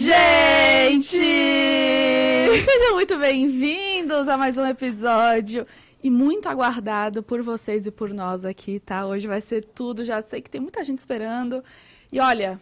Gente! Sejam muito bem-vindos a mais um episódio e muito aguardado por vocês e por nós aqui, tá? Hoje vai ser tudo, já sei que tem muita gente esperando. E olha,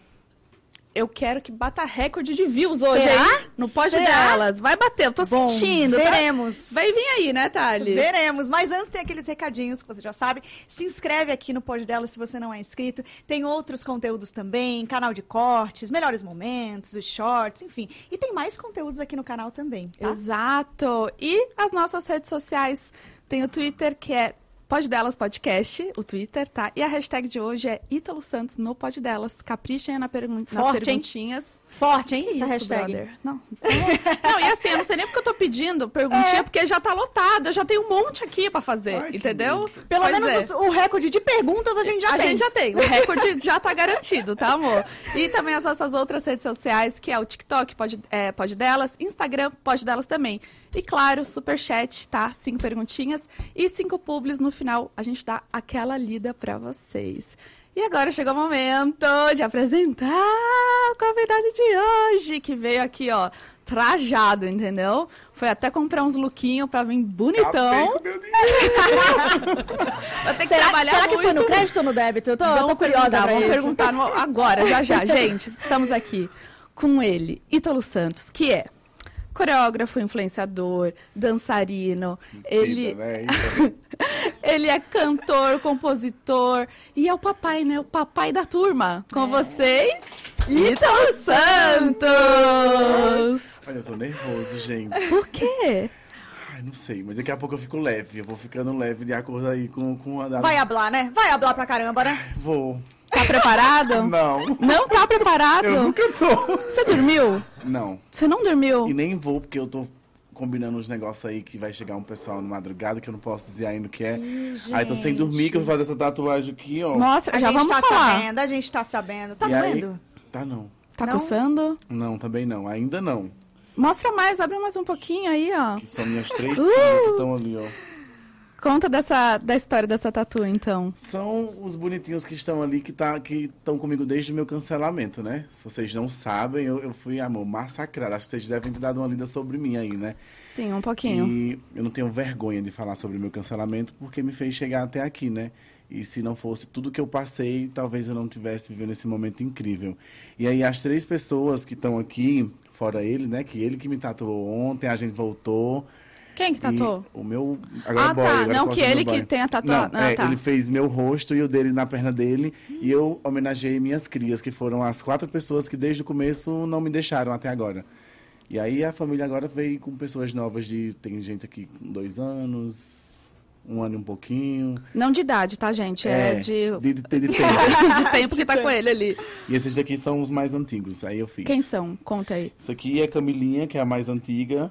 eu quero que bata recorde de views hoje, Será? hein? No pode Será? delas. Vai bater, eu tô Bom, sentindo. tá? veremos. Vai vir aí, né, Thali? Veremos, mas antes tem aqueles recadinhos que você já sabe. Se inscreve aqui no Pod Dela se você não é inscrito. Tem outros conteúdos também, canal de cortes, melhores momentos, os shorts, enfim. E tem mais conteúdos aqui no canal também, tá? Exato. E as nossas redes sociais. Tem o Twitter, que é Pode Delas Podcast, o Twitter, tá? E a hashtag de hoje é Ítalo Santos no Pode Delas. Caprichem na pergun nas Forte, hein? Forte, hein, Que essa isso, hashtag. brother? Não. não, e assim, eu não sei nem porque eu tô pedindo perguntinha, porque já tá lotado. Eu já tenho um monte aqui pra fazer, Ai, entendeu? Pelo Pois menos é. os- o recorde de perguntas a gente já a tem. gente já tem. O recorde já tá garantido, tá, amor? E também as nossas outras redes sociais, que é o TikTok, pode, é, pode delas, Instagram, pode delas também. E claro, superchat, tá? Cinco perguntinhas e cinco publis no final. A gente dá aquela lida pra vocês. E agora chegou o momento de apresentar o convidado de hoje, que veio aqui, ó, trajado, entendeu? Foi até comprar uns lookinhos pra vir bonitão. Dinheiro. Vai ter que Será, trabalhar será que muito. foi no crédito ou no débito? Eu tô, eu Vamos tô curiosa vamos isso. perguntar no- agora, já já. Gente, estamos aqui com ele, Ítalo Santos, que é coreógrafo, influenciador, dançarino, ele, né? Ele é cantor, compositor e é o papai, né? O papai da turma. Com vocês, Ítalo Santos! Olha, eu tô nervoso, gente. Por quê? Ai, não sei, mas daqui a pouco eu fico leve. Eu vou ficando leve de acordo aí com, com a... Vai hablar, né? Vai hablar pra caramba, né? Vou. Tá preparado? Não. Não tá preparado? Eu nunca tô. Você dormiu? Não. Você não dormiu? E nem vou, porque eu tô combinando uns negócios aí que vai chegar um pessoal no madrugada que eu não posso dizer ainda o que é. aí tô sem dormir, que eu vou fazer essa tatuagem aqui, ó. Mostra, A já gente vamos tá falar. sabendo, a gente tá sabendo. Tá e aí... doendo? Tá não. Tá Não? coçando? Não, também não. Ainda não. Mostra mais, abre mais um pouquinho aí, ó. Que são minhas três Uh! que estão ali, ó. Conta dessa, da história dessa tatu, então. São os bonitinhos que estão ali, que tá, que estão comigo desde o meu cancelamento, né? Se vocês não sabem, eu, eu fui, amor, massacrado. Acho que vocês devem ter dado uma lida sobre mim aí, né? Sim, um pouquinho. E eu não tenho vergonha de falar sobre o meu cancelamento, porque me fez chegar até aqui, né? E se não fosse tudo que eu passei, talvez eu não tivesse vivendo esse momento incrível. E aí as três pessoas que estão aqui, fora ele, né? Que ele que me tatuou ontem, a gente voltou. Quem que tatuou? E o meu. Agora Ah, boy, tá. agora Não que ele que banho. tenha tatuado. Não, Ah, é, tá. ele fez meu rosto e o dele na perna dele. E eu homenageei minhas crias, que foram as quatro pessoas que desde o começo não me deixaram até agora. E aí a família agora veio com pessoas novas de. Tem gente aqui com dois anos, um ano e um pouquinho. Não de idade, tá, gente? É, de... de, de, de tempo. de tempo que tá com ele ali. e esses daqui são os mais antigos. Aí eu fiz. Quem são? Conta aí. Isso aqui é Camilinha, que é a mais antiga.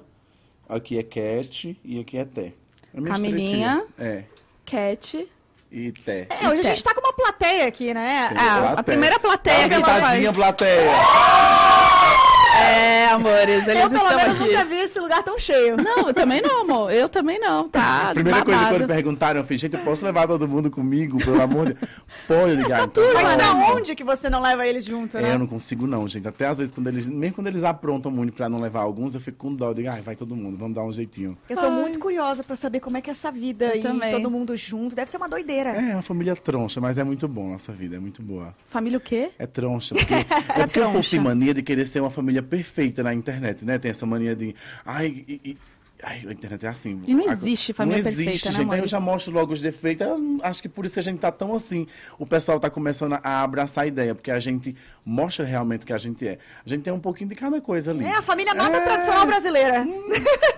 Aqui é Cat e aqui é Té. É Camilinha. É. Cat. E Té. É, hoje a gente tá com uma plateia aqui, né? Ah, a primeira plateia que ela vai. gritadinha, plateia. É, amores, eles eu, pelo estão menos, aqui. nunca vi esse lugar tão cheio. Não, eu também não, amor. Eu também não, tá? A primeira coisa babado. quando perguntaram, eu fiz, gente, eu posso levar todo mundo comigo, pelo amor de Deus? Pode ligar. então. turma, Mas né? da onde que você não leva eles junto, É, né? eu não consigo não, gente. Até às vezes, quando eles, mesmo quando eles aprontam muito pra não levar alguns, eu fico com dó. Eu digo, ai, vai todo mundo, vamos dar um jeitinho. Eu tô Ai. muito curiosa pra saber como é que é essa vida Eu aí, também. todo mundo junto. Deve ser uma doideira. É, uma família troncha, mas é muito bom nossa vida, é muito boa. Família o quê? É troncha, porque, é porque o povo troncha. tem mania de querer ser uma família perfeita na internet, né? Tem essa mania de, ai, e- e- ai a internet é assim. E não existe família não existe, perfeita, né, gente. Aí eu já mostro logo os defeitos. Eu acho que por isso que a gente tá tão assim. O pessoal tá começando a abraçar a ideia, porque a gente mostra realmente o que a gente é. A gente tem um pouquinho de cada coisa ali. É a família nada É. tradicional brasileira.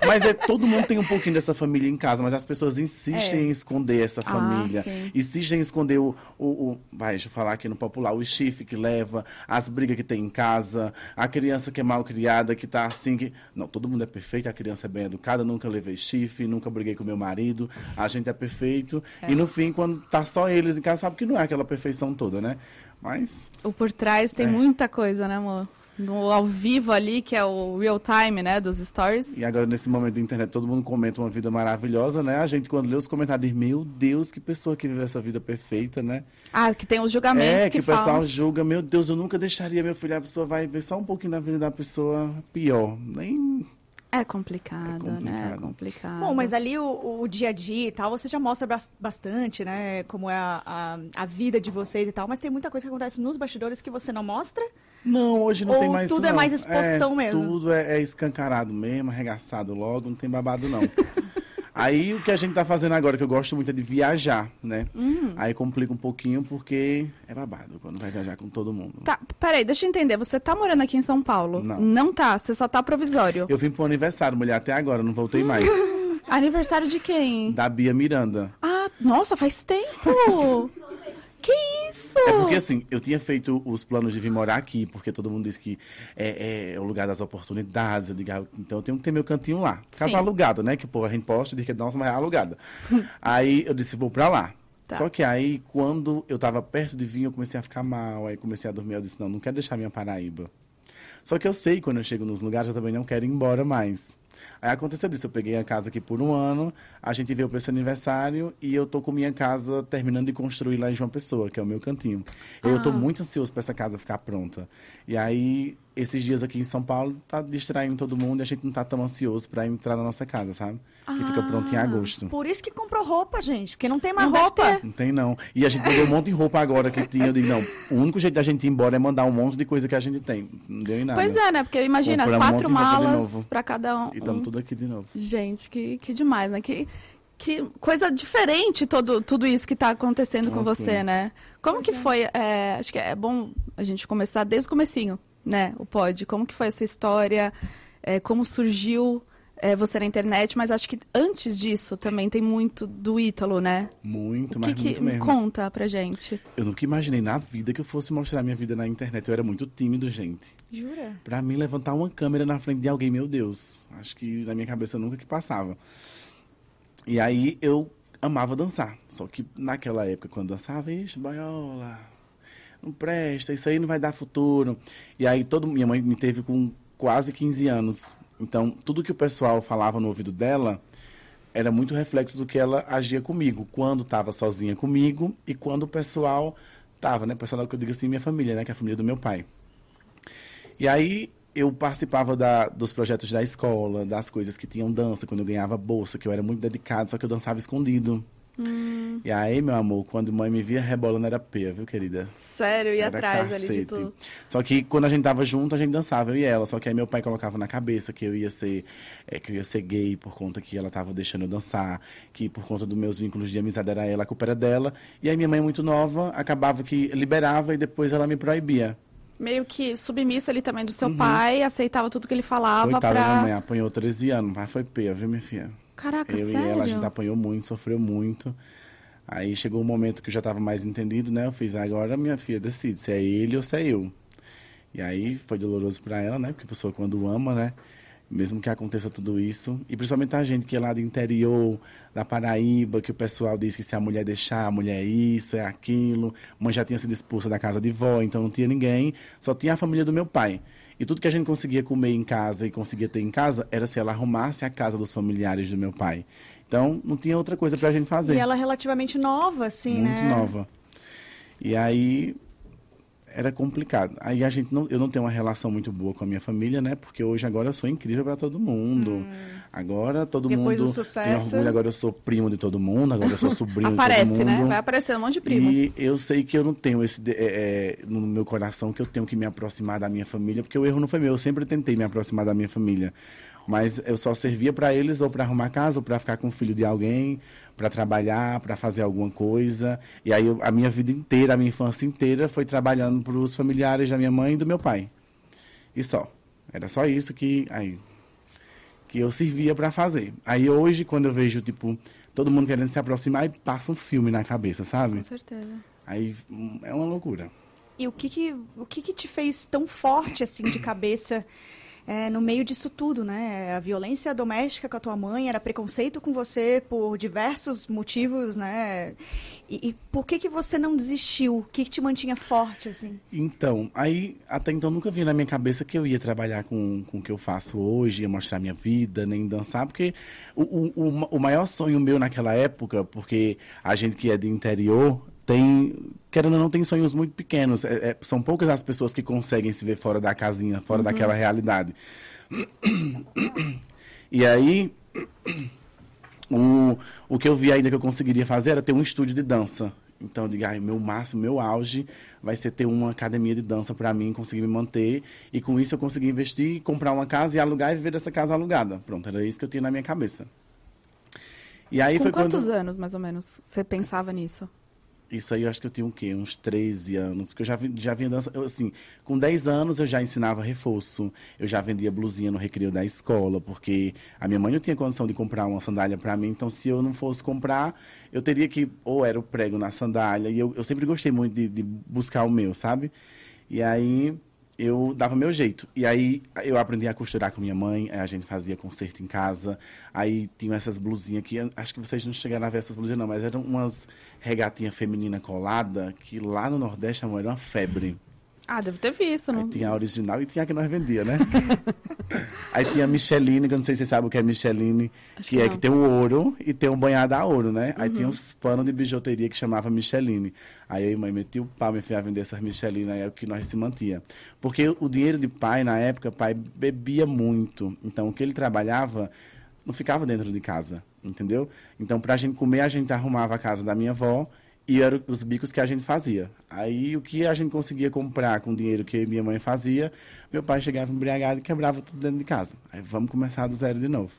Mas é, todo mundo tem um pouquinho dessa família em casa, mas as pessoas insistem É. em esconder essa Ah, família. sim. Insistem em esconder o, o, o- Vai, deixa eu falar aqui no popular, o chifre que leva, as brigas que tem em casa, a criança que é mal criada, que tá assim, que. Não, todo mundo é perfeito, a criança é bem educada, nunca levei chifre, nunca briguei com meu marido, a gente é perfeito. E no fim, quando tá só eles em casa, sabe que não é aquela perfeição toda, né? Mas. O por trás tem É. muita coisa, né, amor? no ao vivo ali, que é o real time, né, dos stories. E agora, nesse momento da internet, todo mundo comenta uma vida maravilhosa, né? A gente, quando lê os comentários, diz, meu Deus, que pessoa que vive essa vida perfeita, né? Ah, que tem os julgamentos é, que, que, o pessoal falam. julga, meu Deus, eu nunca deixaria meu filho, a pessoa vai ver só um pouquinho da vida da pessoa pior. Nem É complicado, É né? É complicado. complicado. Bom, mas ali o, o dia a dia e tal, você já mostra bas- bastante, né? Como é a, a, a vida de vocês e tal. Mas tem muita coisa que acontece nos bastidores que você não mostra. Não, hoje não Ou tem mais tudo isso, é mais expostão mesmo? Tudo é, é escancarado mesmo, arregaçado logo, não tem babado não. Aí o que a gente tá fazendo agora, que eu gosto muito, é de viajar, né? Hum. Aí complica um pouquinho porque é babado quando vai viajar com todo mundo. Tá, peraí, deixa eu entender. Você tá morando aqui em São Paulo? Não. tá, você só tá provisório. Eu vim pro aniversário, mulher, até agora, não voltei mais. Aniversário de quem? da Bia Miranda. Ah, nossa, faz tempo! que isso? É porque assim, eu tinha feito os planos de vir morar aqui, porque todo mundo diz que é, é o lugar das oportunidades. Eu digo, ah, então eu tenho que ter meu cantinho lá. Casa Sim. alugada, né? Que pô, a gente posta e diz que nossa, mas é alugada. aí eu disse, vou pra lá. Tá. Só que aí, quando eu tava perto de vir, eu comecei a ficar mal. Aí comecei a dormir. Eu disse, não, não quero deixar minha Paraíba. Só que eu sei, quando eu chego nos lugares, eu também não quero ir embora mais. Aí aconteceu isso, eu peguei a casa aqui por um ano, a gente veio para esse aniversário e eu tô com minha casa terminando de construir lá em João Pessoa, que é o meu cantinho. Eu tô Ah. muito ansioso para essa casa ficar pronta. E aí, esses dias aqui em São Paulo, tá distraindo todo mundo e a gente não tá tão ansioso para entrar na nossa casa, sabe? Que fica pronta em Ah. agosto. Por isso que comprou roupa, gente. Porque não tem mais Não roupa. Não tem, não. E a gente pegou um monte de roupa agora que tinha. Eu digo, não, o único jeito da gente ir embora é mandar um monte de coisa que a gente tem. Não deu em nada. Pois é, né? Porque imagina, Compramos um quatro de malas pra cada um. E estamos tudo aqui de novo. Gente, que, que demais, né? Que, que coisa diferente todo, tudo isso que tá acontecendo com Ok. você, né? Como que foi? é, acho que é bom a gente começar desde o comecinho, né? O pod. Como que foi essa história? É, como surgiu é, você na internet? Mas acho que antes disso também tem muito do Ítalo, né? Muito, O mas que, que muito mesmo. conta pra gente? Eu nunca imaginei na vida que eu fosse mostrar minha vida na internet. Eu era muito tímido, gente. Jura? Pra mim, levantar uma câmera na frente de alguém, meu Deus. Acho que na minha cabeça nunca que passava. E aí eu amava dançar. Só que naquela época, quando dançava, ixi, boiola, não presta, isso aí não vai dar futuro. E aí todo minha mãe me teve com quase 15 anos. Então, tudo que o pessoal falava no ouvido dela era muito reflexo do que ela agia comigo, quando estava sozinha comigo e quando o pessoal estava, né? Pessoal que eu digo assim, minha família, né? Que é a família do meu pai. E aí eu participava da- dos projetos da escola, das coisas que tinham dança, quando eu ganhava bolsa, que eu era muito dedicado, só que eu dançava escondido. E aí, meu amor, quando mãe me via rebolando era peia, viu, querida? Sério, Era atrás ali de tudo. Só que quando a gente tava junto, a gente dançava, eu e ela. Só que aí meu pai colocava na cabeça que eu ia ser, é, que eu ia ser gay por conta que ela tava deixando eu dançar, que por conta dos meus vínculos de amizade era ela, a culpa era dela. E aí minha mãe, muito nova, acabava que liberava e depois ela me proibia. Meio que submissa ali também do seu pai, aceitava tudo que ele falava Uhum. Coitada da pra. minha mãe, apanhou 13 anos, mas foi peia, viu, minha filha? Caraca, eu sério? e ela, a gente apanhou muito, sofreu muito. Aí chegou um momento que eu já estava mais entendido, né? Eu fiz, agora minha filha decide se é ele ou se é eu. E aí foi doloroso para ela, né? Porque a pessoa quando ama, né? Mesmo que aconteça tudo isso. E principalmente a gente que é lá do interior, da Paraíba, que o pessoal diz que se a mulher deixar, a mulher é isso, é aquilo. Mãe já tinha sido expulsa da casa de vó, então não tinha ninguém. Só tinha a família do meu pai. E tudo que a gente conseguia comer em casa e conseguia ter em casa era se ela arrumasse a casa dos familiares do meu pai. Então, não tinha outra coisa pra gente fazer. E ela é relativamente nova, assim, muito né? nova. E aí era complicado. Aí a gente não, eu não tenho uma relação muito boa com a minha família, né? Porque hoje agora eu sou incrível para todo mundo. Agora todo Hum. Depois do mundo tem orgulho, agora eu sou primo de todo mundo, agora eu sou sobrinho de todo Aparece, mundo. né? Vai aparecendo um monte de primo. E eu sei que eu não tenho esse é, é, no meu coração que eu tenho que me aproximar da minha família, porque o erro não foi meu. Eu sempre tentei me aproximar da minha família, mas eu só servia para eles ou para arrumar casa, ou para ficar com o filho de alguém, para trabalhar, para fazer alguma coisa. E aí eu- a minha vida inteira, a minha infância inteira, foi trabalhando para os familiares da minha mãe e do meu pai. E só. Era só isso que aí que eu servia para fazer. Aí hoje, quando eu vejo tipo todo mundo querendo se aproximar, aí passa um filme na cabeça, sabe? Com certeza. Aí hum, é uma loucura. E o que que, o que que te fez tão forte, assim, de cabeça é, no meio disso tudo, né? A violência doméstica com a tua mãe, era preconceito com você por diversos motivos, né? E, e por que que você não desistiu? O que, que te mantinha forte, assim? Então, aí até então nunca vi na minha cabeça que eu ia trabalhar com, com o que eu faço hoje, ia mostrar minha vida, nem dançar, porque o, o, o maior sonho meu naquela época, porque a gente que é de interior tem, querendo ou não, tem sonhos muito pequenos. É, é, são poucas as pessoas que conseguem se ver fora da casinha, fora uhum. daquela realidade. E aí, o, o que eu vi ainda que eu conseguiria fazer era ter um estúdio de dança. Então, eu digo, ah, meu máximo, meu auge vai ser ter uma academia de dança para mim, conseguir me manter. E com isso eu consegui investir, comprar uma casa e alugar e viver dessa casa alugada. Pronto, era isso que eu tinha na minha cabeça. E aí com foi quantos quando... anos, mais ou menos, você pensava nisso? Isso aí eu acho que eu tinha o quê? Uns 13 anos. Porque eu já, já vinha dança. Eu, assim, com 10 anos eu já ensinava reforço. Eu já vendia blusinha no recreio da escola, porque a minha mãe não tinha condição de comprar uma sandália para mim. Então, se eu não fosse comprar, eu teria que. Ou era o prego na sandália. E eu, eu sempre gostei muito de, de buscar o meu, sabe? E aí eu dava meu jeito. E aí eu aprendi a costurar com minha mãe, a gente fazia concerto em casa. Aí tinha essas blusinhas que acho que vocês não chegaram a ver essas blusinhas não, mas eram umas regatinha feminina colada que lá no Nordeste amor, era uma febre. Ah, deve ter visto, não? Aí tinha a original e tinha a que nós vendia, né? Aí tinha a Micheline, que eu não sei se vocês sabem o que é Micheline, Acho que, que é que tem o ouro e tem um banhado a ouro, né? Aí tinha uhum. uns panos de bijuteria que chamava Micheline. Aí eu e mãe meti o pau, me a vender essas Micheline, aí é o que nós se mantia. Porque o dinheiro de pai, na época, pai bebia muito. Então, o que ele trabalhava não ficava dentro de casa, entendeu? Então, pra gente comer, a gente arrumava a casa da minha avó e eram os bicos que a gente fazia. Aí o que a gente conseguia comprar com o dinheiro que minha mãe fazia, meu pai chegava embriagado e quebrava tudo dentro de casa. Aí vamos começar do zero de novo.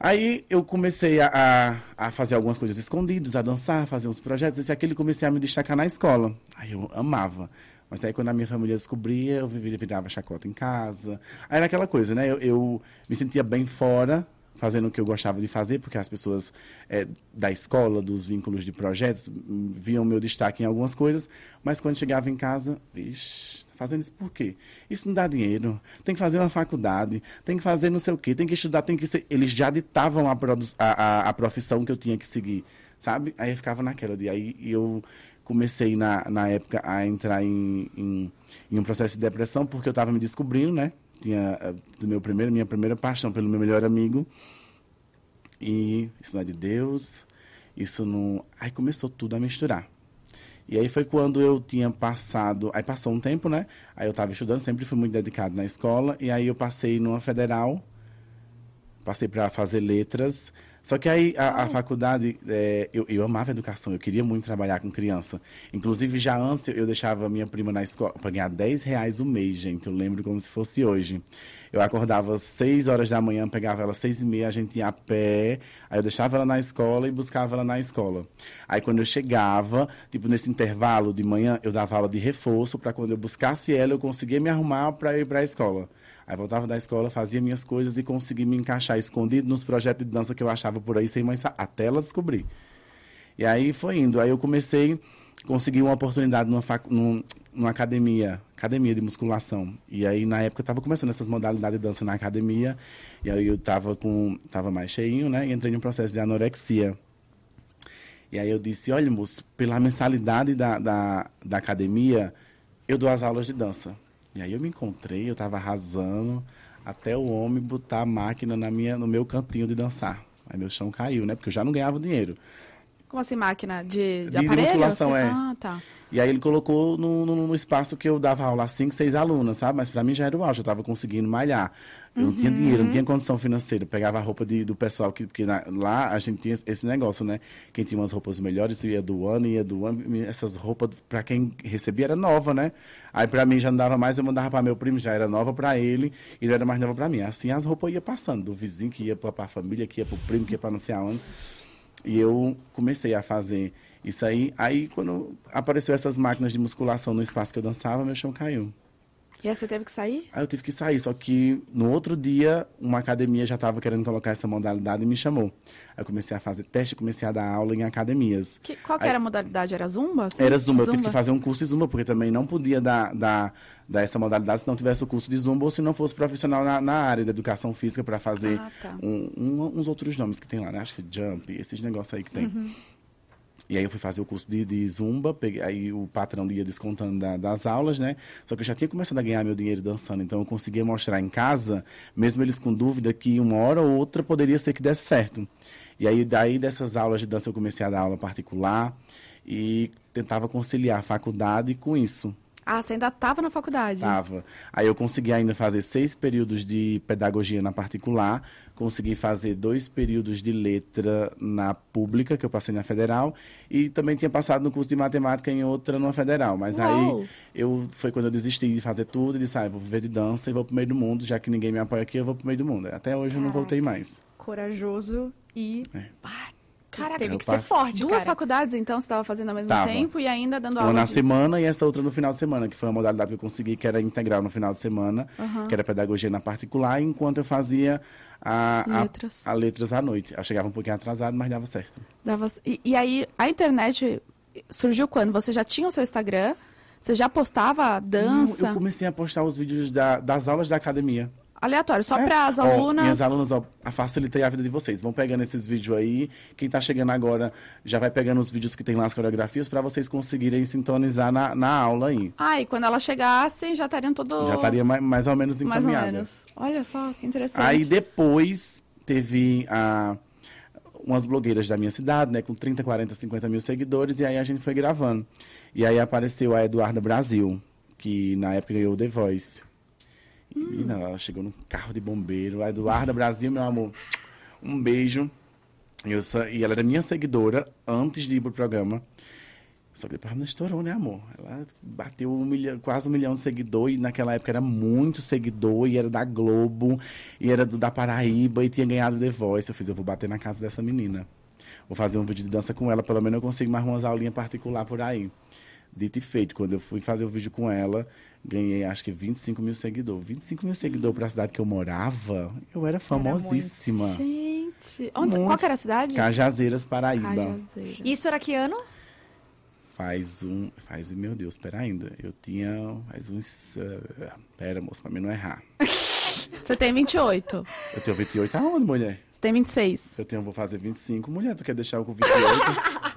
Aí eu comecei a, a, fazer algumas coisas escondidas, a dançar, a fazer uns projetos, e aquele comecei a me destacar na escola. Aí eu amava. Mas aí quando a minha família descobria, eu virava chacota em casa. Aí era aquela coisa, né? Eu, eu me sentia bem fora fazendo o que eu gostava de fazer, porque as pessoas é, da escola, dos vínculos de projetos, viam meu destaque em algumas coisas, mas quando chegava em casa, vixe, tá fazendo isso por quê? Isso não dá dinheiro, tem que fazer uma faculdade, tem que fazer não sei o quê, tem que estudar, tem que ser... Eles já ditavam a, a, a, a profissão que eu tinha que seguir, sabe? Aí eu ficava naquela de aí eu comecei na, na época a entrar em, em, em um processo de depressão, porque eu estava me descobrindo, né? Tinha eh, do meu primeiro, minha primeira paixão pelo meu melhor amigo. E isso não é de Deus, isso não. Aí começou tudo a misturar. E aí foi quando eu tinha passado. Aí passou um tempo, né? Aí eu estava estudando, sempre fui muito dedicado na escola. E aí eu passei numa federal, passei para fazer letras. Só que aí a, a faculdade, é, eu, eu amava educação, eu queria muito trabalhar com criança. Inclusive, já antes eu deixava minha prima na escola para ganhar 10 reais o mês, gente. Eu lembro como se fosse hoje. Eu acordava às 6 horas da manhã, pegava ela às 6 e meia, a gente ia a pé, aí eu deixava ela na escola e buscava ela na escola. Aí quando eu chegava, tipo nesse intervalo de manhã, eu dava aula de reforço para quando eu buscasse ela, eu conseguia me arrumar para ir para a escola. Aí voltava da escola, fazia minhas coisas e consegui me encaixar escondido nos projetos de dança que eu achava por aí sem mãe até ela descobrir. E aí foi indo. Aí eu comecei, consegui uma oportunidade numa, fac... numa academia, academia de musculação. E aí na época eu estava começando essas modalidades de dança na academia. E aí eu estava com, tava mais cheinho, né? E entrei num processo de anorexia. E aí eu disse, olha, moço, pela mensalidade da, da, da academia, eu dou as aulas de dança. E aí eu me encontrei, eu estava arrasando, até o homem botar a máquina na minha, no meu cantinho de dançar. Aí meu chão caiu, né? Porque eu já não ganhava dinheiro. Como assim, máquina? De, de, de aparelho? Musculação, assim? é. Ah, tá. E aí ele colocou no, no, no, espaço que eu dava aula a cinco, seis alunas, sabe? Mas para mim já era o auge, eu estava conseguindo malhar. Eu uhum. não tinha dinheiro, não tinha condição financeira. Eu pegava a roupa de, do pessoal, que, porque na, lá a gente tinha esse negócio, né? Quem tinha umas roupas melhores ia do ano, ia do ano. Essas roupas, para quem recebia, era nova, né? Aí para mim já não dava mais, eu mandava para meu primo, já era nova para ele, e não era mais nova para mim. Assim as roupas iam passando, do vizinho que ia para a família, que ia para o primo, que ia para não sei aonde. E eu comecei a fazer isso aí, aí quando apareceu essas máquinas de musculação no espaço que eu dançava, meu chão caiu. E aí você teve que sair? Aí eu tive que sair, só que no outro dia, uma academia já estava querendo colocar essa modalidade e me chamou. Aí eu comecei a fazer teste, comecei a dar aula em academias. Que, qual que Aí- era a modalidade? Era zumba? assim? Era zumba, eu tive que fazer um curso de zumba, porque também não podia dar, dar, dar essa modalidade se não tivesse o curso de zumba ou se não fosse profissional na, na área da educação física para fazer Ah, tá. um- um- uns outros nomes que tem lá, né? Acho que jump, esses negócios aí que tem. E aí eu fui fazer o curso de, de zumba, peguei, aí o patrão ia descontando da- das aulas, né? Só que eu já tinha começado a ganhar meu dinheiro dançando, então eu conseguia mostrar em casa, mesmo eles com dúvida, que uma hora ou outra poderia ser que desse certo. E aí daí dessas aulas de dança eu comecei a dar aula particular e tentava conciliar a faculdade com isso. Ah, você ainda estava na faculdade? Tava. Aí eu consegui ainda fazer seis períodos de pedagogia na particular, consegui fazer dois períodos de letra na pública, que eu passei na federal, e também tinha passado no curso de matemática em outra numa federal. Mas Uau! aí eu foi quando eu desisti de fazer tudo e disse, ah, vou viver de dança e vou pro meio do mundo, já que ninguém me apoia aqui, eu vou pro meio do mundo. Até hoje eu não voltei mais. Corajoso e. É. Ah, Caraca, teve que ser forte, Duas cara. faculdades, então, você estava fazendo ao mesmo Tava. tempo e ainda dando Uma aula na de... semana e essa outra no final de semana, que foi uma modalidade que eu consegui, que era integral no final de semana, que era pedagogia na particular, enquanto eu fazia a, a- Letras. a letras à noite. Eu chegava um pouquinho atrasado, mas dava certo. Dava- E, e aí, a internet surgiu quando? Você já tinha o seu Instagram? Você já postava dança? Não, eu comecei a postar os vídeos da- das aulas da academia. Aleatório, só É. para as alunas. minhas alunas, ó, a- facilitei a vida de vocês. Vão pegando esses vídeos aí. Quem tá chegando agora já vai pegando os vídeos que tem lá as coreografias para vocês conseguirem sintonizar na, na aula aí. Ah, e quando elas chegassem, já estariam todo... Já estaria mais, mais ou menos Mais ou encaminhada. menos. Olha só, que interessante. Aí depois teve a, umas blogueiras da minha cidade, né, com 30, 40, 50 mil seguidores, e aí a gente foi gravando. E aí apareceu a Eduarda Brasil, que na época ganhou o The Voice. E, menina, ela chegou no carro de bombeiro. A Eduarda Brasil, meu amor, um beijo. Eu e ela era minha seguidora antes de ir pro programa. Só que depois não estourou, né, amor? Ela bateu um milhão, quase um milhão de seguidores, e naquela época era muito seguidor, e era da Globo, e era do, da Paraíba, e tinha ganhado The Voice. Eu fiz, eu vou bater na casa dessa menina. Vou fazer um vídeo de dança com ela, pelo menos eu consigo mais umas aulinhas particulares por aí. Dito e feito, quando eu fui fazer o vídeo com ela, ganhei acho que 25 mil seguidores. 25 mil seguidores para a cidade que eu morava, eu era famosíssima. Gente, onde, Muito. qual era a cidade? Cajazeiras, Paraíba. Cajazeira. Isso era que ano? Faz um. Faz, meu Deus, pera ainda. Eu tinha. Faz uns. eh, pera, moço, pra mim não errar. Você tem 28. Eu tenho 28 aonde, mulher? Você tem 26. Eu tenho, vou fazer 25. Mulher, tu quer deixar eu com 28?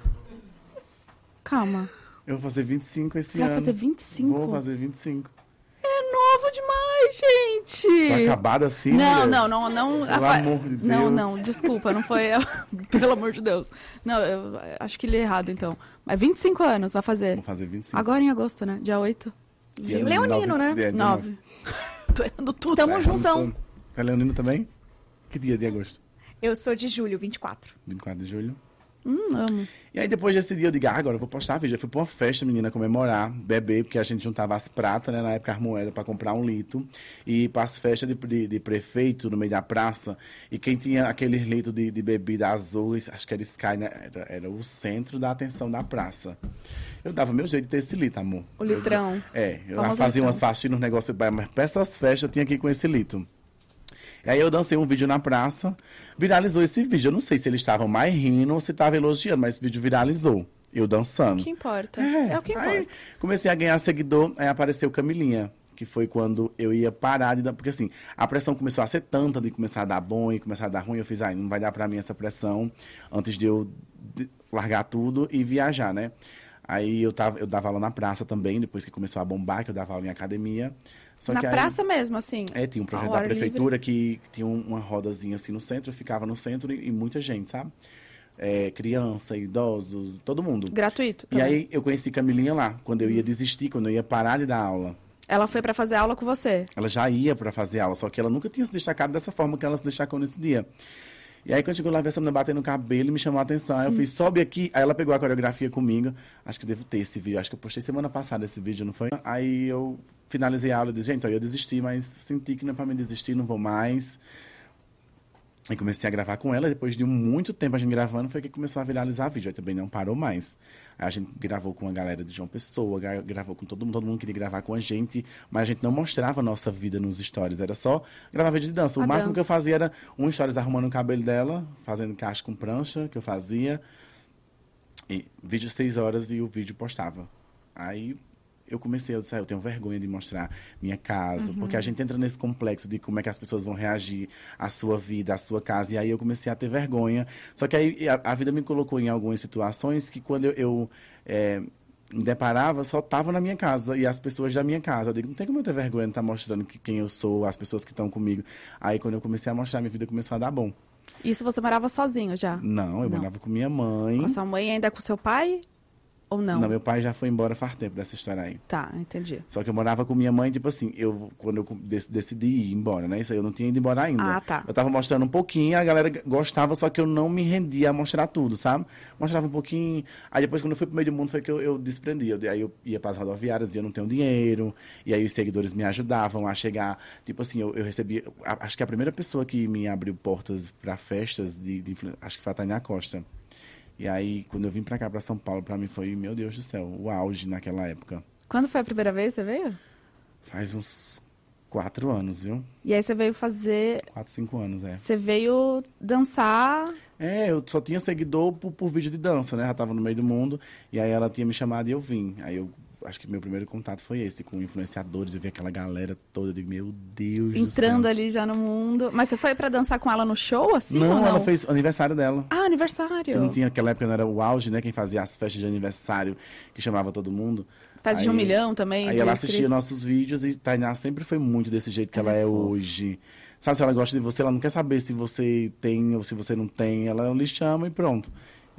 Calma. Eu vou fazer 25 esse Você ano. vai fazer 25? Vou fazer 25. É novo demais, gente. Tô acabada assim, Não, não, não, não. Pelo apa- amor de Não, Deus. não, desculpa, não foi. Pelo amor de Deus. Não, eu acho que li errado, então. Mas 25 anos vai fazer. Vou fazer 25. Agora em agosto, né? Dia 8. E é Leonino, nove- né? é, dia 9. Tô errando tudo. Tamo É, juntão. É Leonino também? Que dia de agosto? Eu sou de julho, 24. 24 de julho. Hum, amo. E aí depois desse dia eu digo, ah, agora eu vou postar vídeo. Eu fui pra uma festa, menina, comemorar, beber, porque a gente juntava as pratas, né, na época as moedas, pra comprar um litro. E ir pras festas de, de, de prefeito, no meio da praça. E quem tinha aquele litro de, de bebida azul, acho que era Sky, né? Era, era o centro da atenção da praça. Eu dava meu jeito de ter esse litro, amor. O litrão. É, eu Famoso fazia litrão. umas faxinas, uns negócios, mas pra essas festas eu tinha que ir com esse litro. Aí eu dancei um vídeo na praça, viralizou esse vídeo. Eu não sei se eles estavam mais rindo ou se estavam elogiando, mas esse vídeo viralizou. Eu dançando. O que importa? É, o que importa. Aí comecei a ganhar seguidor, aí apareceu Camilinha, que foi quando eu ia parar de dar. Porque assim, a pressão começou a ser tanta de começar a dar bom e começar a dar ruim. Eu fiz, ai, não vai dar pra mim essa pressão antes de eu largar tudo e viajar, né? Aí eu, tava, eu dava aula na praça também, depois que começou a bombar, que eu dava aula em academia. Só Na que aí- praça mesmo, assim. é, tinha um projeto da prefeitura que, que tinha um- uma rodazinha assim no centro, ficava no centro e, e muita gente, sabe? É, criança, idosos, todo mundo. Gratuito. E também. aí eu conheci Camilinha lá, quando eu ia desistir, quando eu ia parar de dar aula. Ela foi pra fazer aula com você. Ela já ia pra fazer aula, só que ela nunca tinha se destacado dessa forma que ela se destacou nesse dia. E aí, quando chegou lá, vi essa menina batendo no cabelo me chamou a atenção. Aí eu fiz, sobe aqui. Aí ela pegou a coreografia comigo. Acho que devo ter esse vídeo. Acho que eu postei semana passada esse vídeo, não foi? Aí eu finalizei a aula e disse, gente, ó, eu desisti, mas senti que não é pra mim desistir, não vou mais. E comecei a gravar com ela. Depois de muito tempo a gente gravando, foi que começou a viralizar vídeo. Aí também não parou mais. A gente gravou com a galera de João Pessoa, gra- gravou com todo mundo. Todo mundo queria gravar com a gente. Mas a gente não mostrava a nossa vida nos stories. Era só gravar vídeo de dança. O A máximo dança. que eu fazia era um stories arrumando o cabelo dela, fazendo caixa com prancha, que eu fazia. E vídeo seis horas e o vídeo postava. Aí eu comecei a dizer, ah, eu tenho vergonha de mostrar minha casa, porque a gente entra nesse complexo de como é que as pessoas vão reagir à sua vida, à sua casa, e aí eu comecei a ter vergonha. Só que aí a, a vida me colocou em algumas situações que quando eu, eu é, me deparava, só tava na minha casa e as pessoas da minha casa. Eu digo, não tem como eu ter vergonha de estar mostrando que, quem eu sou, as pessoas que estão comigo. Aí quando eu comecei a mostrar, minha vida começou a dar bom. Isso você morava sozinho já? Não, eu Não. morava com minha mãe. Com a sua mãe e ainda com seu pai? Ou não? Não, meu pai já foi embora faz tempo dessa história aí. Tá, entendi. Só que eu morava com minha mãe, tipo assim, eu, quando eu dec- decidi ir embora, né? Isso aí eu não tinha ido embora ainda. Ah, tá. Eu tava mostrando um pouquinho, a galera gostava, só que eu não me rendia a mostrar tudo, sabe? Mostrava um pouquinho. Aí depois, quando eu fui pro meio do mundo, foi que eu, eu desprendi. Eu- aí eu ia pras rodoviárias e eu não tenho dinheiro. E aí os seguidores me ajudavam a chegar. Tipo assim, eu, eu recebi. Acho que a primeira pessoa que me abriu portas pra festas de, de acho que foi a Tânia Costa. E aí, quando eu vim pra cá, pra São Paulo, pra mim foi, meu Deus do céu, o auge naquela época. Quando foi a primeira vez que você veio? Faz uns quatro anos, viu? E aí você veio fazer. Quatro, cinco anos, é. Você veio dançar. É, eu só tinha seguidor por, por vídeo de dança, né? Já tava no meio do mundo. E aí ela tinha me chamado e eu vim. Aí eu acho que meu primeiro contato foi esse, com influenciadores. Eu vi aquela galera toda. Eu digo, meu Deus entrando ali já no mundo. Mas você foi pra dançar com ela no show, assim? não, não? ela fez o aniversário dela. Ah, aniversário. Que não tinha, naquela época não era o auge, né? Quem fazia as festas de aniversário, que chamava todo mundo. Festa de um Aí- milhão também. Aí ela assistia inscritos. nossos vídeos e Tainá sempre foi muito desse jeito que Ela ela, é é, hoje. Sabe, se ela gosta de você, ela não quer saber se você tem ou se você não tem. Ela lhe chama e pronto.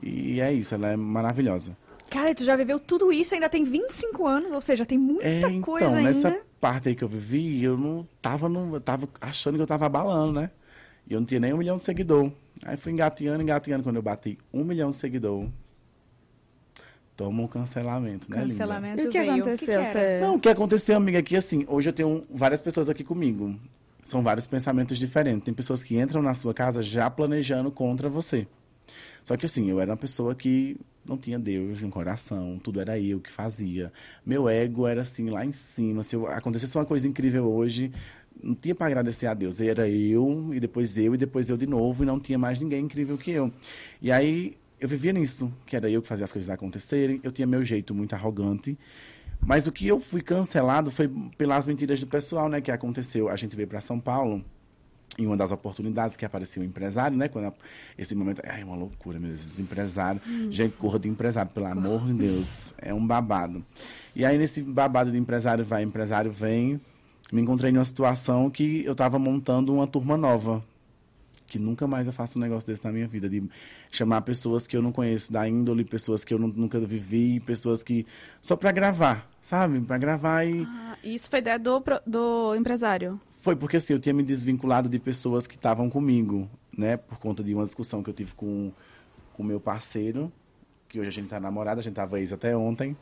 E é isso, ela é maravilhosa. Cara, tu já viveu tudo isso, ainda tem 25 anos, ou seja, tem muita É, então, coisa ainda. nessa parte aí que eu vivi, eu não tava, no, eu tava achando que eu tava abalando, né? E eu não tinha nem um milhão de seguidor. Aí fui engateando, engateando. Quando eu bati um milhão de seguidor, toma um cancelamento, né, linda? Cancelamento E o que veio. aconteceu? que que? Você- Não, o que aconteceu, amiga, é que assim, hoje eu tenho várias pessoas aqui comigo. São vários pensamentos diferentes. Tem pessoas que entram na sua casa já planejando contra você. Só que assim, eu era uma pessoa que não tinha Deus no coração, tudo era eu que fazia. Meu ego era assim, lá em cima. Se eu- acontecesse uma coisa incrível hoje, não tinha para agradecer a Deus. Era eu, e depois eu, e depois eu de novo, e não tinha mais ninguém incrível que eu. E aí, eu vivia nisso, que era eu que fazia as coisas acontecerem. Eu tinha meu jeito muito arrogante. Mas o que eu fui cancelado foi pelas mentiras do pessoal, né? Que aconteceu. A gente veio para São Paulo em uma das oportunidades que apareceu o empresário, né? Quando a- esse momento. É uma loucura, meu Deus, esses empresários. Gente, corra de empresário, pelo amor de Deus. É um babado. E aí, nesse babado de empresário vai, empresário vem, me encontrei numa situação que eu estava montando uma turma nova. Que nunca mais eu faço um negócio desse na minha vida, de chamar pessoas que eu não conheço da índole, pessoas que eu nu- nunca vivi, pessoas que. só para gravar, sabe? Para gravar e. Ah, isso foi ideia do, do empresário. Foi porque assim, eu tinha me desvinculado de pessoas que estavam comigo, né? Por conta de uma discussão que eu tive com o meu parceiro, que hoje a gente tá namorado, a gente tava ex até ontem.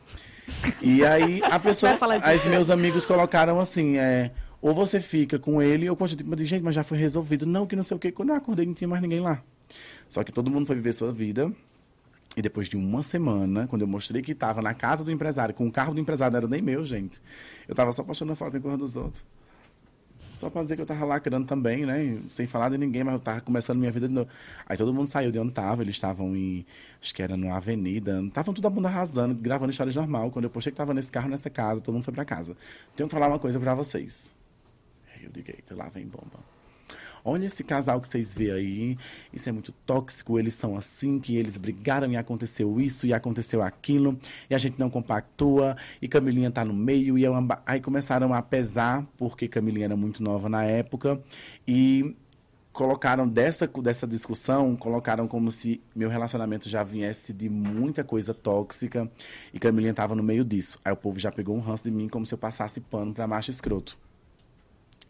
E aí a pessoa. Aí os meus amigos colocaram assim, é. Ou você fica com ele, ou continua. Tipo, gente, mas já foi resolvido. Não, que não sei o quê. Quando eu acordei, não tinha mais ninguém lá. Só que todo mundo foi viver sua vida. E depois de uma semana, quando eu mostrei que estava na casa do empresário, com o carro do empresário, não era nem meu, gente. Eu tava só postando foto em cor dos outros. Só pra dizer que eu tava lacrando também, né? Sem falar de ninguém, mas eu tava começando minha vida de novo. Aí todo mundo saiu de onde tava, eles estavam em. Acho que era numa avenida. Estavam todo mundo arrasando, gravando histórias normal. Quando eu postei que tava nesse carro, nessa casa, todo mundo foi pra casa. Tenho que falar uma coisa pra vocês. Aí eu digo, lá vem bomba. Olha esse casal que vocês vê aí, isso é muito tóxico, eles são assim, que eles brigaram e aconteceu isso e aconteceu aquilo, e a gente não compactua, e Camilinha tá no meio, e é aí começaram a pesar, porque Camilinha era muito nova na época, e colocaram dessa, dessa discussão, colocaram como se meu relacionamento já viesse de muita coisa tóxica, e Camilinha tava no meio disso. Aí o povo já pegou um ranço de mim como se eu passasse pano pra macho escroto.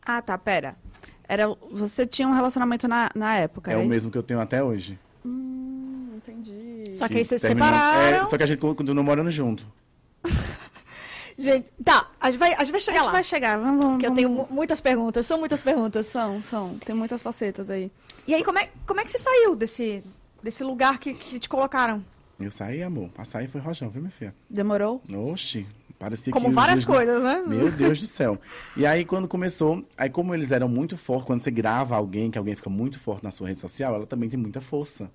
Ah, tá, pera. Era, você tinha um relacionamento na, na época, É é o isso? mesmo que eu tenho até hoje. Hum, entendi. Só que aí vocês terminou- separaram. É, só que a gente continuou morando junto. Gente, tá, a gente vai, a gente vai A chegar gente lá. vai chegar, vamos, vamos. Porque eu tenho mu- muitas perguntas, são muitas perguntas. São, são. Tem muitas facetas aí. E aí, como é, como é que você saiu desse, desse lugar que, que te colocaram? Eu saí, amor. A sair foi rojão, viu, minha filha? Demorou? Oxi, parecia Como que várias coisas, né? Meu Deus do céu. E aí, quando começou, aí como eles eram muito fortes, quando você grava alguém, que alguém fica muito forte na sua rede social, ela também tem muita força.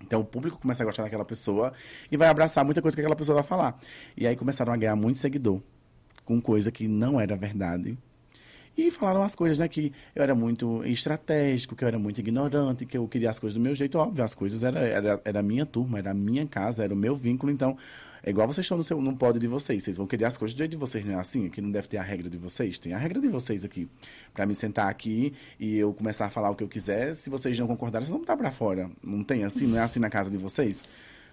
Então o público começa a gostar daquela pessoa e vai abraçar muita coisa que aquela pessoa vai falar. E aí começaram a ganhar muito seguidor com coisa que não era verdade. E falaram as coisas, né? Que eu era muito estratégico, que eu era muito ignorante, que eu queria as coisas do meu jeito. Óbvio, as coisas era, era, era a minha turma, era a minha casa, era o meu vínculo. Então, é igual vocês estão no, seu, no pódio de vocês. Vocês vão querer as coisas do jeito de vocês, não é assim? Aqui não deve ter a regra de vocês. Tem a regra de vocês aqui. Pra me sentar aqui e eu começar a falar o que eu quiser, se vocês não concordarem, vocês vão botar pra fora. Não tem assim? Não é assim na casa de vocês?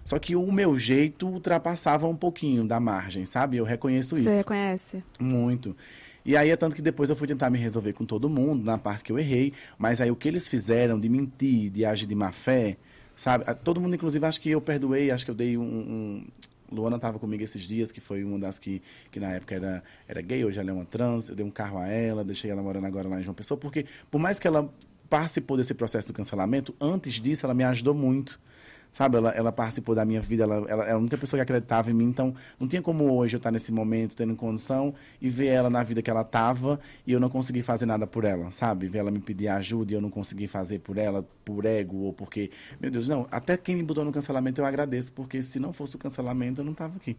Só que o meu jeito ultrapassava um pouquinho da margem, sabe? Eu reconheço isso. Você reconhece? Muito. E aí é tanto que depois eu fui tentar me resolver com todo mundo, na parte que eu errei. Mas aí o que eles fizeram de mentir, de agir de má fé, sabe? Todo mundo, inclusive, acho que eu perdoei, acho que eu dei um. um... Luana estava comigo esses dias, que foi uma das que, que na época era, era gay, hoje ela é uma trans. Eu dei um carro a ela, deixei ela morando agora lá em João Pessoa, porque por mais que ela participou desse processo do cancelamento, antes disso ela me ajudou muito. Sabe, ela, ela participou da minha vida, ela, ela era a única pessoa que acreditava em mim, então não tinha como hoje eu estar nesse momento, tendo condição, e ver ela na vida que ela estava e eu não conseguir fazer nada por ela, sabe? Ver ela me pedir ajuda e eu não conseguir fazer por ela, por ego, ou porque. Meu Deus, não, até quem me botou no cancelamento eu agradeço, porque se não fosse o cancelamento eu não estava aqui.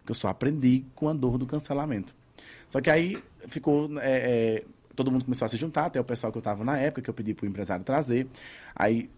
Porque eu só aprendi com a dor do cancelamento. Só que aí ficou. é, é, todo mundo começou a se juntar, até o pessoal que eu estava na época, que eu pedi para o empresário trazer. Aí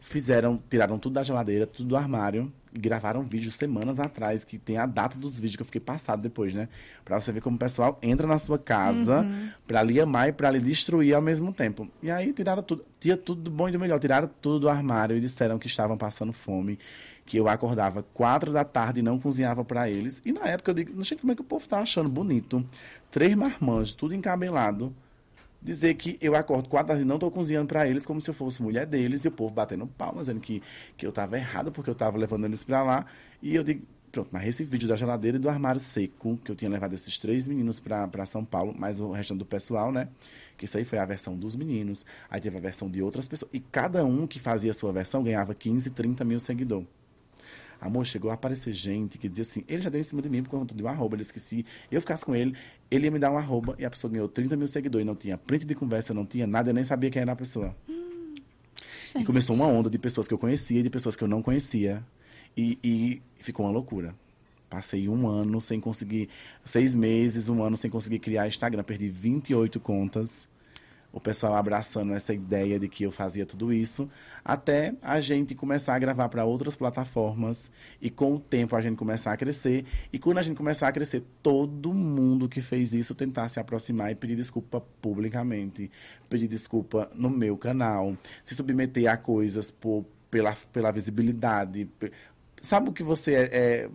fizeram, tiraram tudo da geladeira, tudo do armário, gravaram vídeos semanas atrás, que tem a data dos vídeos que eu fiquei passado depois, né? Pra você ver como o pessoal entra na sua casa pra lhe amar e pra lhe destruir ao mesmo tempo. E aí tiraram tudo, tinha tudo do bom e do melhor, tiraram tudo do armário e disseram que estavam passando fome, que eu acordava quatro da tarde e não cozinhava pra eles. E na época eu digo, não sei como é que o povo tá achando bonito. Três marmanjos, tudo encabelado dizer que eu acordo quatro e não estou cozinhando para eles como se eu fosse mulher deles e o povo batendo palmas, dizendo que, que eu estava errado porque eu estava levando eles para lá. E eu digo, pronto, mas esse vídeo da geladeira e do armário seco, que eu tinha levado esses três meninos para São Paulo, mais o restante do pessoal, né? Que isso aí foi a versão dos meninos, aí teve a versão de outras pessoas. E cada um que fazia a sua versão ganhava 15, 30 mil seguidores. Amor, chegou a aparecer gente que dizia assim, ele já deu em cima de mim por conta de um arroba, ele esqueci. Eu ficasse com ele, ele ia me dar um arroba e a pessoa ganhou 30 mil seguidores. Não tinha print de conversa, não tinha nada, eu nem sabia quem era a pessoa. E começou uma onda de pessoas que eu conhecia e de pessoas que eu não conhecia. E, e ficou uma loucura. Passei um ano sem conseguir, seis meses, um ano sem conseguir criar Instagram. Perdi 28 contas. O pessoal abraçando essa ideia de que eu fazia tudo isso, até a gente começar a gravar para outras plataformas e com o tempo a gente começar a crescer. E quando a gente começar a crescer, todo mundo que fez isso tentar se aproximar e pedir desculpa publicamente, pedir desculpa no meu canal, se submeter a coisas por, pela, pela visibilidade. Sabe o que você é, é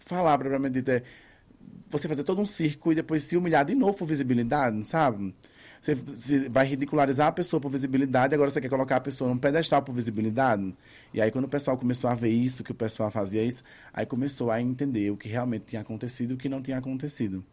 falar propriamente dito é você fazer todo um circo e depois se humilhar de novo por visibilidade, sabe? Você, você vai ridicularizar a pessoa por visibilidade, agora você quer colocar a pessoa num pedestal por visibilidade. E aí, quando o pessoal começou a ver isso, que o pessoal fazia isso, aí começou a entender o que realmente tinha acontecido e o que não tinha acontecido.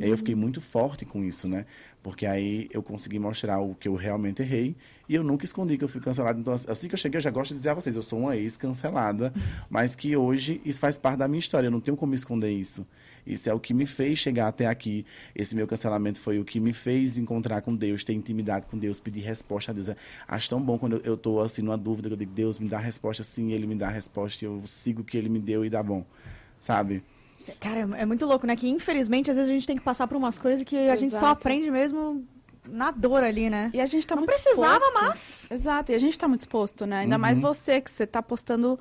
E aí eu fiquei muito forte com isso, né? Porque aí eu consegui mostrar o que eu realmente errei e eu nunca escondi que eu fui cancelado. Então, assim que eu cheguei, eu já gosto de dizer a vocês, eu sou uma ex-cancelada, mas que hoje isso faz parte da minha história, eu não tenho como esconder isso. Isso é o que me fez chegar até aqui. Esse meu cancelamento foi o que me fez encontrar com Deus, ter intimidade com Deus, pedir resposta a Deus. É, Acho tão bom quando eu- tô assim numa dúvida, que eu digo, Deus me dá a resposta sim, Ele me dá a resposta e eu sigo o que Ele me deu e dá bom. Sabe? Cara, é muito louco, né? Que infelizmente às vezes a gente tem que passar por umas coisas que a gente só Exato. aprende mesmo na dor ali, né? E a gente tá Não muito precisava, exposto. mas. Exato, e a gente tá muito exposto, né? Ainda Uhum. mais você, que você tá postando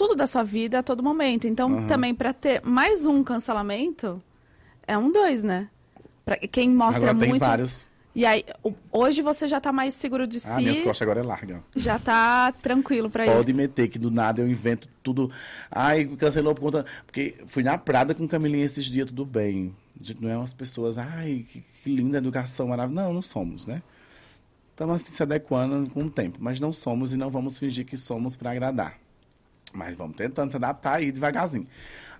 tudo da sua vida a todo momento. Então, Aham. também, pra ter mais um cancelamento, é um dois, né? Pra quem mostra agora tem muito. vários. E aí, hoje você já tá mais seguro de Ah, minhas si, costas agora é larga. já tá tranquilo pra Pode isso. meter que do nada eu invento tudo. Ai, cancelou por conta. Porque fui na Prada com Camilinha esses dias, tudo bem. A gente não é umas pessoas, ai, que, que linda educação maravilhosa. Não, não somos, né? Estamos assim se adequando com o tempo, mas não somos e não vamos fingir que somos para agradar. Mas vamos tentando se adaptar aí devagarzinho.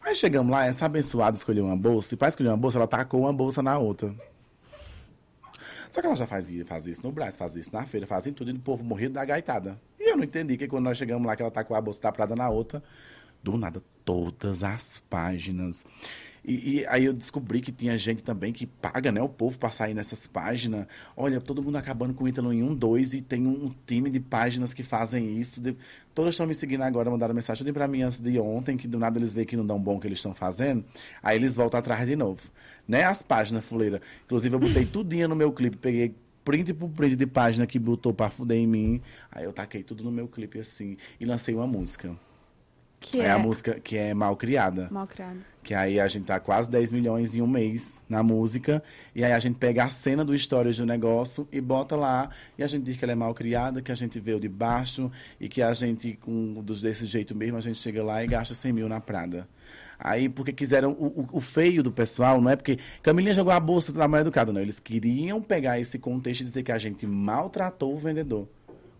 Aí chegamos lá, essa abençoada escolheu uma bolsa, e para escolher uma bolsa, ela tacou uma bolsa na outra. Só que ela já fazia, fazia isso no Brás, fazia isso na feira, fazia tudo, e o povo morria da gaitada. E eu não entendi que quando nós chegamos lá, que ela tacou a bolsa da prada na outra, do nada, todas as páginas. E, e, aí eu descobri que tinha gente também que paga, né, o povo para sair nessas páginas. Olha, todo mundo acabando com o Ítalo em um, dois, e tem um, time de páginas que fazem isso. De... Todas estão me seguindo agora, mandaram mensagem tudo para mim antes de ontem, que do nada eles veem que não dão bom que eles estão fazendo. Aí eles voltam atrás de novo. Né, as páginas, fuleira. Inclusive, eu botei tudinho no meu clipe, peguei print por print de página que botou pra fuder em mim. Aí eu taquei tudo no meu clipe assim e lancei uma música. Que é, é, a música que é Mal Criada. mal criado. Que aí a gente tá quase 10 milhões em um mês na música. E aí a gente pega a cena do Histórias do Negócio e bota lá. E a gente diz que ela é mal criada, que a gente veio de baixo. E que a gente, com dos desse jeito mesmo, a gente chega lá e gasta 100 mil na Prada. Aí, porque quiseram. O, o, o feio do pessoal não é porque Camilinha jogou a bolsa da mal educada, não. Eles queriam pegar esse contexto e dizer que a gente maltratou o vendedor.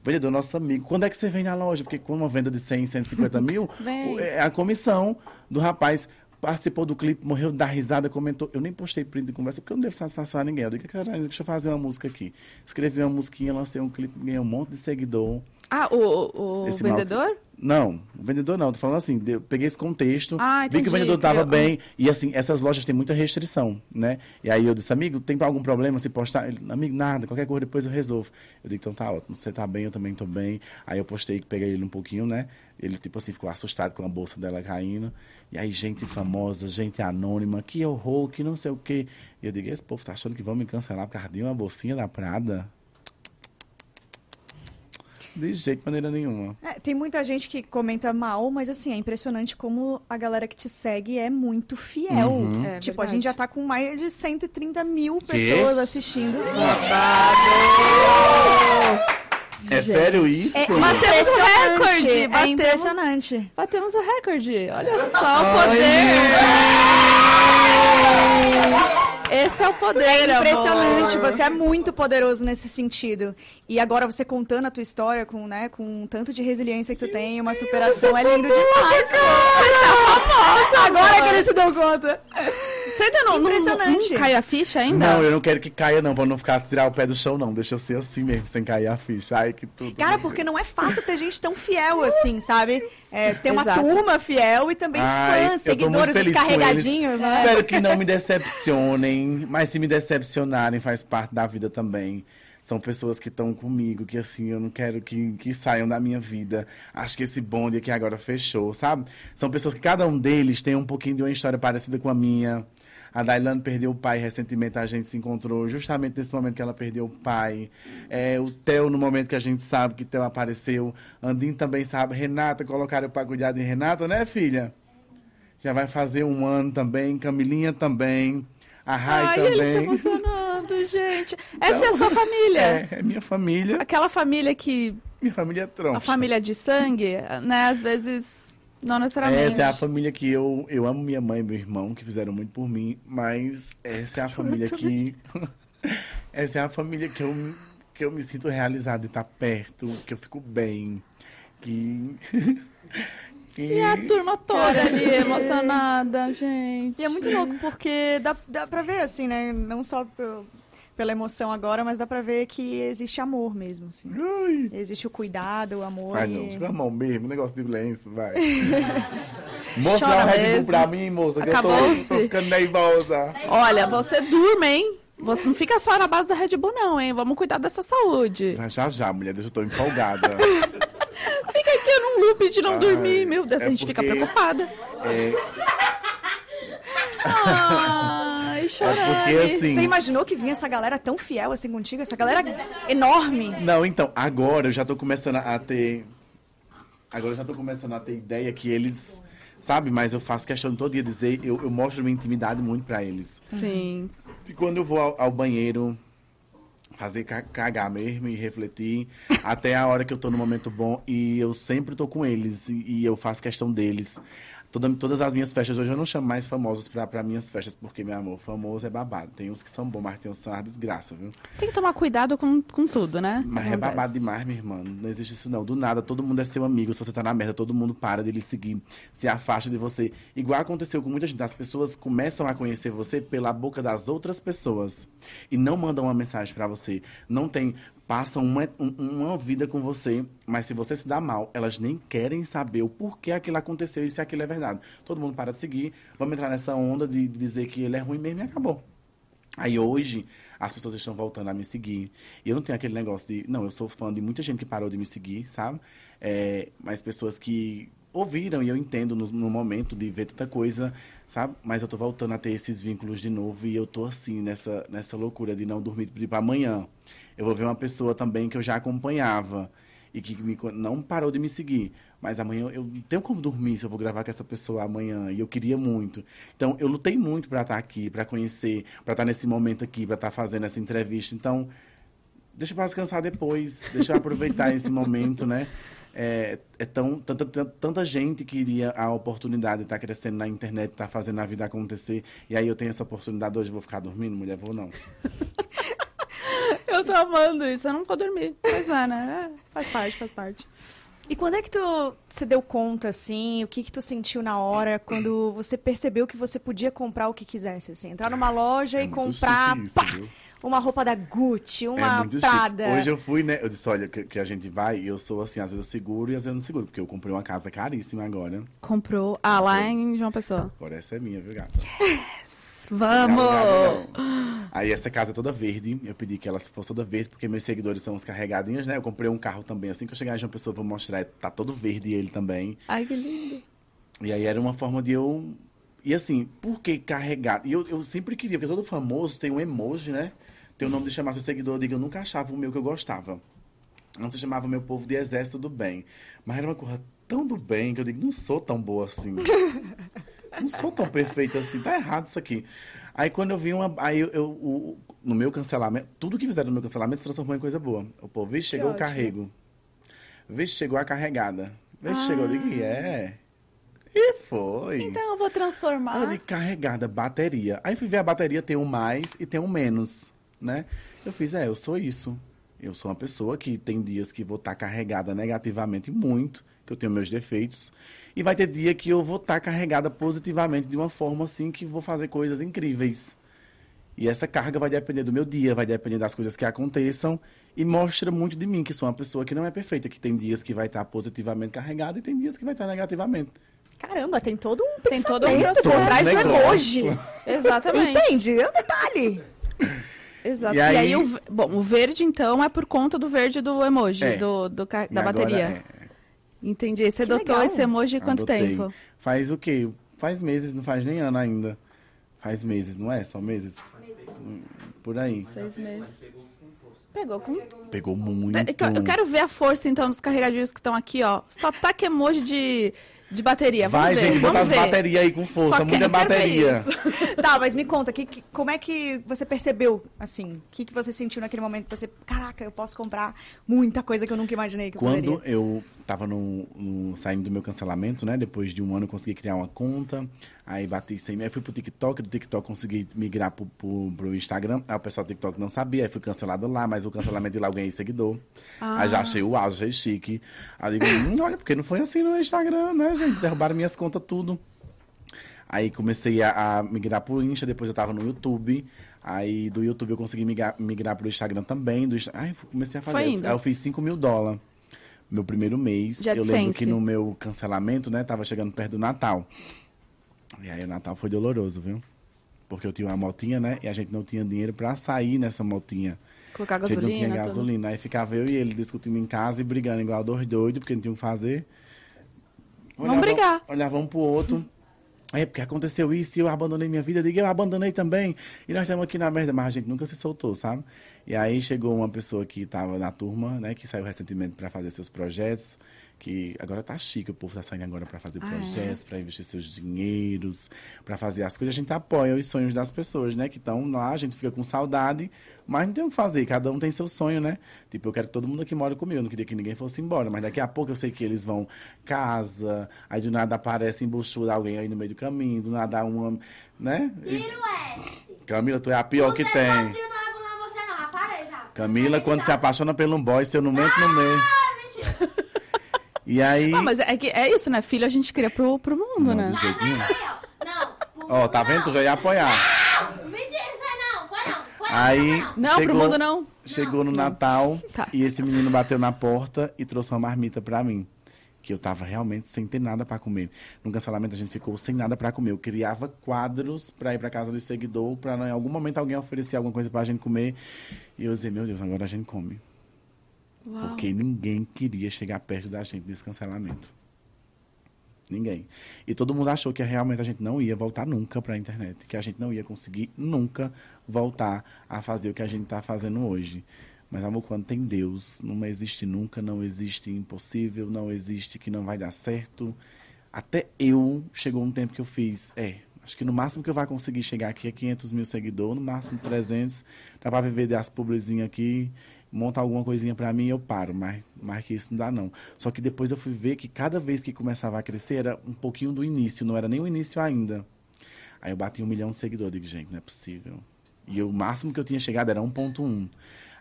O vendedor nosso amigo. Quando é que você vem na loja? Porque com uma venda de 100, 150 mil, o- é a comissão do rapaz participou do clipe, morreu da risada, comentou. Eu nem postei print de conversa porque eu não devo satisfação a ninguém. Eu digo, cara, deixa eu fazer uma música aqui. Escrevi uma musiquinha, lancei um clipe, ganhei um monte de seguidor. Ah, o, o mal- vendedor? Não, o vendedor não, tô falando assim, eu peguei esse contexto, Ah, vi que o vendedor tava eu- bem, e assim, essas lojas têm muita restrição, né? E aí eu disse, amigo, tem algum problema se postar? Ele, amigo, nada, qualquer coisa depois eu resolvo. Eu digo, então tá ótimo, você tá bem, eu também tô bem. Aí eu postei que peguei ele um pouquinho, né? Ele, tipo assim, ficou assustado com a bolsa dela caindo. E aí, gente famosa, gente anônima, que horror, que não sei o quê. E eu digo, esse povo tá achando que vão me cancelar por causa de uma bolsinha da Prada? De jeito, maneira nenhuma. É, tem muita gente que comenta mal, mas assim, é impressionante como a galera que te segue é muito fiel. Uhum. É, tipo, a verdade. gente já tá com mais de 130 mil pessoas assistindo. É sério isso? É Batemos o recorde, É batemos- impressionante. Batemos o recorde. Olha só o Ai, poder. Esse é o poder, É impressionante, amor. você é muito poderoso nesse sentido. E agora você contando a tua história com, né, com um tanto de resiliência que tu tem, uma superação, é lindo demais. cara. Agora que eles se dão conta. Você ainda não, não, Impressionante. não cai a ficha ainda? Não, eu não quero que caia, não, pra não ficar tirar o pé do chão, não. Deixa eu ser assim mesmo, sem cair a ficha. Ai, que tudo. Cara, porque não é fácil ter gente tão fiel assim, sabe? É, você tem uma Exato. turma fiel e também Ai, fãs, seguidores, os feliz com carregadinhos, eles. né? Espero que não me decepcionem, mas se me decepcionarem, faz parte da vida também. São pessoas que estão comigo, que assim, eu não quero que, que saiam da minha vida. Acho que esse bonde aqui agora fechou, sabe? São pessoas que cada um deles tem um pouquinho de uma história parecida com a minha. A Dailane perdeu o pai recentemente, a gente se encontrou justamente nesse momento que ela perdeu o pai. É, o Theo, no momento que a gente sabe que Theo apareceu. Andinho também sabe. Renata, colocaram para cuidar de Renata, né, filha? Já vai fazer um ano também. Camilinha também. A Rai Ai, ele se também. emocionando, gente. Essa é a sua família. É, é minha família. Aquela família que... Minha família é troncha. A família de sangue, né? Às vezes, não necessariamente. Essa é a família que eu, eu amo minha mãe e meu irmão, que fizeram muito por mim, mas essa é a família que. essa é a família que eu, que eu me sinto realizado de estar perto, que eu fico bem. Que. que... E a turma toda ali, emocionada, gente. E é muito louco, porque dá, dá pra ver, assim, né? Não só pe- pela emoção agora, mas dá pra ver que existe amor mesmo, assim. Ai, Existe o cuidado, o amor. vai e- não, fica a mão mesmo, negócio de lenço, vai. moça, dá um Red Bull pra mim, moça, que eu tô, tô ficando nervosa. Olha, você durma, hein? Você não fica só na base da Red Bull, não, hein? Vamos cuidar dessa saúde. Já, já, já, mulher, deixa eu tô empolgada. Fica aqui num loop de não Ai, dormir. Meu Deus, é a gente fica porque- preocupada. É, Ai, chorando. é porque assim. Você imaginou que vinha essa galera tão fiel assim contigo? Essa galera enorme. Não, então, agora eu já tô começando a ter. Agora eu já tô começando a ter ideia que eles. Sabe, mas eu faço questão de todo dia dizer, eu, eu mostro minha intimidade muito pra eles. Sim. E quando eu vou ao, ao banheiro fazer ca- cagar mesmo e refletir, até a hora que eu tô no momento bom, e eu sempre tô com eles, e, e eu faço questão deles. Toda, todas as minhas festas, hoje eu não chamo mais famosos pra minhas festas, porque, meu amor, famoso é babado. Tem uns que são bons, mas tem uns que são uma desgraça, viu? Tem que tomar cuidado com, com tudo, né? Mas é babado demais, minha irmã. Não existe isso, não. Do nada, todo mundo é seu amigo. Se você tá na merda, todo mundo para de lhe seguir, se afasta de você. Igual aconteceu com muita gente. As pessoas começam a conhecer você pela boca das outras pessoas. E não mandam uma mensagem pra você. Não tem. Passam uma, um- uma vida com você, mas se você se dá mal, elas nem querem saber o porquê aquilo aconteceu e se aquilo é verdade. Todo mundo para de seguir. Vamos entrar nessa onda de dizer que ele é ruim mesmo e acabou. Aí hoje as pessoas estão voltando a me seguir. E eu não tenho aquele negócio de. Não, eu sou fã de muita gente que parou de me seguir, sabe? É, mas pessoas que ouviram e eu entendo no, no momento de ver tanta coisa, sabe? Mas eu tô voltando a ter esses vínculos de novo e eu tô assim, nessa, nessa loucura de não dormir para amanhã. Eu vou ver uma pessoa também que eu já acompanhava e que me não parou de me seguir. Mas amanhã eu não tenho como dormir se eu vou gravar com essa pessoa amanhã. E eu queria muito. Então, eu lutei muito para estar aqui, para conhecer, para estar nesse momento aqui, para estar fazendo essa entrevista. Então, deixa eu descansar depois, deixa eu aproveitar esse momento, né? É, é tão, tanta, tanta, gente queria a oportunidade de estar crescendo na internet, estar fazendo a vida acontecer. E aí eu tenho essa oportunidade hoje, vou ficar dormindo, mulher? Vou não. Eu tô amando isso, eu não vou dormir. Mas é, né? É, faz parte, faz parte. E quando é que tu se deu conta, assim, o que que tu sentiu na hora, quando você percebeu que você podia comprar o que quisesse, assim? Entrar numa loja É e comprar, isso, pá, uma roupa da Gucci, É uma muito Prada. chique. Hoje eu fui, né? Eu disse, olha, que, que a gente vai, e eu sou assim, às vezes eu seguro e às vezes eu não seguro, porque eu comprei uma casa caríssima agora. Comprou. Ah, lá em João Pessoa. Agora essa é minha, viu, gato? Vamos! Não, não. Aí essa casa é toda verde, eu pedi que ela fosse toda verde, porque meus seguidores são os carregadinhos, né? Eu comprei um carro também, assim que eu chegar em João Pessoa, vou mostrar, tá todo verde ele também. Ai, que lindo. E aí era uma forma de eu. E assim, por que carregado? E eu, eu sempre queria, porque todo famoso tem um emoji, né? Tem o nome de chamar seu seguidor, eu digo, eu nunca achava o meu que eu gostava. Antes eu chamava meu povo de exército do bem. Mas era uma coisa tão do bem que eu digo, não sou tão boa assim. não sou tão perfeita assim, tá errado isso aqui. Aí quando eu vi uma. Aí eu, eu- o- no meu cancelamento, tudo que fizeram no meu cancelamento se transformou em coisa boa. O povo, vixe, chegou o carrego. Vixe, chegou a carregada. Vixe, chegou, eu digo, é. E foi. Então eu vou transformar. Olha, carregada, bateria. Aí fui ver a bateria, tem um mais e tem um menos, né? Eu fiz, é, eu sou isso. Eu sou uma pessoa que tem dias que vou estar carregada negativamente muito, que eu tenho meus defeitos. E vai ter dia que eu vou estar carregada positivamente de uma forma assim que vou fazer coisas incríveis. E essa carga vai depender do meu dia, vai depender das coisas que aconteçam e mostra muito de mim, que sou uma pessoa que não é perfeita, que tem dias que vai estar positivamente carregada e tem dias que vai estar negativamente. Caramba, tem todo um Tem todo um processo. trás do Negócio. emoji. Exatamente. Entende? É um detalhe. Exato. E E aí, aí- o, bom, o verde, então, é por conta do verde do emoji, É. do, do E da agora, bateria. é, Entendi. Você Que adotou legal. esse emoji há quanto Adotei. tempo? Faz o quê? Faz meses, não faz nem ano ainda. Faz meses, não é? Só meses? Por aí. Seis meses. Pegou com. Pegou muito. Então, Eu quero ver a força, então, dos carregadinhos que estão aqui, ó. Só taca emoji de, de bateria. Vamos Vai, ver, gente, bota vamos as ver. baterias aí com força, Só muita bateria. Tá, mas me conta, que, que- como é que você percebeu, assim? O que, que você sentiu naquele momento você, caraca, eu posso comprar muita coisa que eu nunca imaginei que eu Quando poderia. eu tava no, no- saindo do meu cancelamento, né? Depois de um ano eu consegui criar uma conta. Aí bati 100 mil. Aí fui pro TikTok. Do TikTok consegui migrar pro, pro, pro Instagram. Aí o pessoal do TikTok não sabia. Aí fui cancelado lá. Mas o cancelamento de lá eu ganhei seguidor. Aí já achei o auge, achei chique. Aí digo, hum, olha, porque não foi assim no Instagram, né, gente? Derrubaram minhas contas tudo. Aí comecei a, a migrar pro Insta, depois eu tava no YouTube. Aí do YouTube eu consegui migrar, migrar pro Instagram também. Do, Aí comecei a fazer. Aí eu fiz 5 mil dólares. Meu primeiro mês. De eu lembro que no meu cancelamento, né, tava chegando perto do Natal. E aí o Natal foi doloroso, viu? Porque eu tinha uma motinha, né? E a gente não tinha dinheiro pra sair nessa motinha. Colocar A gente não tinha gasolina. tudo. gasolina. Aí ficava eu e ele discutindo em casa e brigando igual dois doidos, porque não tinha o que fazer. Vamos brigar. Olhava um pro outro. É, porque aconteceu isso e eu abandonei minha vida. Eu digo, eu abandonei também. E nós estamos aqui na merda, mas a gente nunca se soltou, sabe? E aí chegou uma pessoa que estava na turma, né? Que saiu recentemente para fazer seus projetos. que agora tá chique, o povo tá saindo agora para fazer Ah, projetos, para investir seus dinheiros, para fazer as coisas. A gente apoia os sonhos das pessoas, né? Que estão lá, a gente fica com saudade, mas não tem o que fazer, cada um tem seu sonho, né? Tipo, eu quero que todo mundo aqui more comigo, eu não queria que ninguém fosse embora, mas daqui a pouco eu sei que eles vão casa, aí do nada aparece embuchura alguém aí no meio do caminho, do nada uma, né? Eles-. Camila, tu é a pior que tem. Não tiro não é com você não, já parei já. Camila, quando se apaixona pelo um boy, seu não mente no meio. Ah, mentira. E aí. Ah, mas é, que, é isso, né? Filho a gente cria pro, pro mundo, Não, né? do jeito nenhum. Ó. Não. pro Ó, tá vendo? Tu já ia apoiar. Aí não. Foi não. Foi não. Aí. Foi não. Não, pro mundo não. Chegou no Natal Tá. e esse menino bateu na porta e trouxe uma marmita pra mim. Que eu tava realmente sem ter nada pra comer. No cancelamento a gente ficou sem nada pra comer. Eu criava quadros pra ir pra casa do seguidor, pra em algum momento alguém oferecer alguma coisa pra gente comer. E eu dizia, meu Deus, agora a gente come. Uau. Porque ninguém queria chegar perto da gente nesse cancelamento. Ninguém. E todo mundo achou que realmente a gente não ia voltar nunca para a internet, que a gente não ia conseguir nunca voltar a fazer o que a gente está fazendo hoje. Mas, amor, quando tem Deus, não existe nunca, não existe impossível, não existe que não vai dar certo. Até eu, chegou um tempo que eu fiz, é, acho que no máximo que eu vou conseguir chegar aqui é 500 mil seguidores, no máximo 300, dá para viver das publizinhas aqui, monta alguma coisinha para mim eu paro, mas mais que isso não dá não. Só que depois eu fui ver que cada vez que começava a crescer era um pouquinho do início, não era nem o início ainda. Aí eu bati um milhão de seguidores, digo, gente, não é possível. E o máximo que eu tinha chegado era 1.1.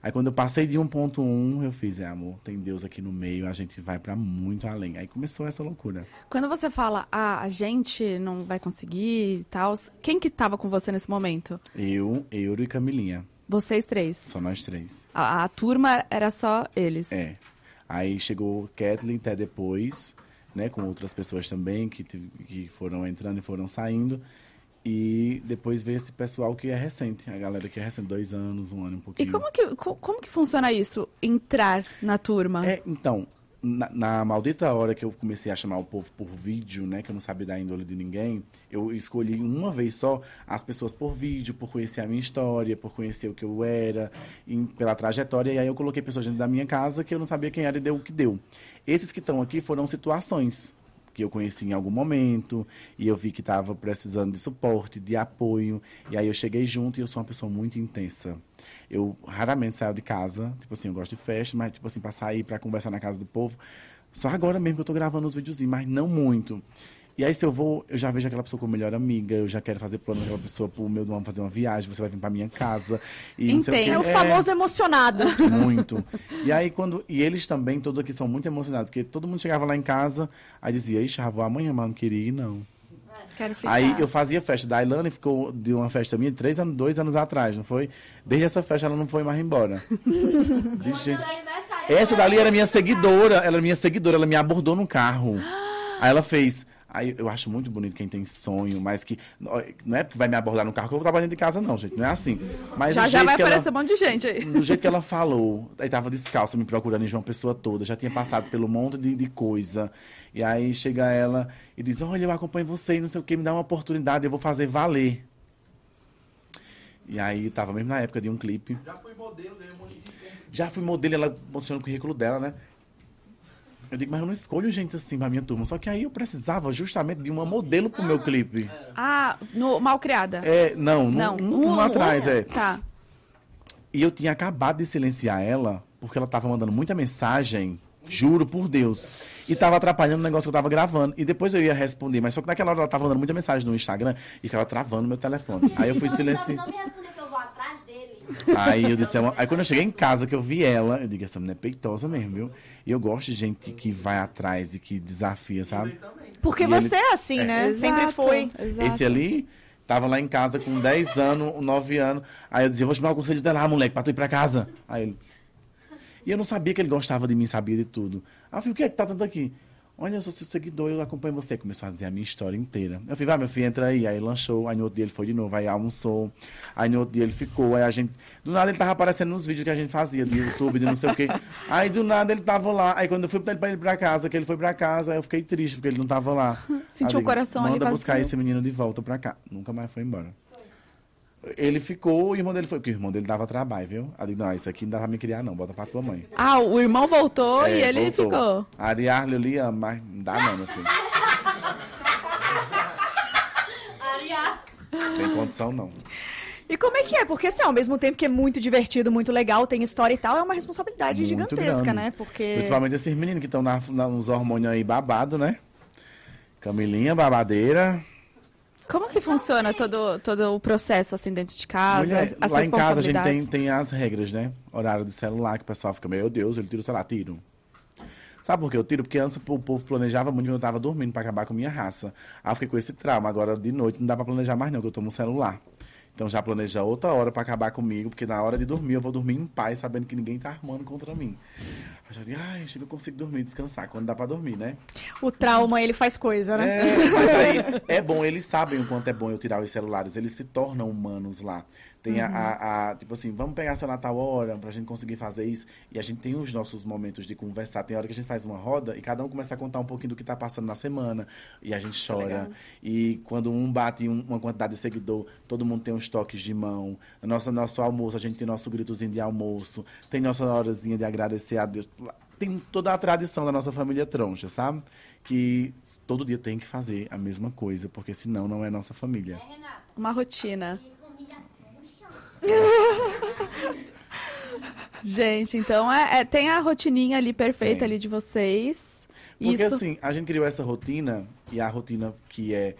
Aí quando eu passei de 1.1, eu fiz, é amor, tem Deus aqui no meio, a gente vai para muito além. Aí começou essa loucura. Quando você fala, ah, a gente não vai conseguir e tal, quem que tava com você nesse momento? Eu, Euro e Camilinha, Vocês três. só nós três. A, a turma era só eles. É. Aí chegou Kathleen até depois, né? Com outras pessoas também que, que foram entrando e foram saindo. E depois veio esse pessoal que é recente, a galera que é recente, dois anos, um ano, um E pouquinho. como que, co- como que funciona isso? Entrar na turma? É, então, na, na maldita hora que eu comecei a chamar o povo por vídeo, né, que eu não sabia da índole de ninguém, eu escolhi uma vez só as pessoas por vídeo, por conhecer a minha história, por conhecer o que eu era, em- pela trajetória, e aí eu coloquei pessoas dentro da minha casa que eu não sabia quem era e deu o que deu. Esses que estão aqui foram situações que eu conheci em algum momento e eu vi que estava precisando de suporte, de apoio, e aí eu cheguei junto e eu sou uma pessoa muito intensa. Eu raramente saio de casa, tipo assim, eu gosto de festa, mas tipo assim, para sair, para conversar na casa do povo, só agora mesmo que eu tô gravando os videozinhos, mas não muito. E aí, se eu vou, eu já vejo aquela pessoa como melhor amiga, eu já quero fazer plano com aquela pessoa pro meu vamos fazer uma viagem, você vai vir pra minha casa. E. Entendo. É o famoso emocionado. Muito. E aí, quando. E eles também, todos aqui, são muito emocionados, porque todo mundo chegava lá em casa, aí dizia, ixi, vou amanhã, mas não queria ir, não. Quero ficar. Aí eu fazia festa. Da Ilane ficou de uma festa minha de três anos, dois anos atrás, não foi? Desde essa festa ela não foi mais embora. Meu aniversário. Essa dali era minha seguidora, ela era minha seguidora, ela me abordou no carro. Aí ela fez. Aí eu acho muito bonito quem tem sonho, mas que. Não é porque vai me abordar no carro que eu vou trabalhar dentro de casa, não, gente. Não é assim. Mas já já vai que ela- aparecer um monte de gente aí. do jeito que ela falou, aí tava descalça me procurando em João Pessoa toda, já tinha passado pelo monte de, de coisa. E aí chega ela e diz: Olha, eu acompanho você e não sei o que, me dá uma oportunidade, eu vou fazer valer. E aí tava mesmo na época de um clipe. Já fui modelo, ganhei um monte de tempo. Já fui modelo, ela mostrando o currículo dela, né? Eu digo, mas eu não escolho gente assim pra minha turma. Só que aí eu precisava justamente de uma modelo pro meu clipe. Ah, no Malcriada. É, não, Não, não, um, um atrás, é. Tá. E eu tinha acabado de silenciar ela, porque ela tava mandando muita mensagem, juro por Deus. E tava atrapalhando o negócio que eu tava gravando. E depois eu ia responder, mas só que naquela hora ela tava mandando muita mensagem no Instagram e ficava travando meu telefone. Aí eu fui silenciar. não me respondeu que eu vou atrás dele. Aí eu disse, é uma- aí quando eu cheguei em casa, que eu vi ela, eu digo, essa menina é peitosa mesmo, viu? E eu gosto de gente que vai atrás e que desafia, sabe? Porque E você ele- é assim, né? Exato, Sempre foi. exato. Esse ali tava lá em casa com 10 anos, 9 anos. Aí eu dizia, vou chamar o conselho dela, moleque, pra tu ir pra casa. Aí ele. E eu não sabia que ele gostava de mim, sabia de tudo. Aí eu falei, o que é que tá tanto aqui? Olha, eu sou seu seguidor, eu acompanho você. Começou a dizer a minha história inteira. Eu falei, vai, meu filho, entra aí. Aí lanchou, aí no outro dia ele foi de novo, aí almoçou. Aí no outro dia ele ficou, aí a gente... Do nada ele tava aparecendo nos vídeos que a gente fazia, de YouTube, de não sei o quê. Aí do nada ele tava lá. Aí quando eu fui pra ele, pra ele pra casa, que ele foi pra casa, aí eu fiquei triste, porque ele não tava lá. Sentiu o coração ali Manda buscar vazio." esse menino de volta pra cá. Nunca mais foi embora. Ele ficou e o irmão dele foi, porque o irmão dele dava trabalho, viu? Aí digo, não, isso aqui não dá pra me criar, não, bota pra tua mãe. Ah, o irmão voltou e É, ele voltou. ficou. Ariarle ali, ah, mas não dá não, meu filho. Tem condição não. E como é que é? Porque, assim, ao mesmo tempo que é muito divertido, muito legal, tem história e tal, é uma responsabilidade Muito gigantesca, grande. né? Porque. Principalmente esses meninos que estão nos hormônios aí babado, né? Camilinha, babadeira. Como que funciona todo, todo o processo, assim, dentro de casa? Mulher, lá em casa a gente tem, tem as regras, né? Horário do celular, que o pessoal fica, meu Deus, ele tira o celular, tiro. Sabe por que eu tiro? Porque antes o povo planejava muito quando eu tava dormindo pra acabar com a minha raça. Aí eu fiquei com esse trauma. Agora de noite não dá pra planejar mais não, que eu tomo um celular. Então já planeja outra hora pra acabar comigo, porque na hora de dormir eu vou dormir em paz, sabendo que ninguém tá armando contra mim. Eu já digo, ai, chega, eu consigo dormir, descansar, quando dá pra dormir, né? O trauma, ele faz coisa, né? É, mas aí é bom, eles sabem o quanto é bom eu tirar os celulares, eles se tornam humanos lá. Tem a, a- a- tipo assim, vamos pegar seu Natal hora pra gente conseguir fazer isso. E a gente tem os nossos momentos de conversar. Tem hora que a gente faz uma roda e cada um começa a contar um pouquinho do que tá passando na semana. E a gente chora. E quando um bate um- uma quantidade de seguidor, todo mundo tem uns toques de mão. Nosso, nosso almoço, a gente tem nosso gritozinho de almoço. Tem nossa horazinha de agradecer a Deus. Tem toda a tradição da nossa família troncha, sabe? Que todo dia tem que fazer a mesma coisa, porque senão não é nossa família. Uma rotina. Gente, então é, é- tem a rotininha ali perfeita Tem. ali de vocês. Porque Isso. assim, a gente criou essa rotina, e a rotina que é,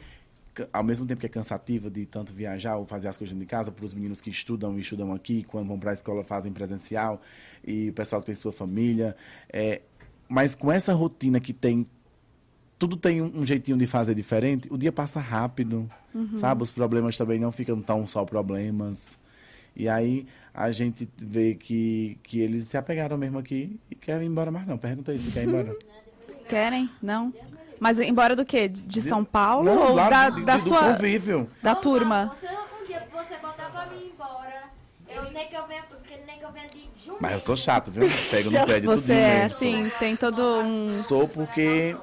ao mesmo tempo que é cansativa de tanto viajar ou fazer as coisas de casa, para os meninos que estudam e estudam aqui, quando vão para a escola fazem presencial, e o pessoal que tem sua família. É, mas com essa rotina que tem. Tudo tem um, um jeitinho de fazer diferente, o dia passa rápido, sabe? Os problemas também não ficam tão só problemas. E aí a gente vê que, que eles se apegaram mesmo aqui e querem ir embora mais não. Pergunta aí se quer ir embora. Querem? Não? Mas embora do quê? De de São Paulo Não, ou lá da, de- da de- do sua convívio. da Não, turma? Você, um dia você botar pra mim ir embora. Eu nem que eu venha, porque nem que eu venha de junho. Mas eu sou chato, viu? Pego no pé de Você tudinho é mesmo. assim, tem todo um. Sou porque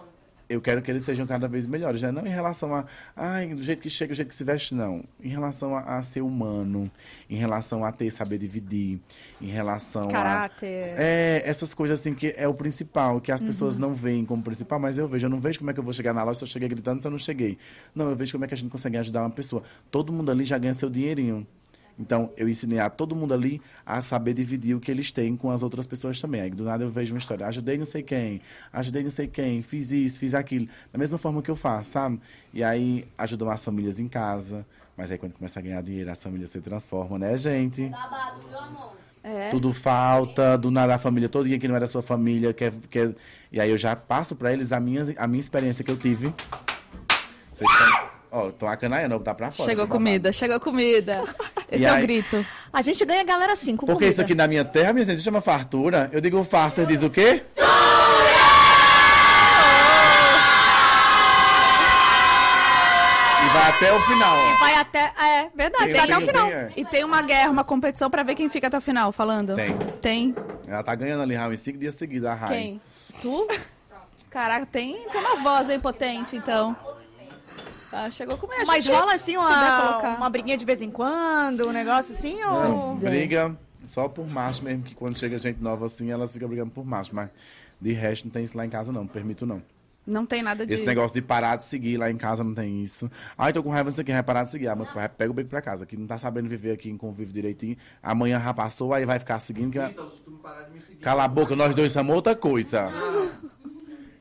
eu quero que eles sejam cada vez melhores, né? Não em relação a, ai, do jeito que chega, do jeito que se veste, não. Em relação a, a ser humano, em relação a ter saber dividir, em relação Caráter. a... É, essas coisas assim que é o principal, que as Uhum. pessoas não veem como principal, mas eu vejo. Eu não vejo como é que eu vou chegar na loja se eu cheguei gritando se eu não cheguei. Não, eu vejo como é que a gente consegue ajudar uma pessoa. Todo mundo ali já ganha seu dinheirinho. Então, eu ensinei a todo mundo ali a saber dividir o que eles têm com as outras pessoas também. Aí, do nada, eu vejo uma história. Ajudei não sei quem, ajudei não sei quem, fiz isso, fiz aquilo. Da mesma forma que eu faço, sabe? E aí, ajudam as famílias em casa. Mas aí, quando começa a ganhar dinheiro, as famílias se transformam, né, gente? Babado, meu amor. É. Tudo falta, do nada a família todinha que não era sua família, quer, quer... E aí, eu já passo pra eles a minha, a minha experiência que eu tive. Vocês estão... Ó, acanaiando, eu vou botar pra fora. Chegou babado. comida, chegou comida. Esse E é o grito. A gente ganha galera assim, com Porque comida. isso aqui na minha terra, minha gente, chama fartura. Eu digo farsa, diz o quê? E vai até o final. Vai até. É, verdade, Tem- vai até o final. tem, é. E tem uma guerra, uma competição pra ver quem fica até o final falando? Tem. Tem. Ela tá ganhando ali, Raul, em cinco dias seguidos, a Rai. Quem? Tu? Caraca, tem, tem uma voz aí potente, então. Ah, chegou com Mas rola assim uma, uma briguinha de vez em quando, um negócio assim, ou. Não, Pois é. briga só por macho mesmo, que quando chega gente nova assim, elas ficam brigando por macho. Mas de resto não tem isso lá em casa, não. Não permito, não. Não tem nada de. Esse negócio de parar de seguir lá em casa não tem isso. Ai, tô com raiva disso aqui, vai parar de seguir. Ah, mas pega o beco pra casa, que não tá sabendo viver aqui em convívio direitinho. Amanhã já passou, aí vai ficar seguindo. Que... Então, se tu não parar de me seguir. Cala a boca, nós dois somos outra coisa. A gente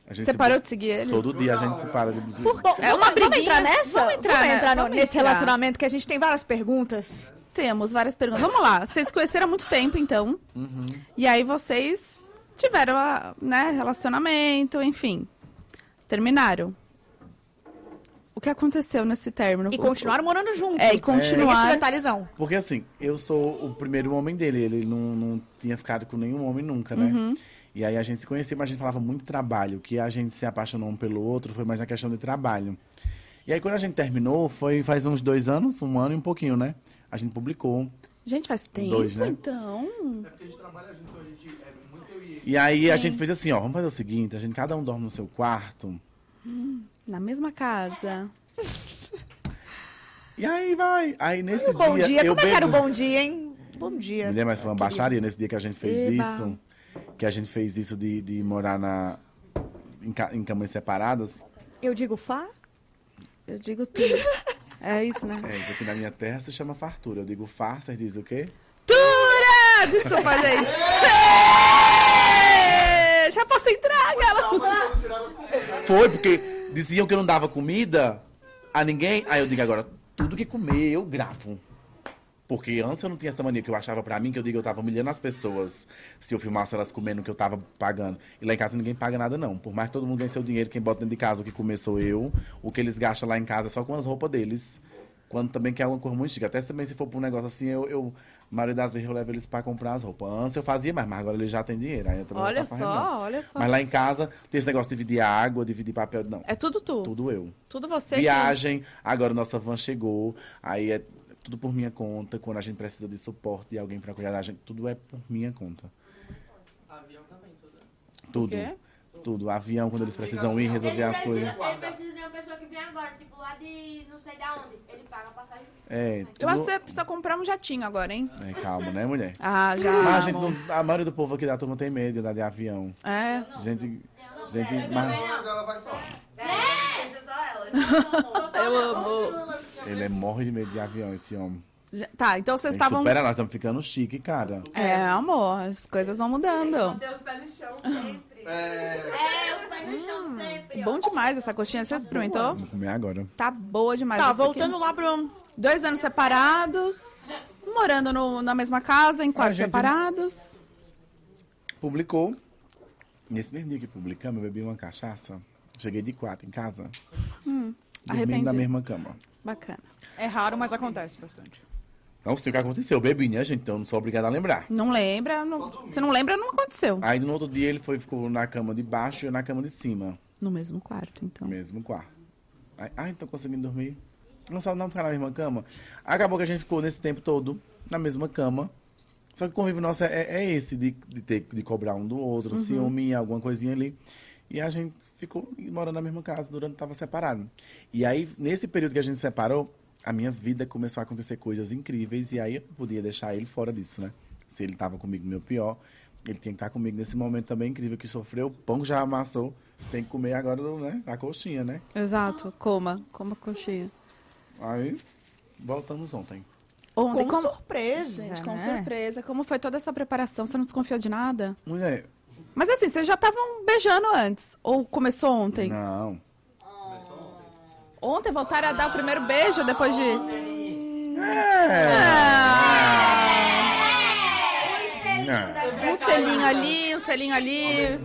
Você se- parou de seguir ele? Todo dia a gente se para de Bom, é Vamos uma briguinha. entrar nessa? Vamos entrar, Vamos né? entrar no- Vamos nesse entrar. relacionamento que a gente tem várias perguntas. Temos várias perguntas. Vamos lá. Vocês conheceram há muito tempo, então. Uhum. E aí vocês tiveram, ah, né, relacionamento, enfim. Terminaram. O que aconteceu nesse término? E continuaram morando juntos. É, e Esse continuar. detalhezão. Porque assim, eu sou o primeiro homem dele. Ele não, não tinha ficado com nenhum homem nunca, né? Uhum. E aí a gente se conhecia, mas a gente falava muito trabalho. Que a gente se apaixonou um pelo outro foi mais a questão de trabalho. E aí quando a gente terminou, foi faz uns dois anos, um ano e um pouquinho, né? A gente publicou. Gente, faz tempo, Dois, né? então. É porque a gente trabalha junto, a gente é muito eu e ele. E aí a gente fez assim, ó, vamos fazer o seguinte, a gente cada um dorme no seu quarto. Na mesma casa. E aí vai. Aí nesse Bom dia, dia. eu Como é que era o bebo- bom dia, hein? Bom dia. Mulher, mas foi uma baixaria nesse dia que a gente fez Eba. isso. Que a gente fez isso de, de morar na, em, ca- em camas separadas. Eu digo Fá? Eu digo tudo. É isso, né? É, isso aqui na minha terra se chama fartura. Eu digo farsa, e diz o quê? Tura! Desculpa, gente. Já posso entrar, galera. Foi, porque diziam que eu não dava comida a ninguém. Aí eu digo agora, tudo que comer eu gravo. Porque antes eu não tinha essa mania que eu achava pra mim que eu digo que eu tava humilhando as pessoas se eu filmasse elas comendo o que eu tava pagando. E lá em casa ninguém paga nada, não. Por mais que todo mundo ganhe seu dinheiro, quem bota dentro de casa o que comer sou eu. O que eles gastam lá em casa é só com as roupas deles. Quando também quer alguma coisa muito chique. Até também se for pra um negócio assim, eu, eu a maioria das vezes eu levo eles pra comprar as roupas. Antes eu fazia mais, mas agora eles já têm dinheiro. Aí Olha só, olha só. Mas lá em casa tem esse negócio de dividir água, dividir papel. Não. É tudo tu. Tudo eu. Tudo você. que- Viagem, agora nossa van chegou, aí é tudo por minha conta. Quando a gente precisa de suporte de alguém pra cuidar da gente, tudo é por minha conta. Avião também, tudo. Tudo. Tudo. Avião, quando eles precisam ir resolver as coisas. Ele precisa de uma pessoa que vem agora, tipo lá de não sei da onde. Ele paga a passagem. É, tudo... Eu acho que você precisa comprar um jatinho agora, hein? É, calma, né, mulher? Ah, já. Mas a, gente não- a maioria do povo aqui da turma tem medo de andar de avião. É. Gente. Gente. Eu não. Ela vai só. Eu amo. ele é morre de medo de avião, esse homem. Já- Tá, então vocês estavam. superar, nós estamos ficando chique, cara. É, amor, as coisas vão mudando. Os pés no chão sempre. É. É, os pés no chão sempre. ó. Bom demais essa coxinha. Você experimentou? Vou comer agora. Tá boa demais. Tá, essa aqui. voltando lá pro... Dois anos separados, morando no- na mesma casa, em quartos gente- separados. Publicou. Nesse mesmo dia que publicamos, eu bebi uma cachaça. Cheguei de quatro em casa. dormindo arrependido. na mesma cama. Bacana. É raro, mas acontece bastante. Não sei o que aconteceu. Eu bebi, né, gente? Então não sou obrigado a lembrar. Não lembra? não- se não lembra, não aconteceu. Aí no outro dia ele foi, ficou na cama de baixo e eu na cama de cima. No mesmo quarto, então. Mesmo quarto. Aí, ai, tô conseguindo dormir. Não sabe não ficar na mesma cama. Acabou que a gente ficou nesse tempo todo na mesma cama. Só que o convívio nosso é, é esse, de, de ter de cobrar um do outro, ciúme, alguma coisinha ali. E a gente ficou morando na mesma casa durante que tava separado. E aí, nesse período que a gente separou, a minha vida começou a acontecer coisas incríveis. E aí eu podia deixar ele fora disso, né? Se ele tava comigo no meu pior, ele tinha que estar comigo nesse momento também incrível que sofreu. O pão já amassou, tem que comer agora, né? A coxinha, né? Exato. Coma. Coma coxinha. Aí, voltamos ontem. Ontem, Com como... surpresa, Gente, com né? surpresa. Como foi toda essa preparação? Você não desconfiou de nada? Mulher, Mas assim, vocês já estavam beijando antes? Ou começou ontem? não. Ontem voltaram a dar o primeiro beijo depois de... É. Um selinho ali, um selinho ali.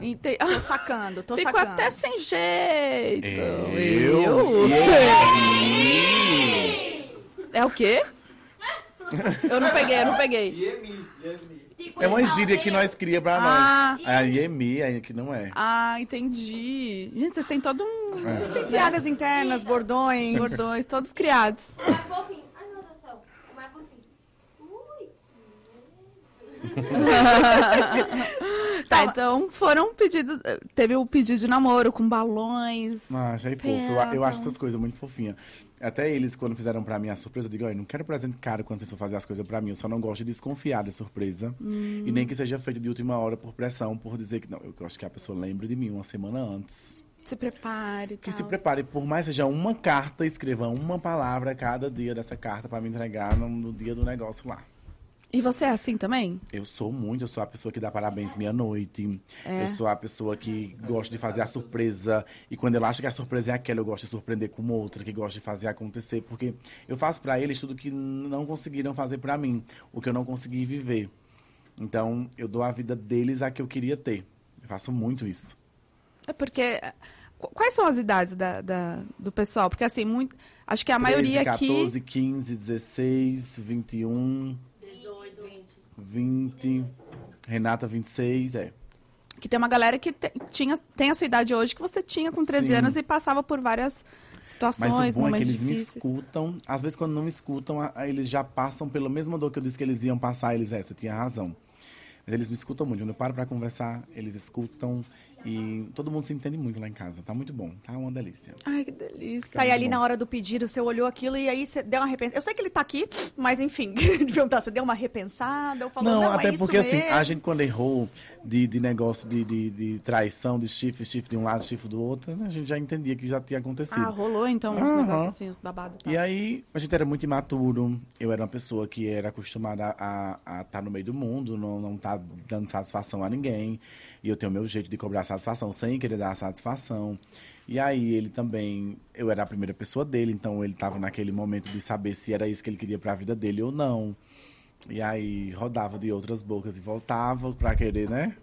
Ente... Tô sacando, tô Ficou sacando. até sem jeito. Eu? É o quê? Eu não peguei, eu não peguei. Iemi. Iemi. É uma gíria que nós cria pra Ah. nós. A IEMI, aí que não é. Ah, entendi. Gente, vocês têm todo um... Tem piadas internas, bordões. Bordões, todos criados. Mais fofinho. Ai, meu Deus do céu. O mais fofinho. Ui. Tá, então foram pedidos... Teve o pedido de namoro com balões. Ah, achei fofo. Eu, eu acho essas coisas muito fofinhas. Até eles, quando fizeram pra mim a surpresa, eu digo, não quero presente caro quando vocês for fazer as coisas pra mim. Eu só não gosto de desconfiar de surpresa. E nem que seja feito de última hora por pressão, por dizer que não. Eu gosto que a pessoa lembre de mim uma semana antes. Se prepare. Que tal. se prepare, por mais seja uma carta, escreva uma palavra cada dia dessa carta pra me entregar no, no dia do negócio lá. E você é assim também? Eu sou muito, eu sou a pessoa que dá parabéns meia-noite. É. Eu sou a pessoa que gosta de fazer a surpresa. E quando ela acha que a surpresa é aquela, eu gosto de surpreender com outra, que gosta de fazer acontecer. Porque eu faço pra eles tudo que não conseguiram fazer pra mim, o que eu não consegui viver. Então, eu dou a vida deles a que eu queria ter. Eu faço muito isso. É porque... qu- Quais são as idades da, da- do pessoal? Porque assim, muito, acho que a 13, maioria 14, aqui... 15, 16, 21, 20. Renata, 26, é. Que tem uma galera que te- tinha, tem a sua idade hoje que você tinha com 13 Sim. anos e passava por várias Mas situações, o bom é que momentos eles me difíceis. escutam. Às vezes, quando não me escutam, a- a- eles já passam pela mesma dor que eu disse que eles iam passar. Eles, é, você tinha razão. Mas eles me escutam muito. Quando eu paro pra conversar, eles escutam E todo mundo se entende muito lá em casa. Tá muito bom. Tá uma delícia. Ai, que delícia. Tá aí ali bom. na hora do pedido, você olhou aquilo e aí você deu uma repensada. Eu sei que ele tá aqui, mas enfim, de perguntar, você deu uma repensada ou falou, Não, não, até é isso porque assim, mesmo. a gente quando errou de, de negócio de, de, de traição, de chifre, chifre de um lado, chifre do outro, né, a gente já entendia que já tinha acontecido. Ah, rolou então uns Aham. negócios assim, os babados. E aí, a gente era muito imaturo. Eu era uma pessoa que era acostumada a estar no meio do mundo, não, não tá dando satisfação a ninguém. E eu tenho o meu jeito de cobrar satisfação sem querer dar satisfação. E aí, ele também. Eu era a primeira pessoa dele, então ele estava naquele momento de saber se era isso que ele queria para a vida dele ou não. E aí, rodava de outras bocas e voltava para querer, né?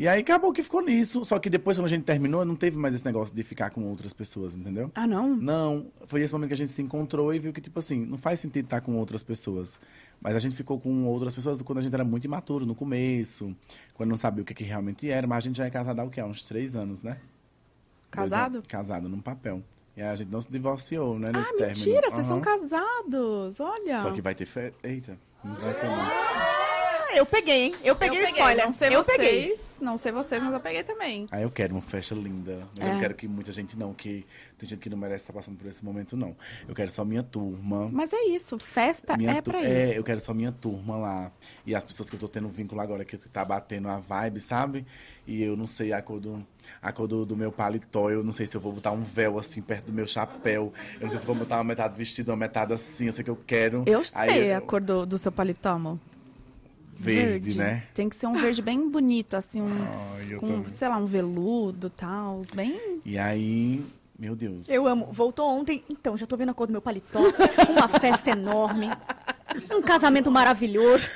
E aí acabou que ficou nisso. Só que depois, quando a gente terminou, não teve mais esse negócio de ficar com outras pessoas, entendeu? Ah, não? Não, foi esse momento que a gente se encontrou e viu que, tipo assim, não faz sentido estar com outras pessoas. Mas a gente ficou com outras pessoas quando a gente era muito imaturo, no começo, quando não sabia o que, que realmente era. Mas a gente já é casado há o quê? Há uns três anos, né? Casado? Dois Casado, num papel. E aí a gente não se divorciou, né? Nesse Ah, término. mentira, vocês são Aham. casados. Olha. Só que vai ter fé. Eita, não vai ter não. Ah, eu peguei, hein? Eu peguei eu o spoiler. Não sei eu vocês, peguei. não sei vocês, mas eu peguei também. Aí eu quero uma festa linda. Mas eu É. não quero que muita gente não, que tem gente que não merece estar passando por esse momento, não. Eu quero só minha turma. Mas é isso, festa Minha é tu- pra é, isso. eu quero só minha turma lá. E as pessoas que eu tô tendo vínculo agora, que tá batendo a vibe, sabe? E eu não sei a cor do, a cor do, do meu paletó. Eu não sei se eu vou botar um véu assim perto do meu chapéu. Eu não sei se eu vou botar uma metade vestido, uma metade assim. Eu sei que eu quero. Eu Aí sei eu- a cor do, do seu paletó, amor. Verde, né? Tem que ser um verde bem bonito, assim, um, eu com, também. sei lá, um veludo e tal, bem... E aí, meu Deus. Eu amo. Voltou ontem. Então, já tô vendo a cor do meu paletó. Uma festa enorme. Um casamento maravilhoso.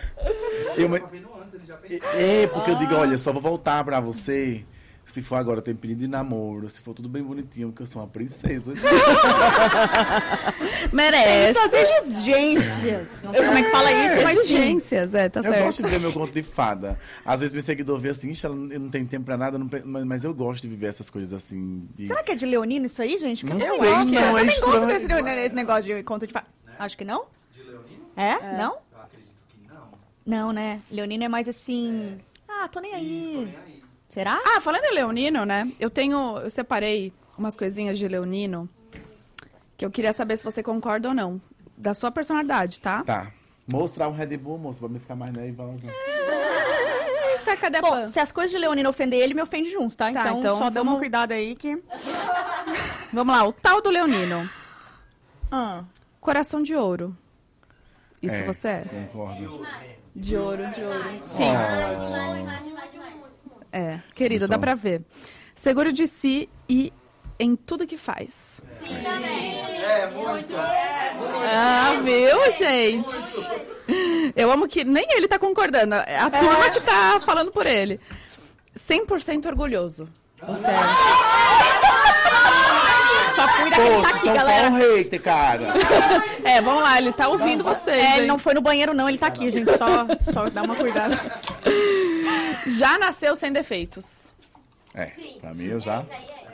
Eu, me- vendo antes, ele já pensou. É, porque eu digo, olha, só vou voltar pra você. Se for agora, eu tenho pedido de namoro. Se for tudo bem bonitinho, porque eu sou uma princesa. Merece. Essas exigências. Não sei como é que fala isso, mas sim. Exigências, é, tá Eu certo. gosto de ver meu conto de fada. Às vezes meu seguidor vê assim, "Ixi, ela não- eu tenho tempo pra nada, não mas, mas eu gosto de viver essas coisas assim. de- Será que é de Leonino isso aí, gente? Não eu sei, acho. não, eu é também gosto estranho. desse, desse negócio de conto de fada. Acho que não. De Leonino? É? Não? Eu acredito que não. Não, né? Leonino é mais assim. Ah, tô nem Isso, tô aí. nem aí. Será? Ah, falando em leonino, né? Eu tenho... Eu separei umas coisinhas de leonino que eu queria saber se você concorda ou não. Da sua personalidade, tá? Tá. Mostrar um Red Bull, moço, pra me ficar mais nervosa. Eita, cadê a Bom, Pan? se as coisas de Leonino ofender ele, me ofende junto, tá? Tá, então, então só dá vamos- uma cuidado aí que. Vamos lá, o tal do leonino. Ah. Coração de ouro. Isso É, você é? Concordo. De ouro, de ouro. Sim. Demais, demais, demais, demais. É, querido, Eu dá pra ver. Seguro de si e em tudo que faz. Sim, também. É, muito. Ah, viu, gente? Eu amo que nem ele tá concordando. É a turma que tá falando por ele. 100% orgulhoso. Você é. Só cuida que ele tá aqui, São galera. Paulo hater, cara. É, vamos lá, ele tá ouvindo vocês. É, ele hein? não foi no banheiro, não, ele tá aqui, gente. Só, só dá uma cuidada. Já nasceu sem defeitos. É, Sim. pra mim eu já. É.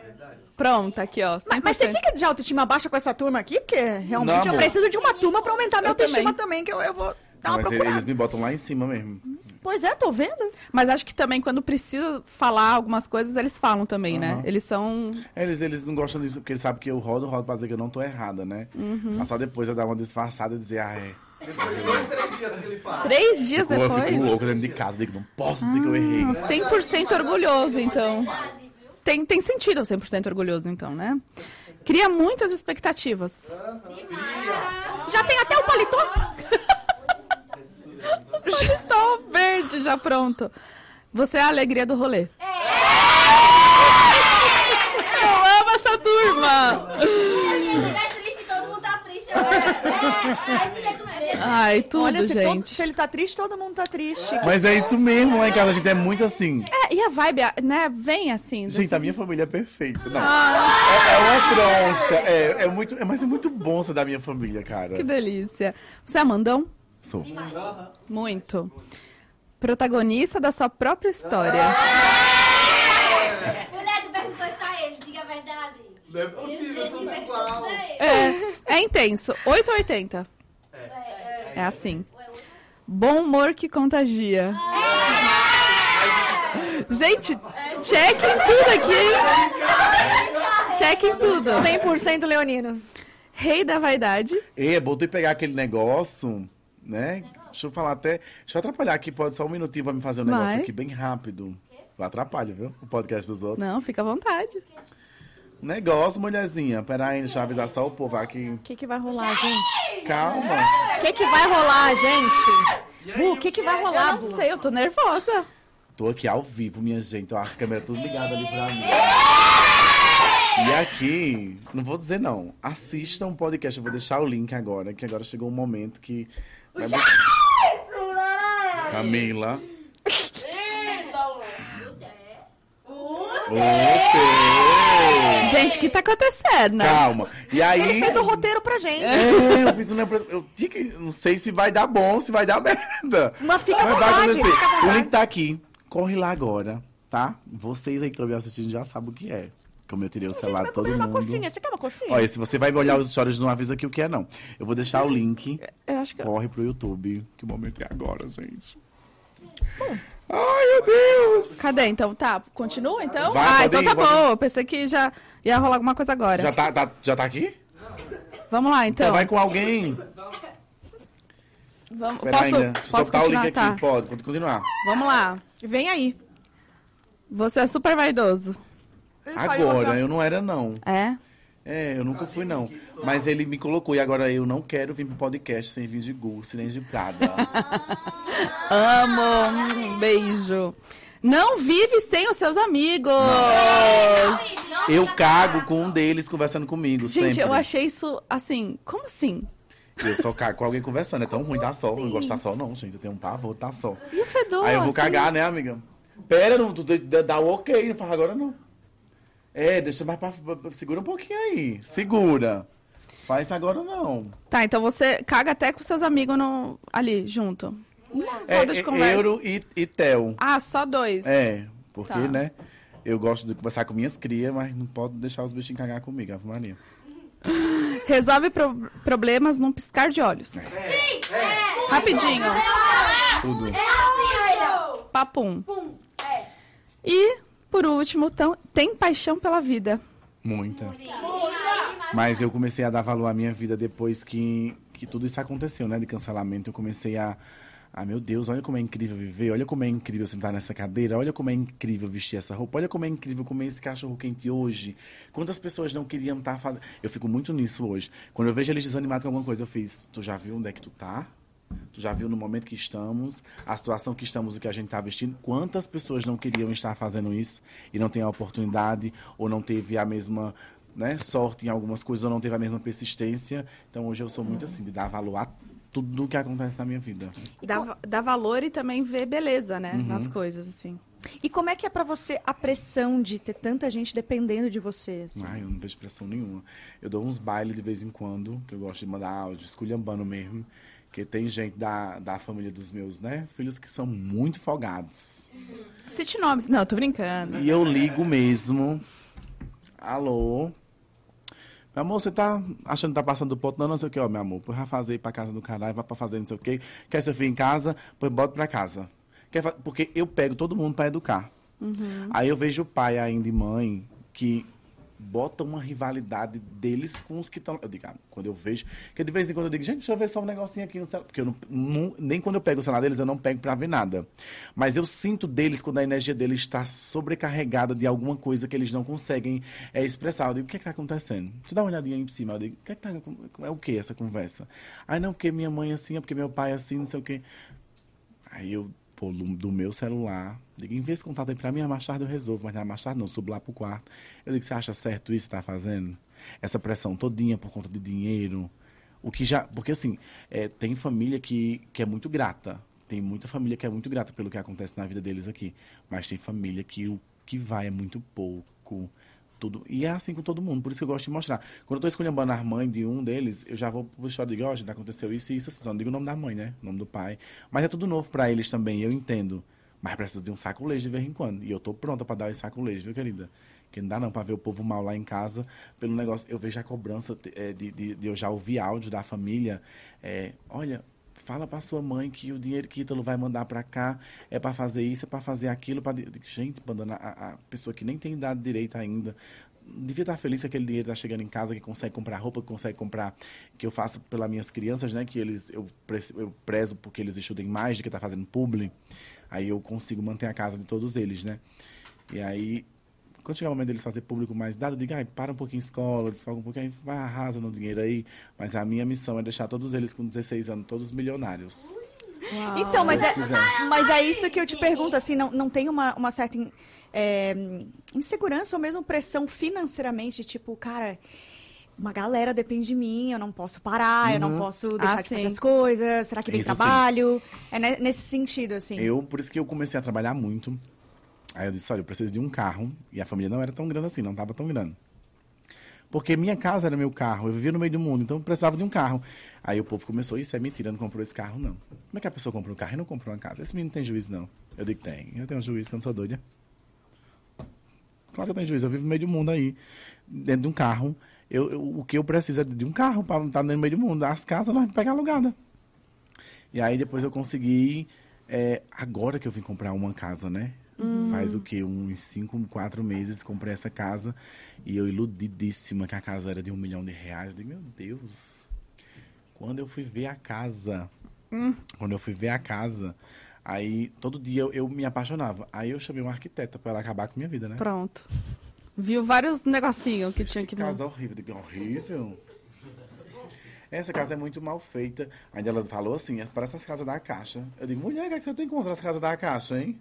Pronto, aqui, ó. 100%. Mas, mas você fica de autoestima baixa com essa turma aqui? Porque realmente Não, eu amor. preciso de uma turma pra aumentar minha autoestima também. também, que eu, eu vou dar Não, uma mas procurada. eles me botam lá em cima mesmo. Pois é, tô vendo. Mas acho que também quando precisa falar algumas coisas, eles falam também, né? Aham. Eles são. Eles, eles não gostam disso, porque eles sabem que eu rodo, rodo pra dizer que eu não tô errada, né? Uhum. Mas só depois eu dar uma disfarçada e dizer, ah, é. Depois de dois, três dias que ele fala. Três dias Pô, eu fico depois. louco dentro de casa, digo, não posso dizer que eu errei. 100% orgulhoso, então. Tem, tem sentido o 100% orgulhoso, então, né? Cria muitas expectativas. Já tem até o paletó. Tô verde, já pronto. Você é a alegria do rolê. Eu amo essa turma. Se eu estiver triste, todo mundo tá triste. É, é, é mesmo. Ai, tudo, Olha, se, todo- gente. se ele tá triste, todo mundo tá triste. Mas é isso mesmo, lá em casa a gente é muito assim. É, e a vibe, né, vem assim. Gente, desse- a minha família é perfeita. Não, Ah, é, é uma troncha. É, é muito, é, mas é muito bom ser da minha família, cara. que delícia. Você é mandão? Sou. Muito. Protagonista da sua própria história. Mulher, tu perguntou isso a ele, diga a verdade. Não é possível, tudo igual. É, é intenso. 8 ou 80? É assim. Bom humor que contagia. Gente, Check em tudo aqui, hein? Check em tudo. 100% leonino. Rei da vaidade. E é bom tu pegar aquele negócio, né? Deixa eu falar até. Deixa eu atrapalhar aqui, pode só um minutinho pra me fazer um negócio Vai. aqui bem rápido. Eu atrapalho, viu? O podcast dos outros. Não, fica à vontade. Negócio, mulherzinha. Pera aí, deixa eu avisar só o povo aqui. O que, que vai rolar, gente? Calma. O que, que vai rolar, gente? Bu, o que, que vai rolar, Eu não sei, eu tô nervosa. Tô aqui ao vivo, minha gente. Ó, as câmeras tudo ligadas ali pra mim. E aqui, não vou dizer não. Assistam o podcast. Eu vou deixar o link agora, que agora chegou um momento que. vai Camila. Opa! Gente, o que tá acontecendo? Calma. E aí. Ele fez o roteiro pra gente. É, eu fiz um Eu tinha que. Não sei se vai dar bom, se vai dar merda. Mas fica à Mas vai vontade, acontecer. fica à O vontade. link tá aqui. Corre lá agora, tá? Vocês aí que estão me assistindo já sabem o que é. Como eu tirei o celular de todo Uma mundo. coxinha, você quer uma coxinha? Olha, se você vai olhar os stories, não avisa aqui o que é, não. Eu vou deixar o link. Eu acho que. Corre pro YouTube. Que momento é agora, gente. Ai, meu Deus! Cadê então? Tá, continua então? Vai, ah, então ir, tá bom. Eu pensei que já ia rolar alguma coisa agora. Já tá, tá- já tá aqui? Vamos lá Então então. vai com alguém. Vamos, Pera posso, ainda. Deixa eu posso soltar o continuar? link aqui. Tá. Pode, pode continuar. Vamos lá. Vem aí. Você é super vaidoso. Agora, eu não era, não. É? É, eu nunca fui, não. Mas ele me colocou e agora eu não quero vir pro podcast sem vir de Gulce nem de Prada. Amo. Um beijo. Não vive sem os seus amigos. Eu cago com um deles conversando comigo, Gente, sempre. eu achei isso assim. Como assim? Eu só cago com alguém conversando. É tão ruim dar sol. Eu não gosto de dar sol, não, gente. Eu tenho um pavor dar sol. E o fedor? Aí eu vou assim? cagar, né, amiga? Pera, não, tu dá dá o ok, não faz agora não. É, deixa mais pra. pra- Segura um pouquinho aí. Segura. Faz agora não. Tá, então você caga até com seus amigos no... ali, junto. Uma É, roda de é conversa. Euro e, e Tel. Ah, só dois. É, porque, Tá. né? Eu gosto de conversar com minhas crias, mas não pode deixar os bichinhos cagar comigo, Ave Maria. Resolve pro- problemas num piscar de olhos. É. Rapidinho. Tudo. É assim, filho. Papum. Pum. É. E, por último, tão- tem paixão pela vida. Muita. Mas eu comecei a dar valor à minha vida depois que, que tudo isso aconteceu, né? De cancelamento. Eu comecei a. Ah, meu Deus, olha como é incrível viver, olha como é incrível sentar nessa cadeira, olha como é incrível vestir essa roupa, olha como é incrível comer esse cachorro quente hoje. Quantas pessoas não queriam estar fazendo. Eu fico muito nisso hoje. Quando eu vejo eles desanimados com alguma coisa, eu fiz. Tu já viu onde é que tu tá? Tu já viu no momento que estamos, a situação que estamos, o que a gente está vestindo? Quantas pessoas não queriam estar fazendo isso e não tem a oportunidade ou não teve a mesma né, sorte em algumas coisas ou não teve a mesma persistência? Então hoje eu sou muito assim, de dar valor a tudo que acontece na minha vida. Dá, dá valor e também vê beleza, né? Uhum. Nas coisas, assim. E como é que é pra você a pressão de ter tanta gente dependendo de você? assim? Ai, eu não vejo pressão nenhuma. Eu dou uns bailes de vez em quando, que eu gosto de mandar áudio, esculhambando mesmo. Porque tem gente da, da família dos meus, né, filhos que são muito folgados. Cite nomes. Não, tô brincando. E eu ligo mesmo. Alô? Meu amor, você tá achando que tá passando do ponto? Não, não sei o que, ó, meu amor. Pois vai fazer ir pra casa do caralho, vai pra fazer não sei o que. Quer seu filho em casa? Pois bota pra casa. Quer fa- Porque eu pego todo mundo pra educar. Aí eu vejo pai ainda e mãe que botam uma rivalidade deles com os que estão. Eu digo, ah, quando eu vejo. Que de vez em quando eu digo, gente, deixa eu ver só um negocinho aqui no celular. Porque eu não, não- nem quando eu pego o celular deles, eu não pego pra ver nada. Mas eu sinto deles quando a energia deles está sobrecarregada de alguma coisa que eles não conseguem é, expressar. Eu digo, o que é que tá acontecendo? Deixa eu dar uma olhadinha aí por cima. Eu digo, o que é que tá. É o que essa conversa? Aí não, porque minha mãe é assim, é porque meu pai é assim, não sei o quê. Aí eu, pô, do, meu celular, digo, envia esse contato aí pra mim, a mais tarde eu resolvo, mas não, mais tarde não, subo lá pro quarto. Eu digo, você acha certo isso que tá fazendo? Essa pressão todinha por conta de dinheiro. O que já. Porque assim, é, tem família que, que é muito grata. Tem muita família que é muito grata pelo que acontece na vida deles aqui. Mas tem família que o que vai é muito pouco. Tudo. E é assim com todo mundo, por isso que eu gosto de mostrar. Quando eu tô escolhendo a mãe de um deles, eu já vou pro história e digo, ó, gente, aconteceu isso e isso, assim, só não digo o nome da mãe, né? O nome do pai. Mas é tudo novo pra eles também, eu entendo. Mas precisa de um saco leite de vez em quando. E eu tô pronta pra dar esse saco leite, viu, querida? Que não dá não pra ver o povo mal lá em casa pelo negócio. Eu vejo a cobrança eh, de, de, de eu já ouvir áudio da família. eh, olha, fala pra sua mãe que o dinheiro que Ítalo vai mandar pra cá é pra fazer isso, é pra fazer aquilo. Digo, Gente, mandando a, a pessoa que nem tem idade direita ainda. Devia estar feliz que aquele dinheiro tá chegando em casa, que consegue comprar roupa, que consegue comprar, que eu faço pelas minhas crianças, né? Que eles, eu, eu prezo porque eles estudem mais do que tá fazendo publi. Aí eu consigo manter a casa de todos eles, né? E aí, quando chegar o momento deles fazer público mais dado, eu digo, ai, para um pouquinho escola, desfoca um pouquinho, aí vai, arrasa no dinheiro aí. Mas a minha missão é deixar todos eles com 16 anos, todos milionários. Uau. Então, mas é, mas é isso que eu te pergunto, assim, não, não tem uma, uma certa in- é, insegurança ou mesmo pressão financeiramente, tipo, cara, uma galera depende de mim, eu não posso parar, eu não posso deixar Ah, de fazer sim. as coisas, será que vem Isso sim. trabalho? É ne- nesse sentido, assim. Eu, por isso que eu comecei a trabalhar muito. Aí eu disse, olha, eu preciso de um carro. E a família não era tão grande assim, não estava tão grande. Porque minha casa era meu carro, eu vivia no meio do mundo, então eu precisava de um carro. Aí o povo começou, isso é mentira, não comprou esse carro, não. Como é que a pessoa compra um carro e não comprou uma casa? Esse menino tem juízo, não. Eu digo, tem. Eu tenho um juízo, que eu não sou doida. Claro que eu tenho juízo, eu vivo no meio do mundo aí, dentro de um carro. Eu, eu- o que eu preciso é de um carro para estar no meio do mundo. As casas nós pegar alugada. E aí depois eu consegui, é, agora que eu vim comprar uma casa, né? Faz o quê? Uns cinco, quatro meses comprei essa casa e eu iludidíssima que a casa era de um milhão de reais. Eu digo, meu Deus. Quando eu fui ver a casa, quando eu fui ver a casa, aí todo dia eu, eu me apaixonava. Aí eu chamei uma arquiteta para ela acabar com a minha vida, né? Pronto. Viu vários negocinhos que tinha que... Casa horrível. Digo, horrível? Essa casa é muito mal feita. Ainda ela falou assim, parece as casas da Caixa. Eu digo, mulher, é que você tem contra as casas da Caixa, hein?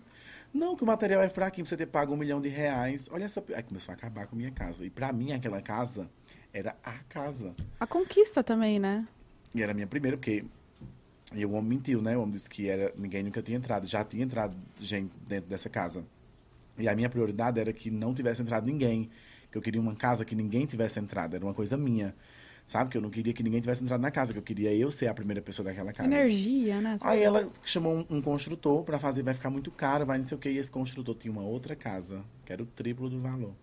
Não, que o material é fraquinho, você ter pago um milhão de reais. Olha essa... Aí começou a acabar com a minha casa. E pra mim, aquela casa era a casa. A conquista também, né? E era a minha primeira, porque... E o homem mentiu, né? O homem disse que era... ninguém nunca tinha entrado. Já tinha entrado gente dentro dessa casa. E a minha prioridade era que não tivesse entrado ninguém. Que eu queria uma casa que ninguém tivesse entrado. Era uma coisa minha. Sabe? Que eu não queria que ninguém tivesse entrado na casa. Que eu queria eu ser a primeira pessoa daquela casa. Energia, né? Aí ela chamou um, um construtor pra fazer, vai ficar muito caro, vai não sei o que. E esse construtor tinha uma outra casa, que era o triplo do valor.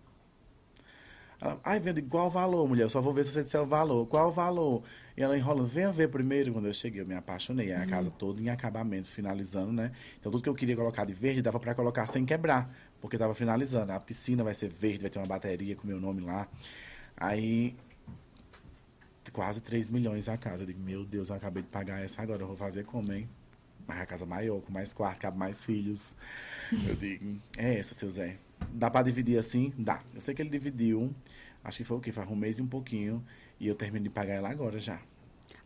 Ela, ai, vendo qual valor, mulher? Eu só vou ver se você disser o valor. Qual o valor? E ela enrolando, venha ver primeiro. Quando eu cheguei, eu me apaixonei. A casa toda em acabamento, finalizando, né? Então tudo que eu queria colocar de verde dava pra colocar sem quebrar, porque tava finalizando. A piscina vai ser verde, vai ter uma bateria com meu nome lá. Aí quase 3 milhões a casa. Eu digo, meu Deus, eu acabei de pagar essa agora, eu vou fazer como, hein? Mas a casa maior, com mais quarto, cabe mais filhos. Eu digo, é essa, seu Zé. Dá pra dividir assim? Dá. Eu sei que ele dividiu, acho que foi o quê? Faz um mês e um pouquinho. E eu termino de pagar ela agora já.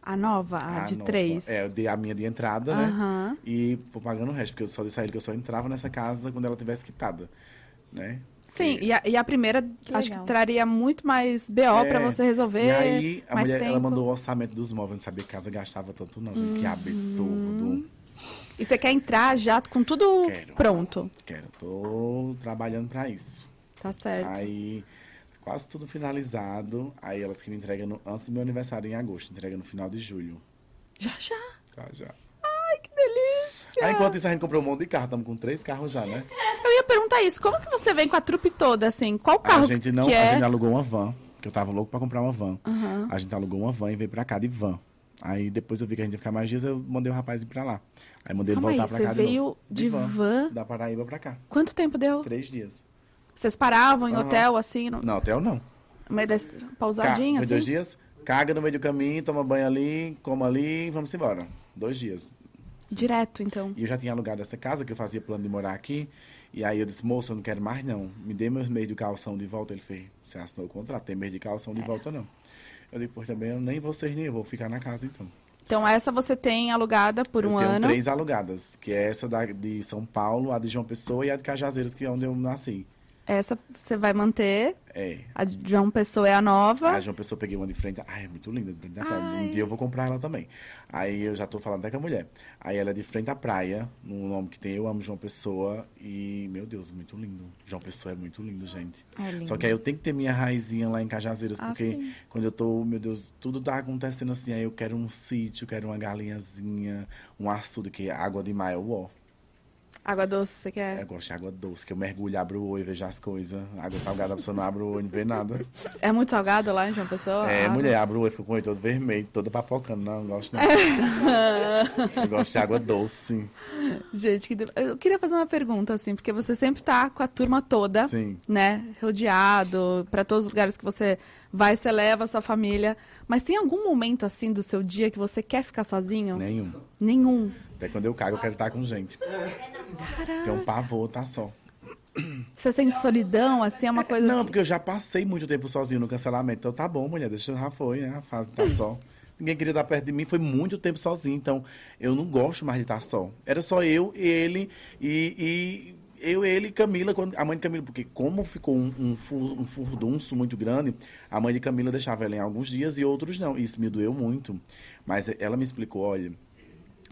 A nova, a, A de nova. três. É, eu dei a minha de entrada, né? Aham. E vou pagando o resto, porque eu só disse a ele que eu só entrava nessa casa quando ela tivesse quitada, né? Sim, e a, e a primeira Que acho legal. que traria muito mais BO pra É, você resolver. E aí, a mais mulher, tempo. ela mandou o orçamento dos móveis, não sabia que casa gastava tanto não. gente, Que absurdo. E você quer entrar já com tudo Quero. pronto. Quero, tô trabalhando pra isso. Tá certo. Aí, quase tudo finalizado. Aí elas que me entregam no- antes do meu aniversário em agosto, entrega no final de julho. Já, já. Tá, já. Aí, enquanto isso, a gente comprou um monte de carro. Estamos com três carros já, né? Eu ia perguntar isso. Como que você vem com a trupe toda, assim? Qual carro a gente não, que a é? gente alugou uma van, que eu tava louco pra comprar uma van. Aham. A gente alugou uma van e veio pra cá de van. Aí depois eu vi que a gente ia ficar mais dias, eu mandei o rapaz ir pra lá. Aí mandei Calma ele voltar aí, pra você cá veio de de van? Da Paraíba pra cá. Quanto tempo deu? Três dias. Vocês paravam em Aham. hotel, assim, no, Não, hotel não. meio da Ca- pausadinha, foi assim? dois dias, caga no meio do caminho, toma banho ali, coma ali e vamos embora. Dois dias. Direto, então. E eu já tinha alugado essa casa, que eu fazia plano de morar aqui. E aí eu disse, moço, eu não quero mais não. Me dê meus meios de calção de volta. Ele fez, você assinou o contrato, tem meio de calção É. de volta não. Eu digo, pois também eu nem vocês nem eu, vou ficar na casa então. Então, essa você tem alugada por eu um tenho ano. três alugadas, que é essa da, de São Paulo, a de João Pessoa e a de Cajazeiras, que é onde eu nasci. Essa você vai manter. É. A João Pessoa é a nova. A João Pessoa peguei uma de frente. Ai, é muito linda. de frente à praia. Um dia eu vou comprar ela também. Aí eu já tô falando até com a mulher. Aí ela é de frente à praia, no nome que tem Eu Amo João Pessoa. E, meu Deus, muito lindo. João Pessoa é muito lindo, gente. É lindo. Só que aí eu tenho que ter minha raizinha lá em Cajazeiras, Ah, porque sim. quando eu tô, meu Deus, tudo tá acontecendo assim. Aí eu quero um sítio, quero uma galinhazinha, um açude, que é água de mar, ó. Água doce, você quer? Eu gosto de água doce, que eu mergulho, abro o olho e vejo as coisas. Água salgada, a pessoa não abre o olho, não vê nada. É muito salgado lá em João Pessoa? É, água? mulher, abre o olho, fica com o olho todo vermelho, toda papocando. Não, não gosto não. eu gosto de água doce. Gente, que eu queria fazer uma pergunta, assim, porque você sempre tá com a turma toda, Sim. né? Rodeado, pra todos os lugares que você vai, você leva a sua família. Mas tem algum momento, assim, do seu dia que você quer ficar sozinho? Nenhum. Nenhum. Até quando eu cago, eu quero estar com gente. Tem um pavor, tá só. Você sente solidão, assim, é uma coisa. Não, que- porque eu já passei muito tempo sozinho no cancelamento. Então tá bom, mulher, deixa já foi, né? A fase tá só. Ninguém queria estar perto de mim, foi muito tempo sozinho. Então eu não gosto mais de estar só. Era só eu, ele e, e eu, ele e Camila, quando, a mãe de Camila, porque como ficou um, um, fur- um furdunço muito grande, a mãe de Camila deixava ela em alguns dias e outros não. Isso me doeu muito. Mas ela me explicou, olha,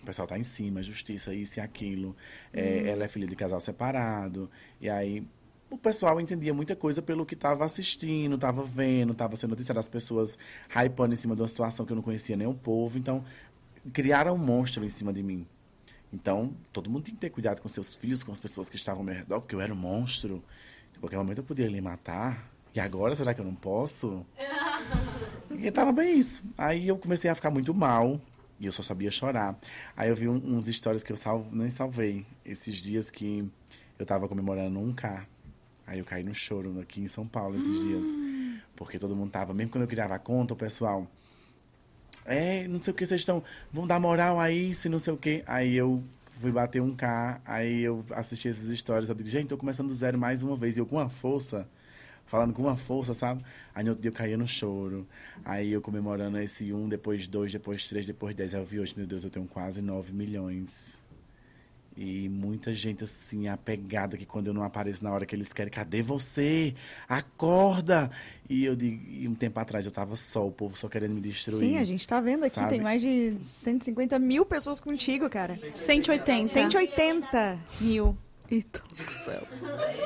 pessoal tá em cima, justiça, isso e aquilo. É, Ela é filha de casal separado. E aí o pessoal entendia muita coisa pelo que estava assistindo, estava vendo, estava sendo notícia das pessoas hypando em cima de uma situação que eu não conhecia nem o povo. Então, criaram um monstro em cima de mim. Então, todo mundo tem que ter cuidado com seus filhos, com as pessoas que estavam ao meu redor, porque eu era um monstro. Em qualquer momento eu poderia lhe matar. E agora, será que eu não posso? E tava bem isso. Aí eu comecei a ficar muito mal. E eu só sabia chorar. Aí eu vi um- uns stories que eu salvo, nem salvei. Esses dias que eu tava comemorando um K. Aí eu caí no choro aqui em São Paulo esses dias. Porque todo mundo tava, mesmo quando eu criava a conta, o pessoal. É, não sei o que, vocês estão. Vão dar moral a isso e não sei o que. Aí eu fui bater um K, aí eu assisti essas histórias. Eu digo, gente, tô começando do zero mais uma vez. E eu com uma força, falando com uma força, sabe? Aí no outro dia eu caía no choro. Aí eu comemorando esse um, depois dois, depois três, depois dez. Aí eu vi hoje, meu Deus, eu tenho quase nove milhões. E muita gente assim, apegada, que quando eu não apareço na hora que eles querem, cadê você? Acorda! E eu digo, e um tempo atrás eu tava só, o povo só querendo me destruir. Sim, a gente tá vendo aqui, Sabe? tem mais de 150 mil pessoas contigo, cara. 180. 180 mil. Eita do céu.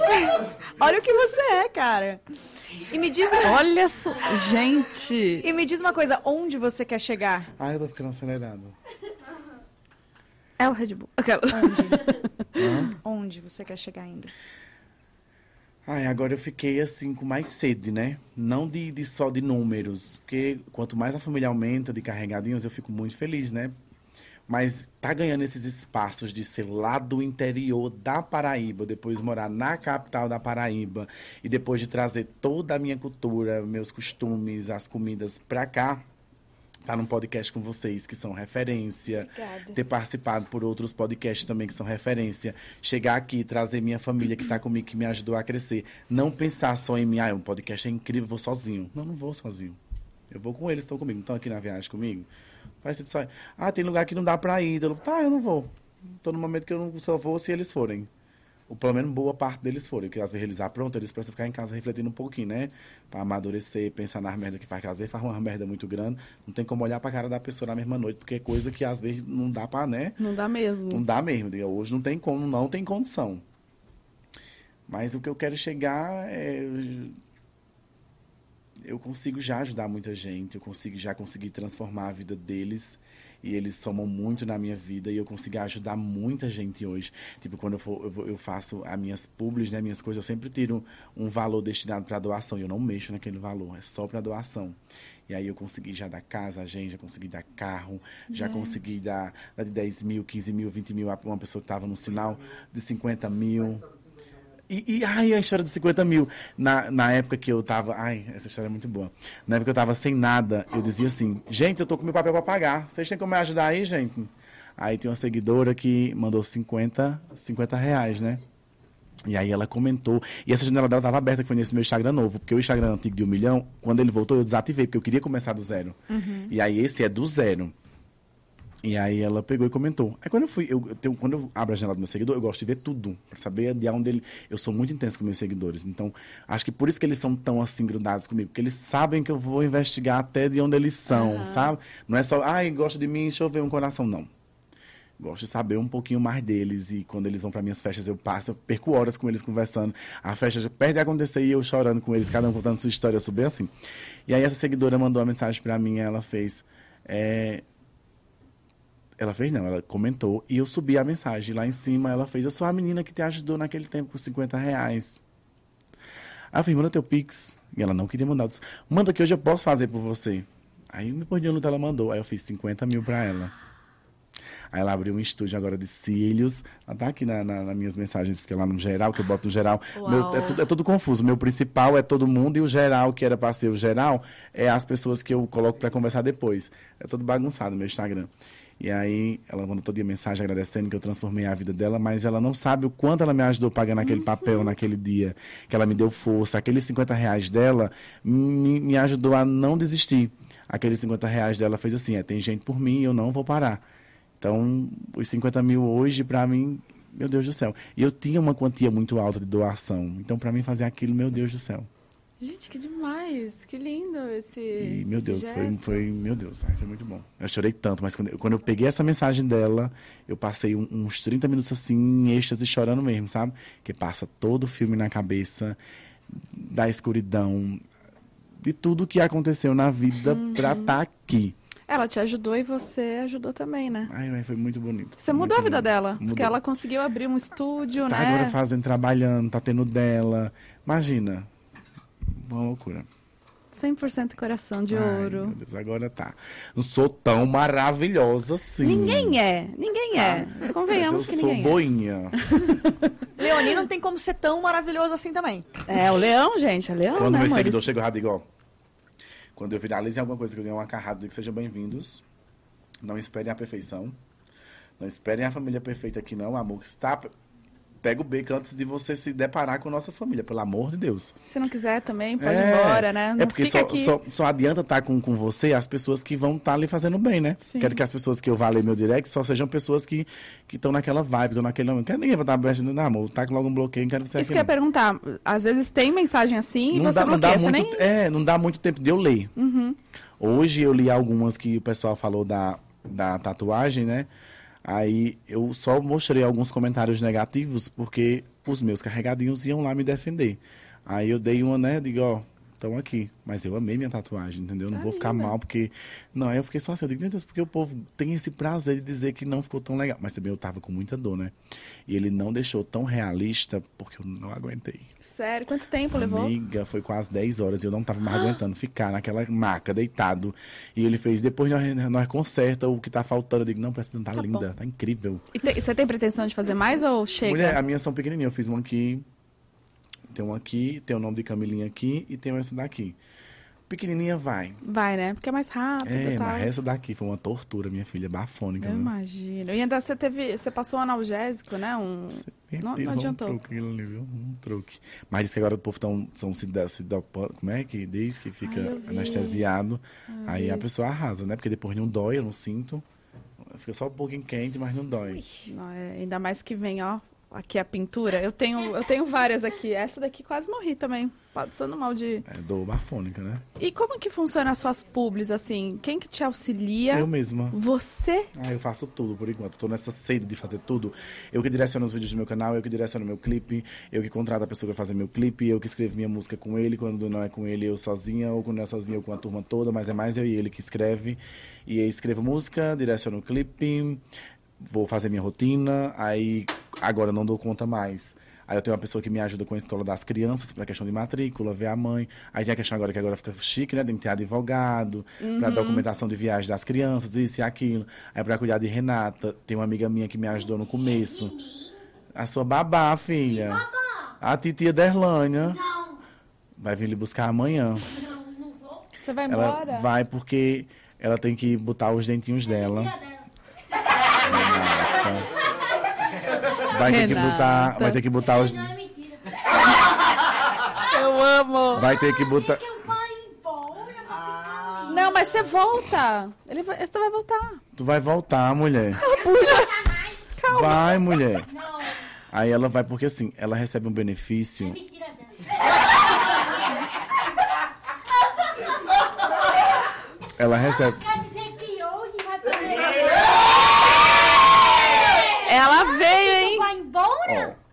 Olha o que você é, cara. E me diz, Olha só. Gente. e me diz uma coisa, onde você quer chegar? Ai, eu tô ficando acelerado. É o Red Bull. Aquela. Onde você quer chegar ainda? Ai, agora eu fiquei assim com mais sede, né? Não de, de só de números. Porque quanto mais a família aumenta de carregadinhos, eu fico muito feliz, né? Mas tá ganhando esses espaços de ser lá do interior da Paraíba, depois morar na capital da Paraíba e depois de trazer toda a minha cultura, meus costumes, as comidas pra cá. Tá num podcast com vocês que são referência Obrigada. ter participado por outros podcasts também que são referência, chegar aqui trazer minha família que está comigo, que me ajudou a crescer. Não pensar só em mim, ah, um podcast é incrível, vou sozinho. Não, não vou sozinho. Eu vou com eles, estão comigo, estão aqui na viagem comigo. Vai ser só. Ah, tem lugar que não dá pra ir. Eu, tá, eu não vou. Tô no momento que eu não só vou se eles forem. Ou pelo menos boa parte deles forem. Porque às vezes eles aprontam, eles precisam ficar em casa refletindo um pouquinho, né? Pra amadurecer, pensar nas merdas que faz. Que às vezes faz uma merda muito grande. Não tem como olhar pra cara da pessoa na mesma noite, porque é coisa que às vezes não dá pra, né? Não dá mesmo. Não dá mesmo. Hoje não tem como, não tem condição. Mas o que eu quero chegar é. Eu consigo já ajudar muita gente, eu consigo já conseguir transformar a vida deles e eles somam muito na minha vida e eu consigo ajudar muita gente hoje. Tipo, quando eu, for, eu, vou- eu faço as minhas publis, né, minhas coisas, eu sempre tiro um valor destinado para doação e eu não mexo naquele valor, é só para doação. E aí eu consegui já dar casa a gente, já consegui dar carro, já consegui dar, dar de 10 mil, 15 mil, 20 mil a uma pessoa que estava no sinal, de 50 mil. E, e, ai, a história dos 50 mil. Na, na época que eu tava. Ai, essa história é muito boa. Na época que eu tava sem nada, eu dizia assim: gente, eu tô com meu papel pra pagar. Vocês têm como me ajudar aí, gente? Aí tem uma seguidora que mandou 50, 50 reais, né? E aí ela comentou. E essa janela dela tava aberta, que foi nesse meu Instagram novo. Porque o Instagram antigo de um milhão, quando ele voltou, eu desativei, porque eu queria começar do zero. E aí esse é do zero. E aí ela pegou e comentou. Aí quando eu fui, eu, eu tenho, quando eu abro a janela do meu seguidor, eu gosto de ver tudo, pra saber de onde ele. Eu sou muito intenso com meus seguidores. Então, acho que por isso que eles são tão assim grudados comigo, porque eles sabem que eu vou investigar até de onde eles são, sabe? Não é só, ai, gosta de mim, deixa eu ver um coração, não. Gosto de saber um pouquinho mais deles e quando eles vão para minhas festas eu passo, eu perco horas com eles conversando. A festa já perde a acontecer e eu chorando com eles, cada um contando sua história, eu sou bem assim. E aí essa seguidora mandou uma mensagem para mim, ela fez, é, Ela fez não, ela comentou e eu subi a mensagem lá em cima. Ela fez: Eu sou a menina que te ajudou naquele tempo com 50 reais. Eu fiz: Manda teu Pix. E ela não queria mandar. Eu disse, Manda que hoje eu posso fazer por você. Aí depois de um ela mandou. Aí eu fiz 50 mil pra ela. Aí ela abriu um estúdio agora de cílios. Ela tá aqui na, na- nas minhas mensagens, fica lá no geral, que eu boto no geral. Meu- é, tudo, é tudo confuso. Meu principal é todo mundo e o geral, que era pra ser o geral, é as pessoas que eu coloco pra conversar depois. É tudo bagunçado no meu Instagram. E aí ela mandou todo dia mensagem agradecendo que eu transformei a vida dela, mas ela não sabe o quanto ela me ajudou pagando aquele papel naquele dia, que ela me deu força. Aqueles 50 reais dela me, me ajudou a não desistir. Aqueles 50 reais dela fez assim, é, tem gente por mim eu não vou parar. Então, os 50 mil hoje, pra mim, meu Deus do céu. E eu tinha uma quantia muito alta de doação. Então, pra mim fazer aquilo, meu Deus do céu. Gente, que demais. Que lindo esse. E, meu esse Deus, foi, foi, meu Deus, ai, foi muito bom. Eu chorei tanto, mas quando, eu- quando eu peguei essa mensagem dela, eu passei um- uns 30 minutos assim, em êxtase, chorando mesmo, sabe? Que passa todo o filme na cabeça, da escuridão, de tudo que aconteceu na vida Uhum. pra estar aqui. Ela te ajudou e você ajudou também, né? Ai, foi muito bonito. Você mudou a vida lindo. dela, Mudou. porque ela conseguiu abrir um estúdio, Tá né? agora fazendo, trabalhando, tá tendo dela. Imagina. Uma loucura. 100% coração de Ai, ouro. meu Deus, agora tá. Não sou tão maravilhosa assim. Ninguém é, ninguém é. Convenhamos Mas que eu sou ninguém é. boinha. Leoni não tem como ser tão maravilhoso assim também. É, o leão, gente, é leão, Quando né, meu amores? seguidor chega errado igual. Quando eu viralizo em alguma coisa que eu ganho uma carrada, digo que sejam bem-vindos. Não esperem a perfeição. Não esperem a família perfeita aqui, não. Amor, que está. Pega o beco antes de você se deparar com a nossa família, pelo amor de Deus. Se não quiser também, pode ir É, embora, né? Não é porque só, só, só adianta estar com, com você as pessoas que vão estar ali fazendo bem, né? Sim. Quero que as pessoas que eu vá ler meu direct só sejam pessoas que estão naquela vibe, estão naquele. Não quero ninguém vai estar aberto, não, amor. Tá com logo um bloqueio, não quero você Isso aqui. que eu ia não. perguntar. Às vezes tem mensagem assim e não você dá, não bloqueia. dá Você muito, nem... é, não dá muito tempo de eu ler. Hoje eu li algumas que o pessoal falou da, da tatuagem, né? Aí eu só mostrei alguns comentários negativos porque os meus carregadinhos iam lá me defender. Aí eu dei uma, né? Digo, ó, estão aqui. Mas eu amei minha tatuagem, entendeu? Não Tá vou ficar linda. mal porque. Não, aí eu fiquei só assim, eu digo, meu Deus, porque o povo tem esse prazer de dizer que não ficou tão legal. Mas também eu tava com muita dor, né? E ele não deixou tão realista porque eu não aguentei. Sério, quanto tempo levou? Amiga, foi quase 10 horas e eu não tava mais aguentando ficar naquela maca, deitado. E ele fez, depois nós, nós conserta o que tá faltando. Eu digo, não, precisa, tá, Tá linda, bom. tá incrível. E tem- você tem pretensão de fazer mais ou chega? Mulher, a minha são pequenininha, eu fiz uma aqui, tem uma aqui, tem o nome de Camilinha aqui e tem essa daqui. Pequenininha vai. Vai, né? Porque é mais rápido É, tal. mas essa daqui foi uma tortura, minha filha, bafônica. Eu né? imagino. E ainda você teve. Você passou um analgésico, né? Um. Não, não adiantou. Um truque, viu? Um truque. Mas diz que agora o povo tão, são se, dá- se dá- como é que diz? Que fica Ai, anestesiado. Aí a pessoa arrasa, né? Porque depois não dói, eu não sinto. Fica só um pouquinho quente, mas não dói. Não, é, ainda mais que vem, ó. Aqui a pintura. Eu tenho, eu tenho várias aqui. Essa daqui quase morri também. Passando mal de. É dor bafônica, né? E como que funciona as suas publis, assim? Quem que te auxilia? Eu mesma. Você? Ah, eu faço tudo por enquanto. Tô nessa sede de fazer tudo. Eu que direciono os vídeos do meu canal, eu que direciono meu clipe, eu que contrato a pessoa pra fazer meu clipe, eu que escrevo minha música com ele, quando não é com ele, eu sozinha, ou quando não é sozinha, eu com a turma toda, mas é mais eu e ele que escreve. E aí escrevo música, direciono o clipe, vou fazer minha rotina, aí agora eu não dou conta mais. Aí eu tenho uma pessoa que me ajuda com a escola das crianças, pra questão de matrícula, ver a mãe. Aí tem a questão agora que agora fica chique, né? Tem que ter advogado, pra documentação de viagem das crianças, isso e aquilo. Aí pra cuidar de Renata, tem uma amiga minha que me ajudou no começo. A sua babá, filha. A titia Derlânia. Não, Vai vir lhe buscar amanhã. não, não vou. Você vai Ela embora? vai porque ela tem que botar os dentinhos dela. Tira Vai ter que botar, vai ter que botar os é. Eu amo. vai ter que botar Que eu vou embora, papai. Não, mas você volta. Ele vai, você vai voltar. Tu vai voltar, mulher. Vai, mulher. Não, Aí ela vai porque assim, ela recebe um benefício. mentira dela. Ela recebe. Quer dizer que hoje vai perder. Ela veio, hein? Vai embora? Ó,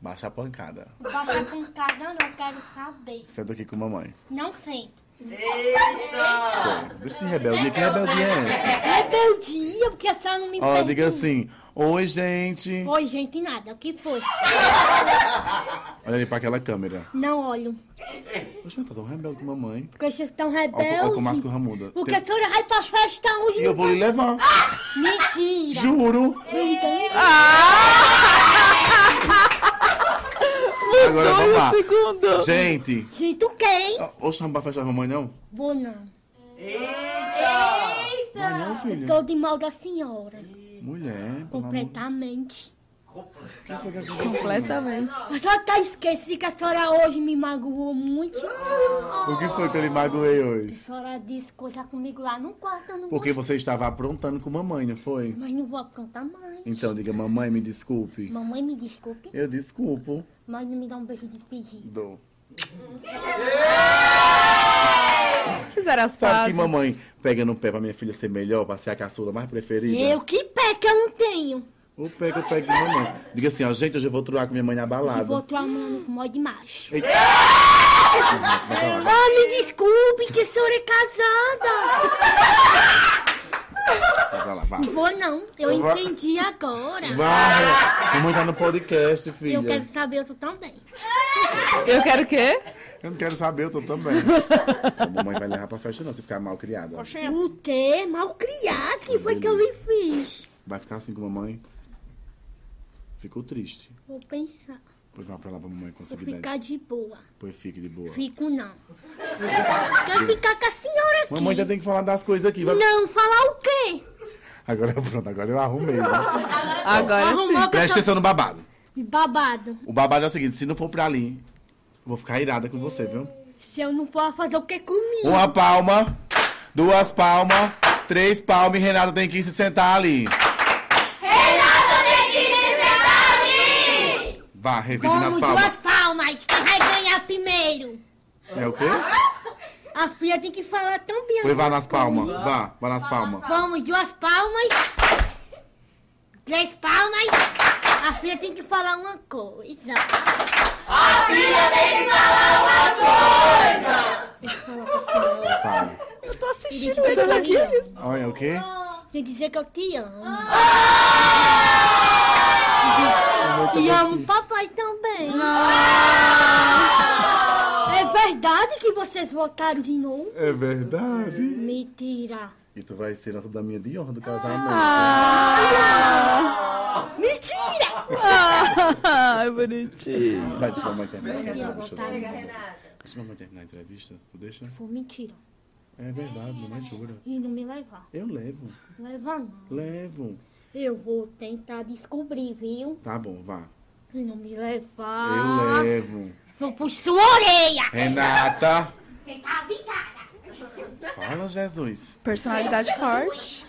baixa a pancada. Vai pra pancada, não quero saber. Senta aqui com a mamãe. Não sento. Eita! Deixa de rebeldia. Que rebeldia é essa? Rebeldia, porque a senhora não me Ó, pergunta. diga assim. Oi, gente. Oi, gente, nada. O que foi? Olha ali pra aquela câmera. Não olho. Mas tá tão rebelde com mamãe. Porque vocês estão Olha o- olha o Márcio rebeldes. Ramuda. Porque a senhora vai pra festa hoje. E eu vou lhe levar. Mentira. Juro. Agora Foi vamos o lá. segundo. Gente. Gente, o quê, hein? Oxe, não vai festa da mamãe, não? Vou não. Vai não, filho. Tô de mal da senhora. Mulher. Completamente. Completamente. A senhora tá esquecida que a senhora hoje me magoou muito. O que foi que eu lhe magoei A hoje? senhora disse coisa comigo lá no quarto, eu não Porque gostei. você estava aprontando com mamãe, não foi? Mas não vou aprontar mais. Então, diga, mamãe, me desculpe. Mamãe, me desculpe, Eu desculpo. mas não me dá um beijo de despedida. Dou. Fizeram as Sabe que mamãe pega no pé pra minha filha ser melhor, pra ser a caçula mais preferida? Eu que pé que eu não tenho. O pé que eu pego de mamãe. Diga assim, ó, gente, hoje eu vou truar com minha mãe na balada. vou tramando com mó de macho. Eita. Ah, me desculpe, que a senhora é casada. Vai pra lá, vai. Vou não, eu Vai. entendi agora. Vai. Mamãe tá no podcast, filha. Eu quero saber, eu tô também. Eu quero o quê? Eu não quero saber, eu tô também. a mamãe vai levar pra festa não, se ficar mal criada. O quê? Mal criado, que foi que eu lhe fiz? Vai ficar assim com a mamãe? Ficou triste. Vou pensar. Pois vai pra lá pra mamãe Vou conseguir dar. ficar de boa. Pois fique de boa. Fico não. Quero ficar com a senhora aqui. Mamãe já tem que falar das coisas aqui. Vai... Não, falar o quê? Agora pronto, agora eu arrumei. Né? Agora sim. Arrumou Presta atenção no babado. Babado. O babado é o seguinte, se não for pra ali, vou ficar irada com você, viu? Se eu não posso fazer o que comigo? Uma palma, duas palmas, três palmas e Renata tem que se sentar ali. Vá, revide nas Vamos, palmas. duas palmas. Quem vai ganhar primeiro? É o quê? A filha tem que falar tão bem. Pois vá nas palmas. coisas. Vá, vá nas palmas. Vamos, duas palmas. Três palmas. A filha tem que falar uma coisa. Fala. Eu tô assistindo Queria dizer eles que eu aqui. te amo. Olha, o quê? Quer dizer que eu te amo. E amo o papai também. É verdade que vocês votaram de novo? É verdade. Mentira. E tu vai ser nossa daminha de honra do casamento. Mentira! Ai, bonitinho. Vai, deixa a mamãe terminar a Mentira, entrevista. votaram. Deixa a mamãe terminar a entrevista. Tu deixa? Foi mentira. É verdade, mamãe jura. E não me levar. Eu levo. Levar não. Levo. Eu vou tentar descobrir, viu? Tá bom, vá. E não me Eu levar. levo. Vou por sua orelha. Renata! Você tá avisada. Fala, Jesus. Personalidade forte.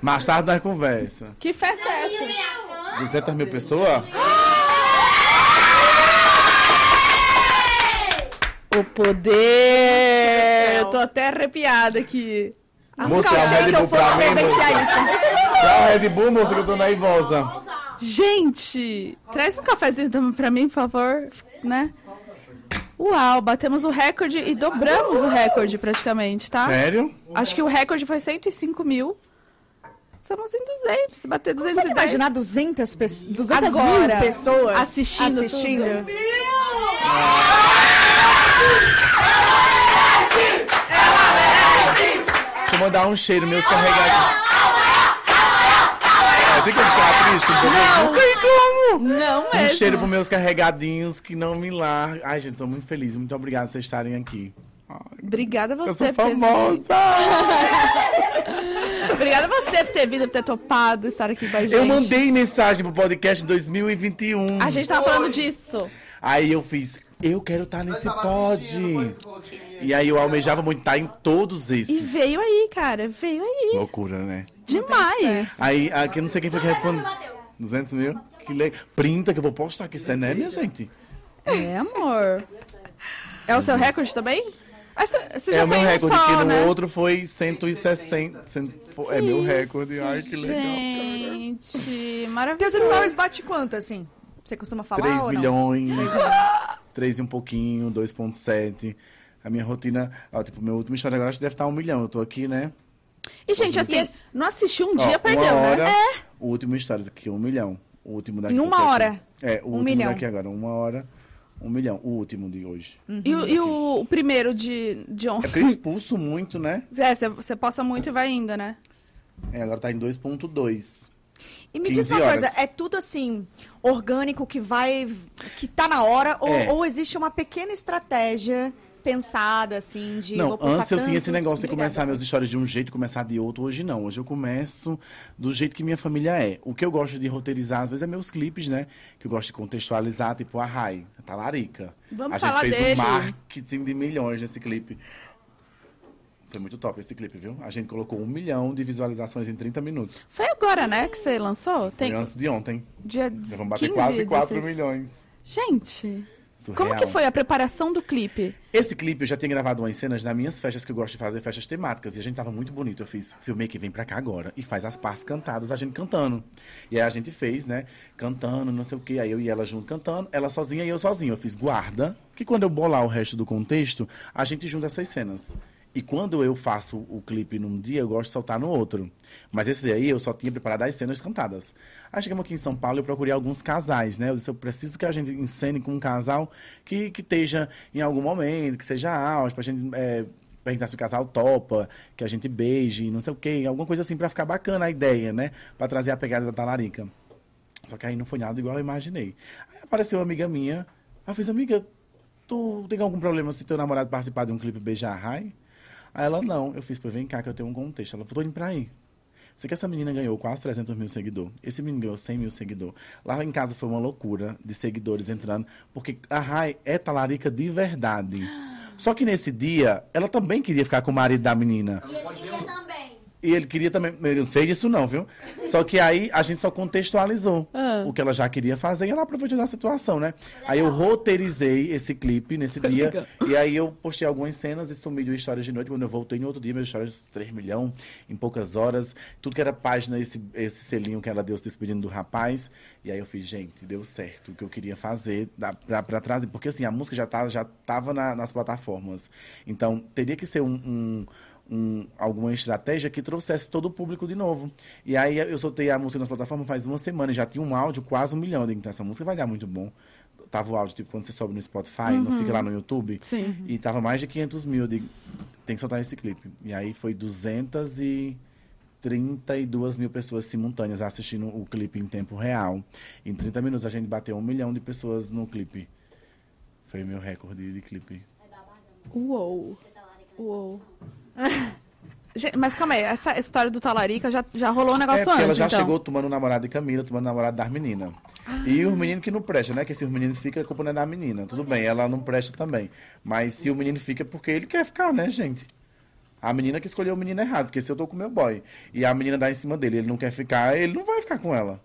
Mais tarde nós conversa. Que festa é essa? 200 mil pessoas? O poder! Eu tô até arrepiada aqui. A Moça, única é achei Red que eu Bull pra fosse mim, presenciar isso. Dá o Red Bull, moça, que eu tô nervosa. Gente, traz um cafezinho pra mim, por favor, né? Uau, batemos o recorde e dobramos o recorde praticamente, tá? Sério? Acho que o recorde foi 105 mil. Estamos em 200, se bater Consegue 210. imaginar 200, pe 200 Agora, mil pessoas assistindo assistindo? Deixa eu mandar um cheiro, meus carregadinhos. É, tem que ficar triste, não tem como. Não Um mesmo. cheiro pros meus carregadinhos que não me largam. Ai, gente, tô muito feliz. Muito obrigado por vocês estarem aqui. Ai, Obrigada a eu você sou por ter famosa. Obrigada a você por ter vindo, por ter topado estar aqui com a gente. Eu mandei mensagem pro podcast 2021. A gente tava falando disso. Aí eu fiz, eu quero estar Nós nesse pod. E aí eu almejava muito estar em todos E esses. veio aí, cara. Veio aí. Loucura, né? Demais. Aí, aqui não sei quem foi que respondeu. 200 mil? Que legal. Printa que eu vou postar aqui, isso é né, minha gente? É, amor. É o seu recorde também? Essa, você já É o meu recorde, só, que no né? outro foi 160. cento- É meu recorde. Ai, que legal. Gente, Teus maravilhoso. stories bate quanto, assim? Você costuma falar 3 ou não? milhões. 3 e um pouquinho, 2.7. A minha rotina, ó, tipo, meu último história agora acho que deve estar um milhão. Eu tô aqui, né? E, gente, assim, não assistiu um Ó, dia, perdeu, uma hora, né? O último Stories aqui, um milhão. O último daqui. Em uma daqui. hora? É, o Um último milhão. daqui agora, uma hora, um milhão. O último de hoje. E, o- e o, o primeiro de, de É ontem? porque eu expulso muito, né? É, você- você posta muito e vai indo, né? É, agora tá em 2.2. E me diz 15 uma coisa, horas. é tudo assim, orgânico que vai. que tá na hora, ou, É. ou existe uma pequena estratégia pensada, assim, de. Não, antes eu tinha esse negócio de começar meus stories de um jeito e começar de outro. Hoje não. Hoje eu começo do jeito que minha família é. O que eu gosto de roteirizar, às vezes, é meus clipes, né? Que eu gosto de contextualizar, tipo a Rai, a Talarica. Vamos a gente falar fez dele. um marketing de milhões nesse clipe. Foi muito top esse clipe, viu? A gente colocou um milhão de visualizações em 30 minutos. Foi agora, né, que você lançou? Tem Foi antes de ontem. dia Já vamos bater 15, quase 4 16. milhões. Gente, Surreal. como que foi a preparação do clipe? Esse clipe eu já tinha gravado umas cenas nas minhas festas que eu gosto de fazer, festas temáticas. E a gente tava muito bonito. Eu fiz, filmei que vem pra cá agora. E faz as partes cantadas, a gente cantando. E aí a gente fez, né? Cantando, não sei o quê. Aí eu e ela junto cantando, ela sozinha e eu sozinho. Eu fiz guarda, que quando eu bolar o resto do contexto, a gente junta essas cenas. E quando eu faço o clipe num dia, eu gosto de soltar no outro. Mas esse aí eu só tinha preparado as cenas cantadas. Aí chegamos aqui em São Paulo e eu procurei alguns casais, né? Eu disse, eu preciso que a gente encene com um casal que, que esteja em algum momento, que seja auge, pra gente é, perguntar se o casal topa, que a gente beije, não sei o quê. Alguma coisa assim pra ficar bacana a ideia, né? Pra trazer a pegada da talarica. Só que aí não foi nada igual eu imaginei. Aí apareceu uma amiga minha. Eu fiz, amiga, tu tem algum problema se teu namorado participar de um clipe beijar a Rai? Aí ela, não. Eu fiz, pô, vem cá que eu tenho um contexto. Ela falou, tô indo pra aí. Sei que essa menina ganhou quase 300 mil seguidores. Esse menino ganhou 100 mil seguidores. Lá em casa foi uma loucura de seguidores entrando, porque a Rai é talarica de verdade. Só que nesse dia, ela também queria ficar com o marido da menina. E ele também. E ele queria também. Eu não sei disso, não, viu? Só que aí a gente só contextualizou Ah. o que ela já queria fazer e ela aproveitou da situação, né? Aí eu roteirizei esse clipe nesse dia. e aí eu postei algumas cenas e sumi do Histórias de Noite. Quando eu voltei no outro dia, meus stories 3 milhões em poucas horas. Tudo que era página, esse, esse selinho que ela deu se despedindo do rapaz. E aí eu fiz, gente, deu certo o que eu queria fazer dá pra, pra trazer. Porque assim, a música já, tá, já tava na- nas plataformas. Então, teria que ser um- um um- alguma estratégia que trouxesse todo o público de novo. E aí eu soltei a música nas plataformas faz uma semana e já tinha um áudio quase um milhão. Digo, Então essa música vai dar muito bom. Tava o áudio, tipo, quando você sobe no Spotify, não fica lá no YouTube. Sim. E tava mais de 500 mil. Eu digo, tem que soltar esse clipe. E aí foi 232 mil pessoas simultâneas assistindo o clipe em tempo real. Em 30 minutos a gente bateu um milhão de pessoas no clipe. Foi meu recorde de clipe. Uou. Uou. Mas calma aí, essa história do Talarica já, já rolou um É, negócio porque ela antes, já então. chegou tomando o namorado de Camila, tomando o namorado das meninas. E os meninos que não prestam, né? Que se os meninos ficam, a culpa não é da menina. Tudo bem, ela não presta também. Mas se o menino fica, é porque ele quer ficar, né, gente? A menina que escolheu o menino errado, porque se eu tô com meu boy e a menina dá em cima dele, ele não quer ficar, ele não vai ficar com ela.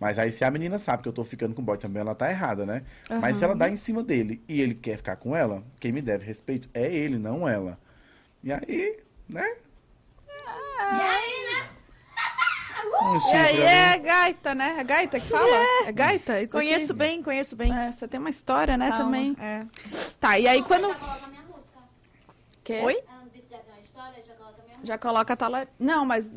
Mas aí se a menina sabe que eu tô ficando com o boy também, ela tá errada, né? Mas se ela dá em cima dele e ele quer ficar com ela, quem me deve respeito é ele, não ela. E aí, né? E aí, né? E aí, é gaita, né? É gaita que fala? É, gaita? Isso Conheço aqui. bem, conheço bem. É, você tem uma história, né, Calma, também. é. Tá, e aí Você quando... Quê? Oi? Ela não disse já tem uma história, já coloca minha música. Já coloca a Talarica. Não, mas...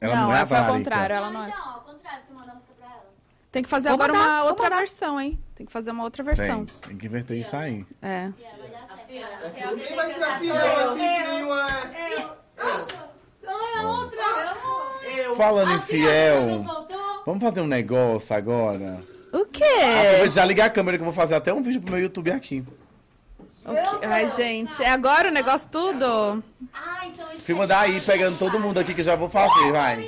Ela não, não é ela foi ao contrário, ela não é. Então, ao contrário, você manda a música pra ela. Tem que fazer Vou agora mandar, uma outra versão, hein? Tem que fazer uma outra versão. Tem, tem que inverter isso aí. É. E ela vai dar certo. Quem vai ser a fiel aqui, Crinho? Falando em fiel, vamos fazer um negócio agora? O quê? Aproveita já ligar a câmera que eu vou fazer até um vídeo pro meu YouTube aqui. O quê? Ai, gente, é agora o negócio tudo? Ah, então isso Filma daí, pegando todo mundo aqui que eu já vou fazer, vai. O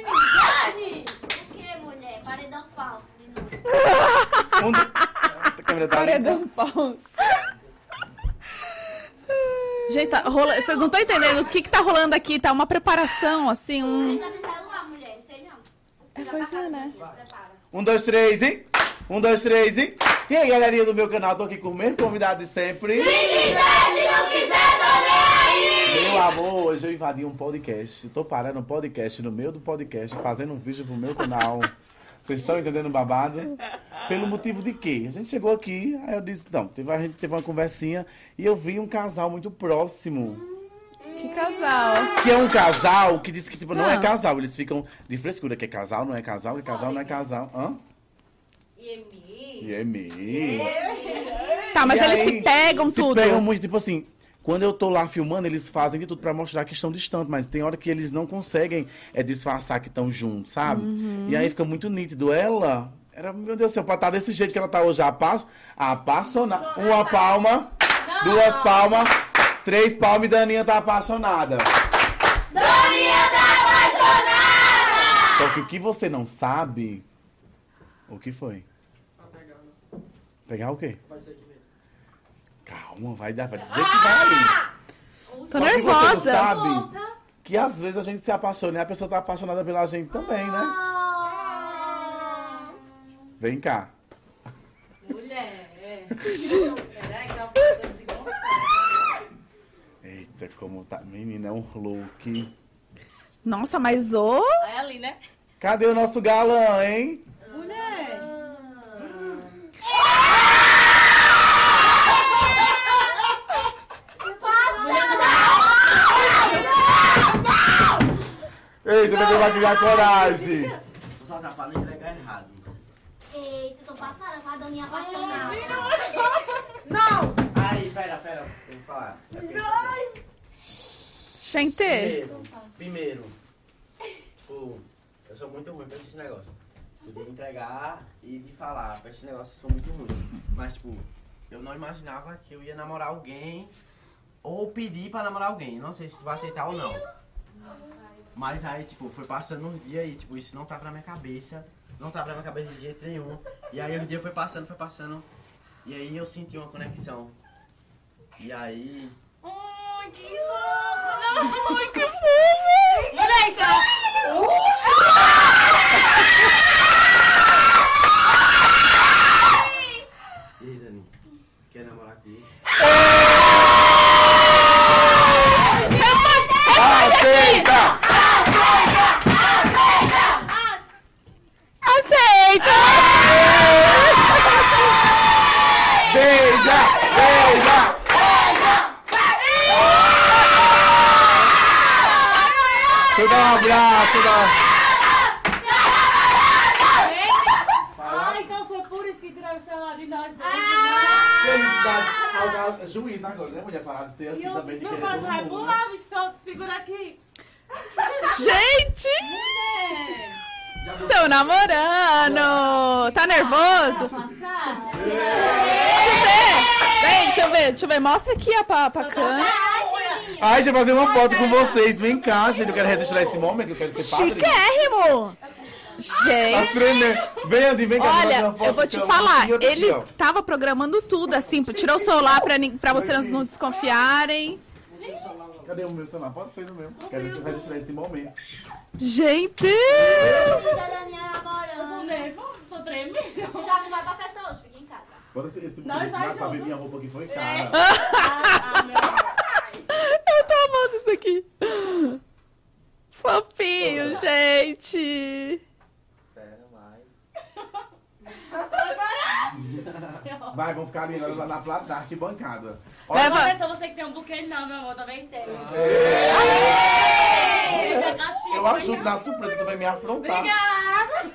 que, mulher? Paredão falso de novo. A câmera tá. Paredão falso. Gente, tá rola... vocês não estão entendendo o que, que tá rolando aqui. Tá uma preparação, assim, um... Ainda sem celular, mulher. Não sei não. É, pois é, né? Se. Um, dois, três, hein? Um, dois, três, hein? E aí, galerinha do meu canal, tô aqui com o mesmo convidado de sempre. Meu amor, hoje eu invadi um podcast. Tô parando um podcast no meio do podcast, fazendo um vídeo pro meu canal. Vocês estão entendendo o babado? Pelo motivo de quê? A gente chegou aqui, aí eu disse, não, teve, a gente teve uma conversinha e eu vi um casal muito próximo. Que casal. Que é um casal que diz que tipo, não é Ah. casal. Eles ficam de frescura, que é casal, não é casal, que é casal, não é casal. Hã? E E é meio. Tá, mas E eles aí, se pegam se tudo. pegam muito, tipo assim, quando eu tô lá filmando, eles fazem de tudo pra mostrar que estão distantes, mas tem hora que eles não conseguem é, disfarçar que estão juntos, sabe? Uhum. E aí fica muito nítido. Ela, era, meu Deus do céu, pra estar desse jeito que ela tá hoje, apa apaixonada. Uma palma, duas palmas, três palmas e Daninha tá apaixonada. Dorinha tá apaixonada! Só que o que você não sabe, o que foi? Pegar o quê? Calma, vai dar, vai dizer que vai aí. Tô Só que nervosa. sabe que às vezes a gente se apaixona e a pessoa tá apaixonada pela gente também, né? Vem cá. Mulher. Peraí, que eu tô desengonçada. Eita, como tá. Menina, é um look. Nossa, mas ô. Aí ali, né? Cadê o nosso galã, hein? Mulher. Eita, não vai criar coragem. Só tá pra não entregar errado. Eita, tô passada com a Doninha apaixonada. Aí, pera, pera, tem que falar. É porque- Gente. Primeiro, primeiro, tipo, eu sou muito ruim pra esse negócio. Tipo, de entregar e de falar pra esse negócio eu sou muito ruim. Mas, tipo, eu não imaginava que eu ia namorar alguém ou pedir pra namorar alguém. Não sei se tu vai aceitar ou não. Mas aí, tipo, foi passando uns dias e, tipo, isso não tava na minha cabeça. Não tava na minha cabeça de jeito nenhum. E aí os dias foi passando, foi passando. E aí eu senti uma conexão. E aí. Ai, que fofo. Ai, que fofo. Mulher, isso é... E aí, Dani? Quer namorar comigo? Aceita! Aceita! Beija! Beija! Dar um abraço, dá... Ah, então foi por isso que tiraram o celular de nós. Felicidade ao gal- juiz agora, né? Mulher parar de ser assim também, meu pai vai né? pular, bicho, segura aqui. Gente! É. Tão namorando! Tá nervoso? Passar. Deixa eu ver! Vem, deixa eu ver, deixa eu ver. Mostra aqui a pra, pra câmera. Ai, deixa eu fazer uma foto com vocês. Vem cá, gente. Eu quero registrar esse momento, eu quero ser padre. Chiquérrimo! Tá Gente! tremendo. Vem, Andy, vem cá. Olha, eu vou te falar, ele tava programando tudo, assim, tirou o celular pra, pra vocês não desconfiarem. Cadê o meu celular? Pode ser no meu. Quero registrar esse momento. Gente! Tô tremendo. Já não vai pra festa hoje, fica em casa. Bora ser esse Nós vai pra ver minha roupa que foi cara. Ah, meu Eu tô amando isso daqui. Fofinho, gente! Pera, vai. Vai, vamos ficar ali na, na, na, na arquibancada. Leva- Não é só você que tem um buquê, não, meu amor, também tem. É, eu ajudo na surpresa, tu vai me afrontar. Obrigada.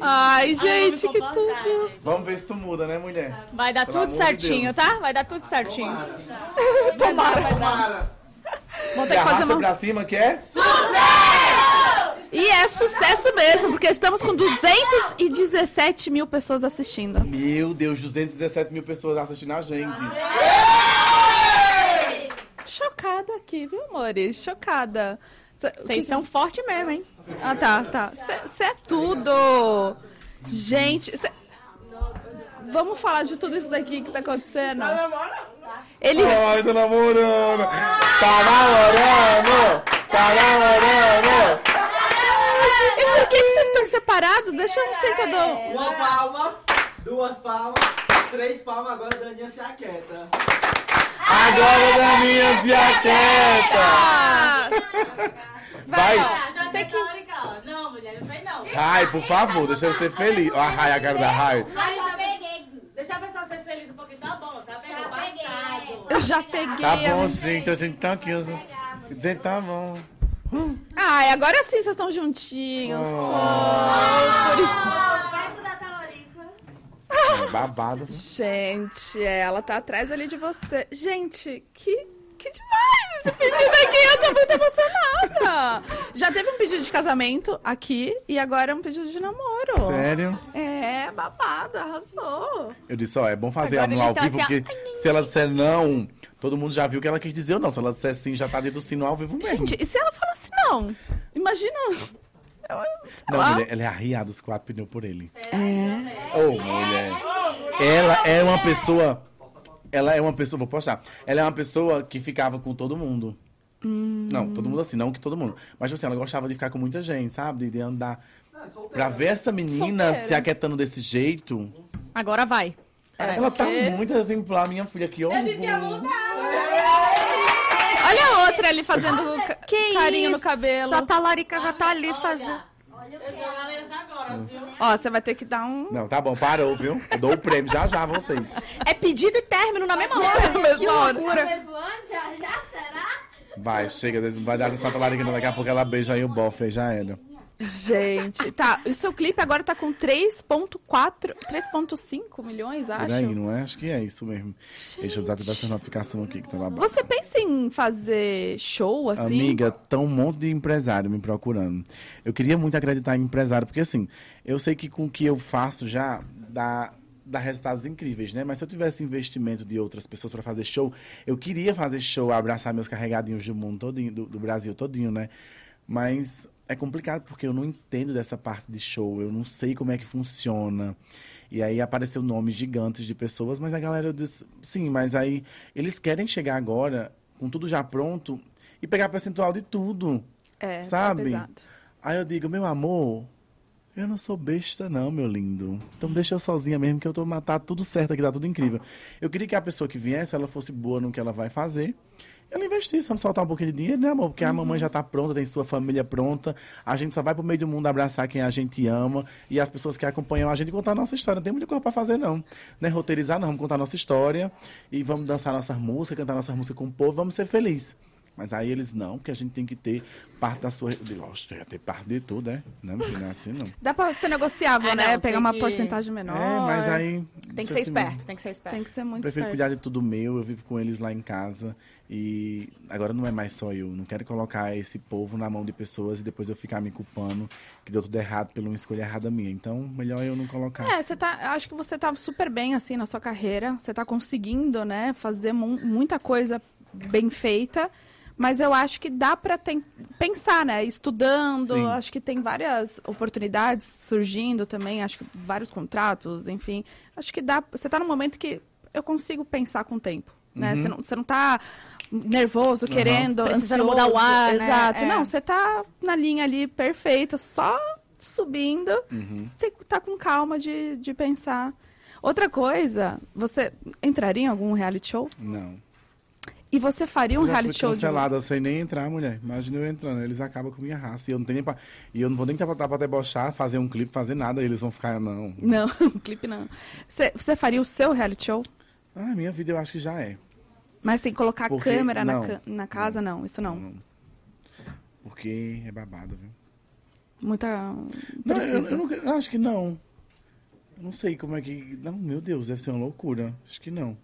Ai, gente, Ai, que tudo! Vamos ver se tu muda, né, mulher? Vai dar Pelo tudo de certinho, Deus. tá? Vai dar tudo certinho. Tomara, vai dar. Vamos E ter que fazer uma... pra cima, que é? E é sucesso mesmo, porque estamos com 217 mil pessoas assistindo. Meu Deus, 217 mil pessoas assistindo a gente. Chocada aqui, viu, amores? Chocada. Vocês são fortes mesmo, hein? Ah, tá, tá. Você é tudo. Gente, cê- vamos falar de tudo isso daqui que tá acontecendo. Ele. Ai, tô namorando. Tá namorando. Tá namorando. E por que, que vocês estão separados? Deixa eu eu dou. Uma palma, duas palmas, três palmas, agora a Daninha se aquieta. Agora da minha se aquieta. Vai. Ah, já Tem que-. Não, mulher, não fez não. Rai, por favor, deixa eu ser feliz. Ó, a Rai, a cara da Rai. Ai, já peguei. Deixa a pessoa ser feliz um pouquinho, tá bom, tá bem? Já peguei. Eu já peguei. Tá bom, gente, a gente tá aqui. Gente, tá bom. Ai, agora sim vocês estão juntinhos. Da talarica. É babado. Gente, ela tá atrás ali de você. Gente, que, que demais esse pedido aqui. Eu tô muito emocionada. Já teve um pedido de casamento aqui e agora é um pedido de namoro. Sério? É, babado, arrasou. Eu disse, ó, é bom fazer Agora no ao tá vivo, assim, porque se ela disser não, todo mundo já viu o que ela quis dizer ou não. Se ela disser sim, já tá dentro do sino ao vivo mesmo. Gente, e se ela falasse não? Imagina. Eu, Não, lá. mulher, ela é arriada os quatro pneus por ele. É. Ô, mulher. Ela é uma pessoa. Ela é uma pessoa, vou postar. Ela é uma pessoa que ficava com todo mundo. Hum. Não, todo mundo assim, não que todo mundo. Mas assim, ela gostava de ficar com muita gente, sabe? De andar. Pra ver essa menina Solteira. se aquietando desse jeito. Agora vai. É, ela tá muito exemplar, minha filha, que Eu disse que ia horror. Olha a outra ali fazendo Que carinho no isso? cabelo. A talarica já tá ali fazendo. Eu agora, viu? Ó, você vai ter que dar um. Não, tá bom, parou, viu? Eu dou o prêmio já já a vocês. É pedido e término na mesma hora. Na mesma hora. Tá? Já, já será? Vai, chega, vai dar essa talarica, daqui a pouco ela beija aí o bofe, aí já era. Gente, tá. O seu clipe agora tá com 3.4, 3.5 milhões, acho. Por aí, não é? Acho que é isso mesmo. Deixa eu usar toda essa notificação aqui que tá babado. Você pensa em fazer show assim? Amiga, tá um monte de empresário me procurando. Eu queria muito acreditar em empresário, porque assim, eu sei que com o que eu faço já dá, dá resultados incríveis, né? Mas se eu tivesse investimento de outras pessoas para fazer show, eu queria fazer show, abraçar meus carregadinhos do mundo todinho, do, do Brasil todinho, né? Mas é complicado porque eu não entendo dessa parte de show, eu não sei como é que funciona. E aí apareceu nomes gigantes de pessoas, mas a galera disse, sim, mas aí eles querem chegar agora com tudo já pronto e pegar percentual de tudo. É, sabe? é pesado. Aí eu digo, meu amor, eu não sou besta não, meu lindo. Então deixa eu sozinha mesmo que eu tô matar tudo certo aqui, tá tudo incrível. Eu queria que a pessoa que viesse, ela fosse boa no que ela vai fazer. Ela investisse, vamos soltar um pouquinho de dinheiro, né, amor? Porque a mamãe já tá pronta, tem sua família pronta. A gente só vai pro meio do mundo abraçar quem a gente ama. E as pessoas que acompanham a gente contar a nossa história. Não tem muita coisa pra fazer, não. Não é roteirizar, não. Vamos contar a nossa história. E vamos dançar nossas músicas, cantar nossas músicas com o povo. Vamos ser felizes. Mas aí eles não, porque a gente tem que ter parte da sua. Nossa, que ter parte de tudo, né? Não, não é assim, não. Dá pra ser negociável, Ah, né? não, Pegar uma que- porcentagem menor. É, mas aí. Tem que ser assim esperto, mesmo. tem que ser esperto. Tem que ser muito Prefiro esperto. cuidar de tudo meu, eu vivo com eles lá em casa. E agora não é mais só eu. Não quero colocar esse povo na mão de pessoas e depois eu ficar me culpando que deu tudo errado pela uma escolha errada minha. Então, melhor eu não colocar. É, você tá. Acho que você tá super bem, assim, na sua carreira. Você tá conseguindo, né, fazer mu- muita coisa bem feita. Mas eu acho que dá pra ten- pensar, né? Estudando, Sim. acho que tem várias oportunidades surgindo também, acho que vários contratos, enfim. Acho que dá. Você tá num momento que eu consigo pensar com o tempo. Né? Uhum. Você, não, você não tá nervoso, querendo, Precisando ansioso. mudar o ar, né? Exato. É. Não, você tá na linha ali perfeita, só subindo Uhum. tem que estar com calma de, de pensar. Outra coisa, você entraria em algum reality show? Não. E você faria um Eu reality show de cancelada sem nem entrar, mulher. Imagina eu entrando. Eles acabam com minha raça. E eu não tenho nem pra... E eu não vou nem estar pra, pra debochar, fazer um clipe, fazer nada. Eles vão ficar, não. Não, clipe não. Você, você faria o seu reality show? Ah, minha vida eu acho que já é. Mas sem colocar Porque- câmera na, não. ca- na casa, não. Isso não. Porque é babado, viu? Muita. Não, eu, eu não- eu acho que não. Eu não sei como é que. Não, meu Deus, deve ser uma loucura. Acho que não.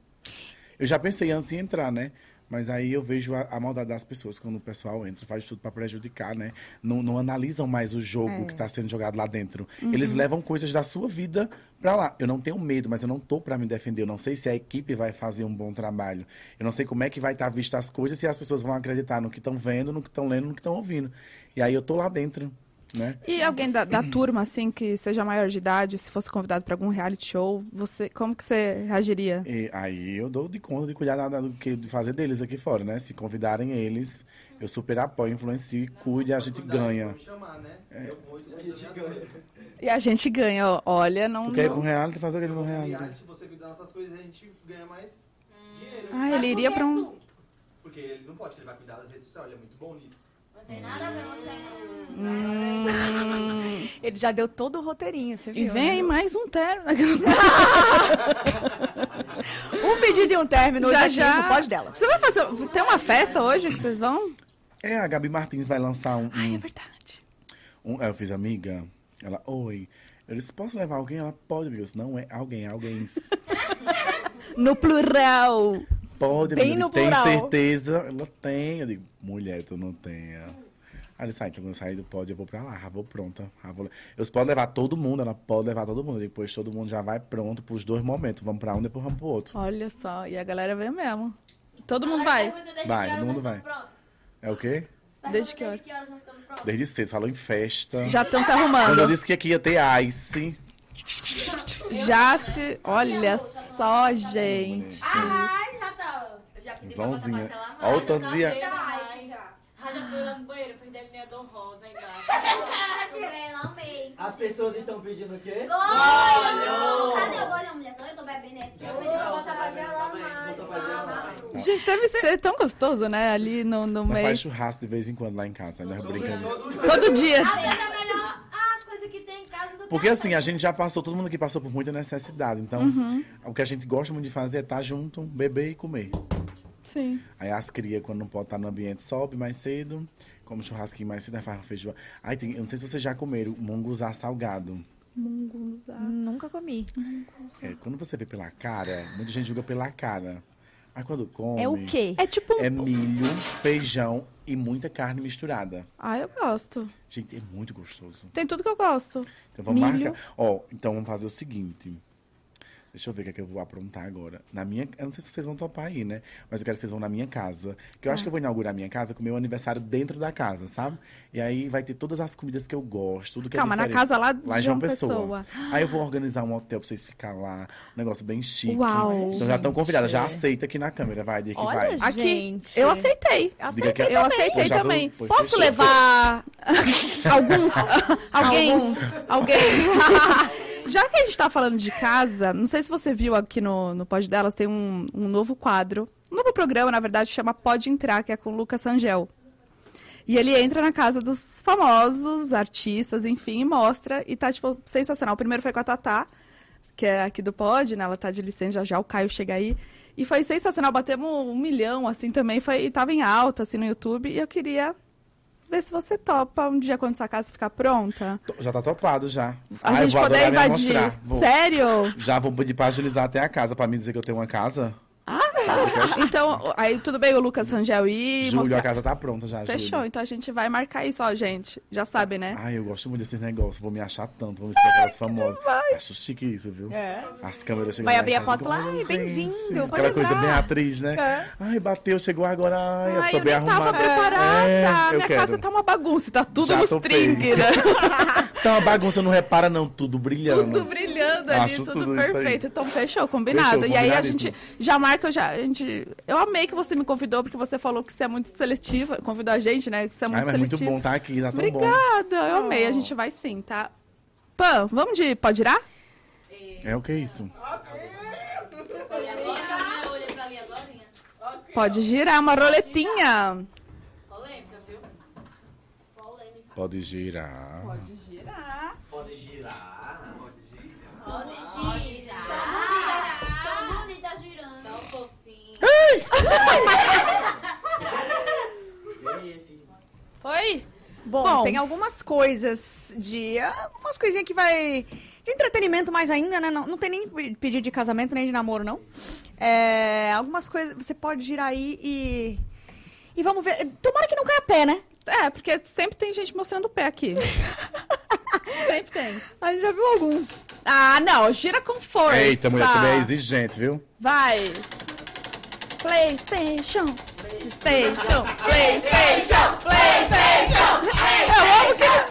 Eu já pensei antes em entrar, né? Mas aí eu vejo a, a maldade das pessoas quando o pessoal entra, faz tudo pra prejudicar, né? Não, não analisam mais o jogo que tá sendo jogado lá dentro. Eles levam coisas da sua vida pra lá. Eu não tenho medo, mas eu não tô pra me defender. Eu não sei se a equipe vai fazer um bom trabalho. Eu não sei como é que vai estar vista as coisas, se as pessoas vão acreditar no que estão vendo, no que estão lendo, no que estão ouvindo. E aí eu tô lá dentro, né? E alguém da, da turma, assim, que seja maior de idade, se fosse convidado pra algum reality show, você, como que você reagiria? E aí eu dou de conta de cuidar da- da- do que de fazer deles aqui fora, né? Se convidarem eles, eu super apoio, influencio e cuide, a gente ganha. Vamos chamar, né? Eu vou, tu vai ganha. E a gente ganha, ó. olha, não. Tu quer ir pro não... reality, fazer o que no reality? Reality, você cuidar dessas coisas, a gente ganha mais dinheiro. Ah, ele iria pra um. Porque ele não pode, ele vai cuidar das redes sociais, ele é muito bom nisso. Não tem nada a ver com você. Hum, Ele já deu todo o roteirinho, você viu? e vem aí né? mais um terno. Um pedido e um término Já, hoje já. Pode Delas. Você vai fazer. Tem uma festa hoje que vocês vão? É, a Gabi Martins vai lançar um. Ai, um- é verdade. um- eu fiz amiga. Ela, oi. Eu disse, posso levar alguém? Ela pode, disse, não é alguém, é alguém. No plural. Pode, Bem amiga. no Tem plural. certeza? Ela tem. Eu digo, mulher, tu não tem. Aí ele sai, então quando eu sair do pódio, eu vou pra lá, já vou pronta. Já vou... Eu posso levar todo mundo, ela pode levar todo mundo. Depois todo mundo já vai pronto pros dois momentos. Vamos pra um, depois vamos pro outro. Olha só, e a galera veio mesmo. Todo mundo vai. desde Vai, todo mundo vai. É o quê? Desde Pergunta que hora? Desde? Desde cedo, falou em festa. Já estão se Quando eu arrumando. disse que aqui ia ter ice. Já se. Olha só, gente. Ai, tá. Eu já pedi pra botar mais. Olha o tanto de. Ai, já. Rádia foi lá no banheiro, fez delineador rosa embaixo. Eu amei. As pessoas estão pedindo o quê? Gol! Cadê o gol da mulher? Só eu tô bebendo aqui. Eu pedi pra botar pra gelar também, mais. botou pra gelar tá? Gente, deve ser tão gostoso, né? Ali no, no meio. faz churrasco de vez em quando lá em casa, né? Brincando. Todo dia. É melhor as coisas que tem em casa do que Porque as assim, a gente já passou, todo mundo aqui passou por muita necessidade. Então, Uhum. o que a gente gosta muito de fazer é estar junto, beber e comer. Sim. Aí as crias, quando não pode estar no ambiente, sobe mais cedo, come churrasquinho mais cedo, aí faz feijoada. Aí tem, eu não sei se vocês já comeram munguzá salgado. Mungunzá. Nunca comi. É, quando você vê pela cara, muita gente julga pela cara. Aí quando come... É o quê? É tipo um. É milho, feijão e muita carne misturada. Ah, eu gosto. Gente, é muito gostoso. Tem tudo que eu gosto. Então vamos Milho. marcar. Ó, então vamos fazer o seguinte. Deixa eu ver o que, é que eu vou aprontar agora. Na minha. Eu não sei se vocês vão topar aí, né? Mas eu quero que vocês vão na minha casa. Que eu acho que eu vou inaugurar a minha casa com o meu aniversário dentro da casa, sabe? E aí vai ter todas as comidas que eu gosto, tudo que Calma, é na casa lá Lá de João uma Pessoa. pessoa. Aí eu vou organizar um hotel pra vocês ficar lá. Um negócio bem chique. Uau. Então já estão Gente. convidadas. Já aceita aqui na câmera, vai, dia que Olha, vai. Aqui. Gente. Eu aceitei. Diga que- Eu aceitei Eu tô- também. pois Posso fechou. levar Alguns. Alguém. Alguém. Já que a gente tá falando de casa, não sei se você viu aqui no, no Pod Delas, tem um, um novo quadro. Um novo programa, na verdade, chama Pode Entrar, que é com o Lucas Angel. E ele entra na casa dos famosos, artistas, enfim, e mostra. E tá, tipo, sensacional. O primeiro foi com a Tatá, que é aqui do Pod, né? Ela tá de licença já já, o Caio chega aí. E foi sensacional. Batemos um milhão, assim, também. Foi, e tava em alta, assim, no YouTube. E eu queria ver se você topa um dia quando sua casa ficar pronta. Já tá topado já. A Ah, gente poder invadir. Sério? Já vou pedir pra agilizar até a casa, pra me dizer que eu tenho uma casa. Ah, então, aí tudo bem o Lucas Rangel ir Júlio, mostrar. a casa tá pronta já, Fechou, Júlio. então a gente vai marcar isso, ó, gente. Já sabe, né? Ai, eu gosto muito desses negócios. Vou me achar tanto. Vou me ser aquelas famosas. Acho chique isso, viu? É. As câmeras chegando Vai abrir a porta lá, "Olha, ai, gente", bem-vindo, Aquela coisa entrar. bem atriz, né? É. Ai, bateu, chegou agora. Ai, eu Ai, sou eu bem nem tava arrumada. preparada. É, Minha quero. casa tá uma bagunça, tá tudo Já nos trinques, né? Tá uma bagunça, não repara não, tudo brilhando. tudo brilhando ali, Acho tudo, tudo perfeito. Então, fechou, combinado. Fechou, e aí a gente já marca, eu já, a gente... Eu amei que você me convidou, porque você falou que você é muito seletiva. Convidou a gente, né? Que você é muito Ai, mas muito seletiva. bom tá aqui, tá tão bom. Obrigada, eu amei. A gente vai sim, tá? Pã, vamos de... Pode girar? É o que é isso? Eu olhei pra ali agora. Pode girar, uma roletinha. Polêmica, viu? Pode girar. girar. Pode girar. Pode girar. Todo mundo tá girando. Tão fofinho. E esse? Oi? Bom, Bom. tem algumas coisas de. Algumas coisinhas que vai. De entretenimento mais ainda, né? Não, não tem nem pe- pedido de casamento, nem de namoro, não. É, algumas coisas. Você pode girar aí e. E vamos ver. Tomara que não caia pé, né? É, porque sempre tem gente mostrando o pé aqui. sempre tem. A gente já viu alguns. Ah, não, gira com força. Eita, mulher, também é exigente, viu? Vai. PlayStation. PlayStation. PlayStation. PlayStation. Eu amo que eles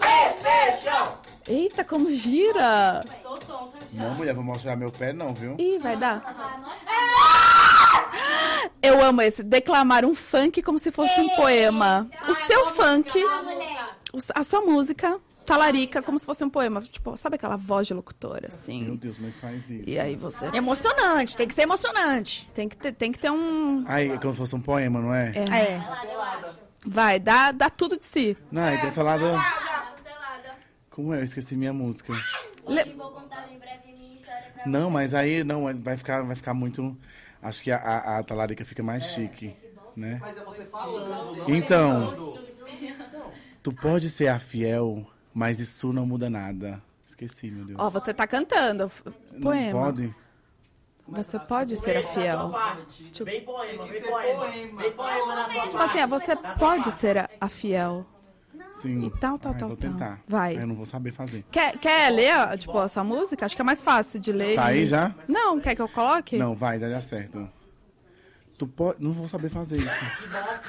PlayStation. Eita, como gira. Tô tonta já. Não, mulher, vou mostrar meu pé não, viu? Ih, vai dar. Eu amo esse. Declamar um funk como se fosse um poema. O seu funk, a sua música, talarica como se fosse um poema. Tipo, sabe aquela voz de locutora, Meu assim? Deus, como é que faz isso? E aí você Emocionante, tem que ser emocionante. tem que ter, tem que ter um... Ai, é como se fosse um poema, não é? É. É. Vai, dá, dá tudo de si. Não, é. Cancelada. Como é? Eu esqueci minha música. Le- Hoje vou contar em breve minha história pra Não, mas aí não, vai ficar, vai ficar muito. Acho que a, a, a talarica fica mais chique, né? Mas é você falando. não Então, tu pode ser a fiel, mas isso não muda nada. Esqueci, meu Deus. Ó, você tá cantando. não Poema. pode? Você pode ser a fiel. Bem poema, bem poema. Bem poema na tua Tipo assim, você pode ser a fiel. Sim. E tal, tal, Ai, tal, Vou tal. tentar. Vai. Eu não vou saber fazer. Quer, quer ler, tipo, essa música? Acho que é mais fácil de ler. Tá aí já? Não, quer que eu coloque? Não, vai, dá certo. Tu pode. Não vou saber fazer isso.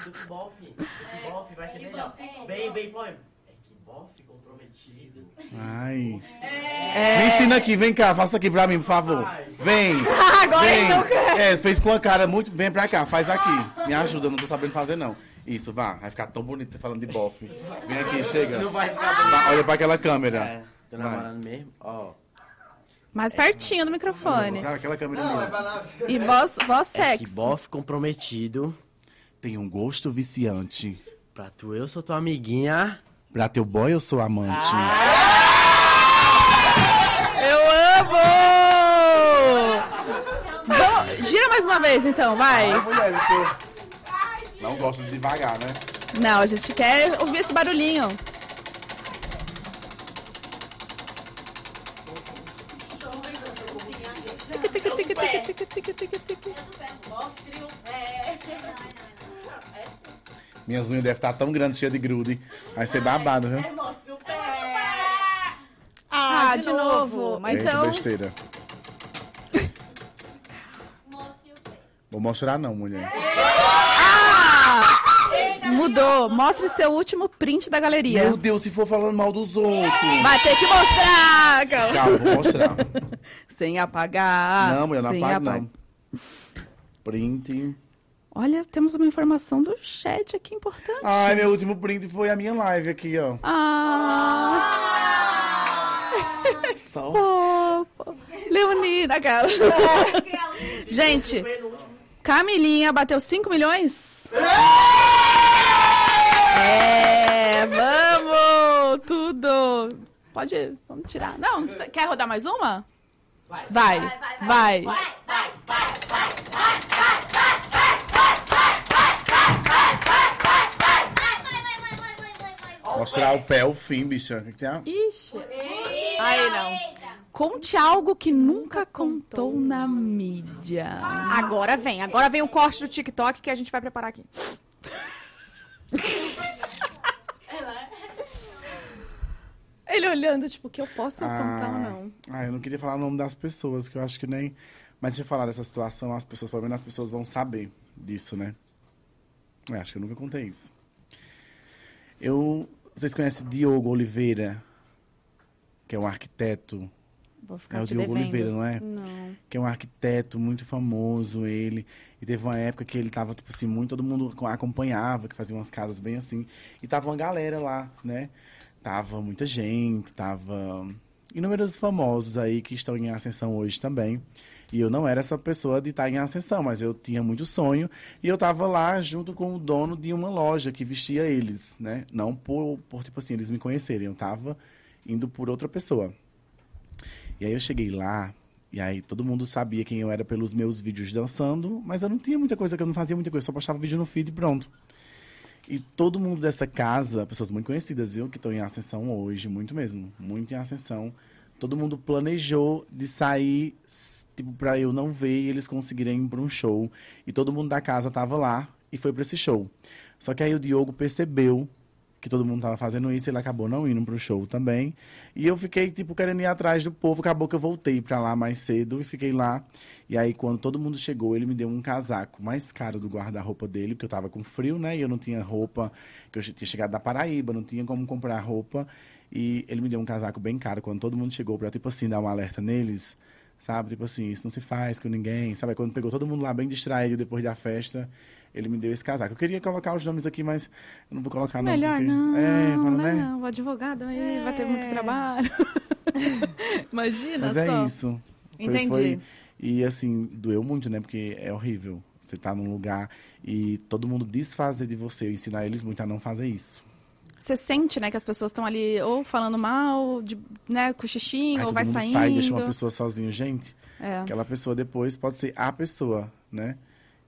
Que bofe, do que bofe. Que bofe vai ser melhor. Bem, bem poema. É que bofe comprometido. Ai. É. Me ensina aqui, vem cá, faça aqui pra mim, por favor. Vem. Agora vem. então quer. É, fez com a cara muito. Vem pra cá, faz aqui. Me ajuda, eu não tô sabendo fazer, não. Isso, vá. Vai ficar tão bonito você falando de bofe. Vem aqui, chega. Não vai ficar bonito. Vá, olha pra aquela câmera. É, tô Vai. namorando mesmo. Ó. Mais pertinho do microfone. Pra aquela câmera Não, é mesmo. pra lá. E voz, voz É que sexy. bofe comprometido. Tem um gosto viciante. Pra tu, eu sou tua amiguinha. Pra teu boy, eu sou amante. Eu amo! Vamos, gira mais uma vez, então, vai. Que eu não gosto de devagar, né? Não, a gente quer ouvir esse barulhinho. Minhas unhas devem estar tão grandes, cheias de grude. Vai ser babado, viu? Ah, Ah, de, de novo. novo. Mas Eita, então- besteira. Vou mostrar não, mulher. Mudou. Mostre seu último print da galeria. Meu Deus, se for falando mal dos outros. Vai ter que mostrar, cara. Calma, vou mostrar. Sem apagar. não, mulher, não apaga apa- não. Print. Olha, temos uma informação do chat aqui importante. Ai, meu último print foi a minha live aqui, ó. Ah, Sorte. fofo. Leonina, cara. Gente, Camilinha bateu 5 milhões? É, vamos! Tudo! Pode, vamos tirar. Não, quer rodar mais uma? Vai. Vai, vai. Mostrar o pé, o fim, bicha. O que tem a- Ixi. Aí não. Conte algo que nunca contou na mídia. Agora vem. Agora vem o corte do TikTok que a gente vai preparar aqui. Ele olhando, tipo, que eu posso contar ou Ah, não. Ah, eu não queria falar o nome das pessoas, que eu acho que nem. Mas se eu falar dessa situação, as pessoas, pelo menos as pessoas vão saber disso, né? Eu acho que eu nunca contei isso. Eu. Vocês conhecem Diogo Oliveira? Que é um arquiteto. Vou ficar É o Diogo devendo. Oliveira, não é? Não. Que é um arquiteto muito famoso, ele. E teve uma época que ele tava, tipo assim, muito todo mundo acompanhava, que fazia umas casas bem assim. E tava uma galera lá, né? Tava muita gente, tava inúmeros famosos aí que estão em ascensão hoje também. E eu não era essa pessoa de estar em ascensão, mas eu tinha muito sonho. E eu tava lá junto com o dono de uma loja que vestia eles, né? Não por, por tipo assim, eles me conhecerem. Eu tava indo por outra pessoa. E aí eu cheguei lá, e aí todo mundo sabia quem eu era pelos meus vídeos dançando, mas eu não tinha muita coisa, eu não fazia muita coisa, só postava vídeo no feed e pronto. E todo mundo dessa casa, pessoas muito conhecidas, viu, que estão em ascensão hoje, muito mesmo, muito em ascensão. Todo mundo planejou de sair, tipo, pra eu não ver e eles conseguirem ir pra um show. E todo mundo da casa tava lá e foi pra esse show. Só que aí o Diogo percebeu que todo mundo tava fazendo isso, ele acabou não indo pro show também. E eu fiquei, tipo, querendo ir atrás do povo. Acabou que eu voltei pra lá mais cedo e fiquei lá. E aí, quando todo mundo chegou, ele me deu um casaco mais caro do guarda-roupa dele, porque eu tava com frio, né? E eu não tinha roupa, que eu tinha chegado da Paraíba, não tinha como comprar roupa. E ele me deu um casaco bem caro quando todo mundo chegou pra, tipo assim, dar um alerta neles. Sabe? Tipo assim, isso não se faz com ninguém. Sabe? Quando pegou todo mundo lá bem distraído depois da festa, ele me deu esse casaco. Eu queria colocar os nomes aqui, mas eu não vou colocar não. Melhor porque... não, É, para, né? não. O advogado aí vai ter muito trabalho. Imagina Mas só. é isso. Foi- Entendi. foi- E assim, doeu muito, né? Porque é horrível. Você tá num lugar e todo mundo desfazer de você, eu ensinar eles muito a não fazer isso. Você sente, né, que as pessoas estão ali ou falando mal, de, né, cochichinho, Aí ou vai mundo saindo. sai e deixa uma pessoa sozinha. Gente, É. aquela pessoa depois pode ser a pessoa, né?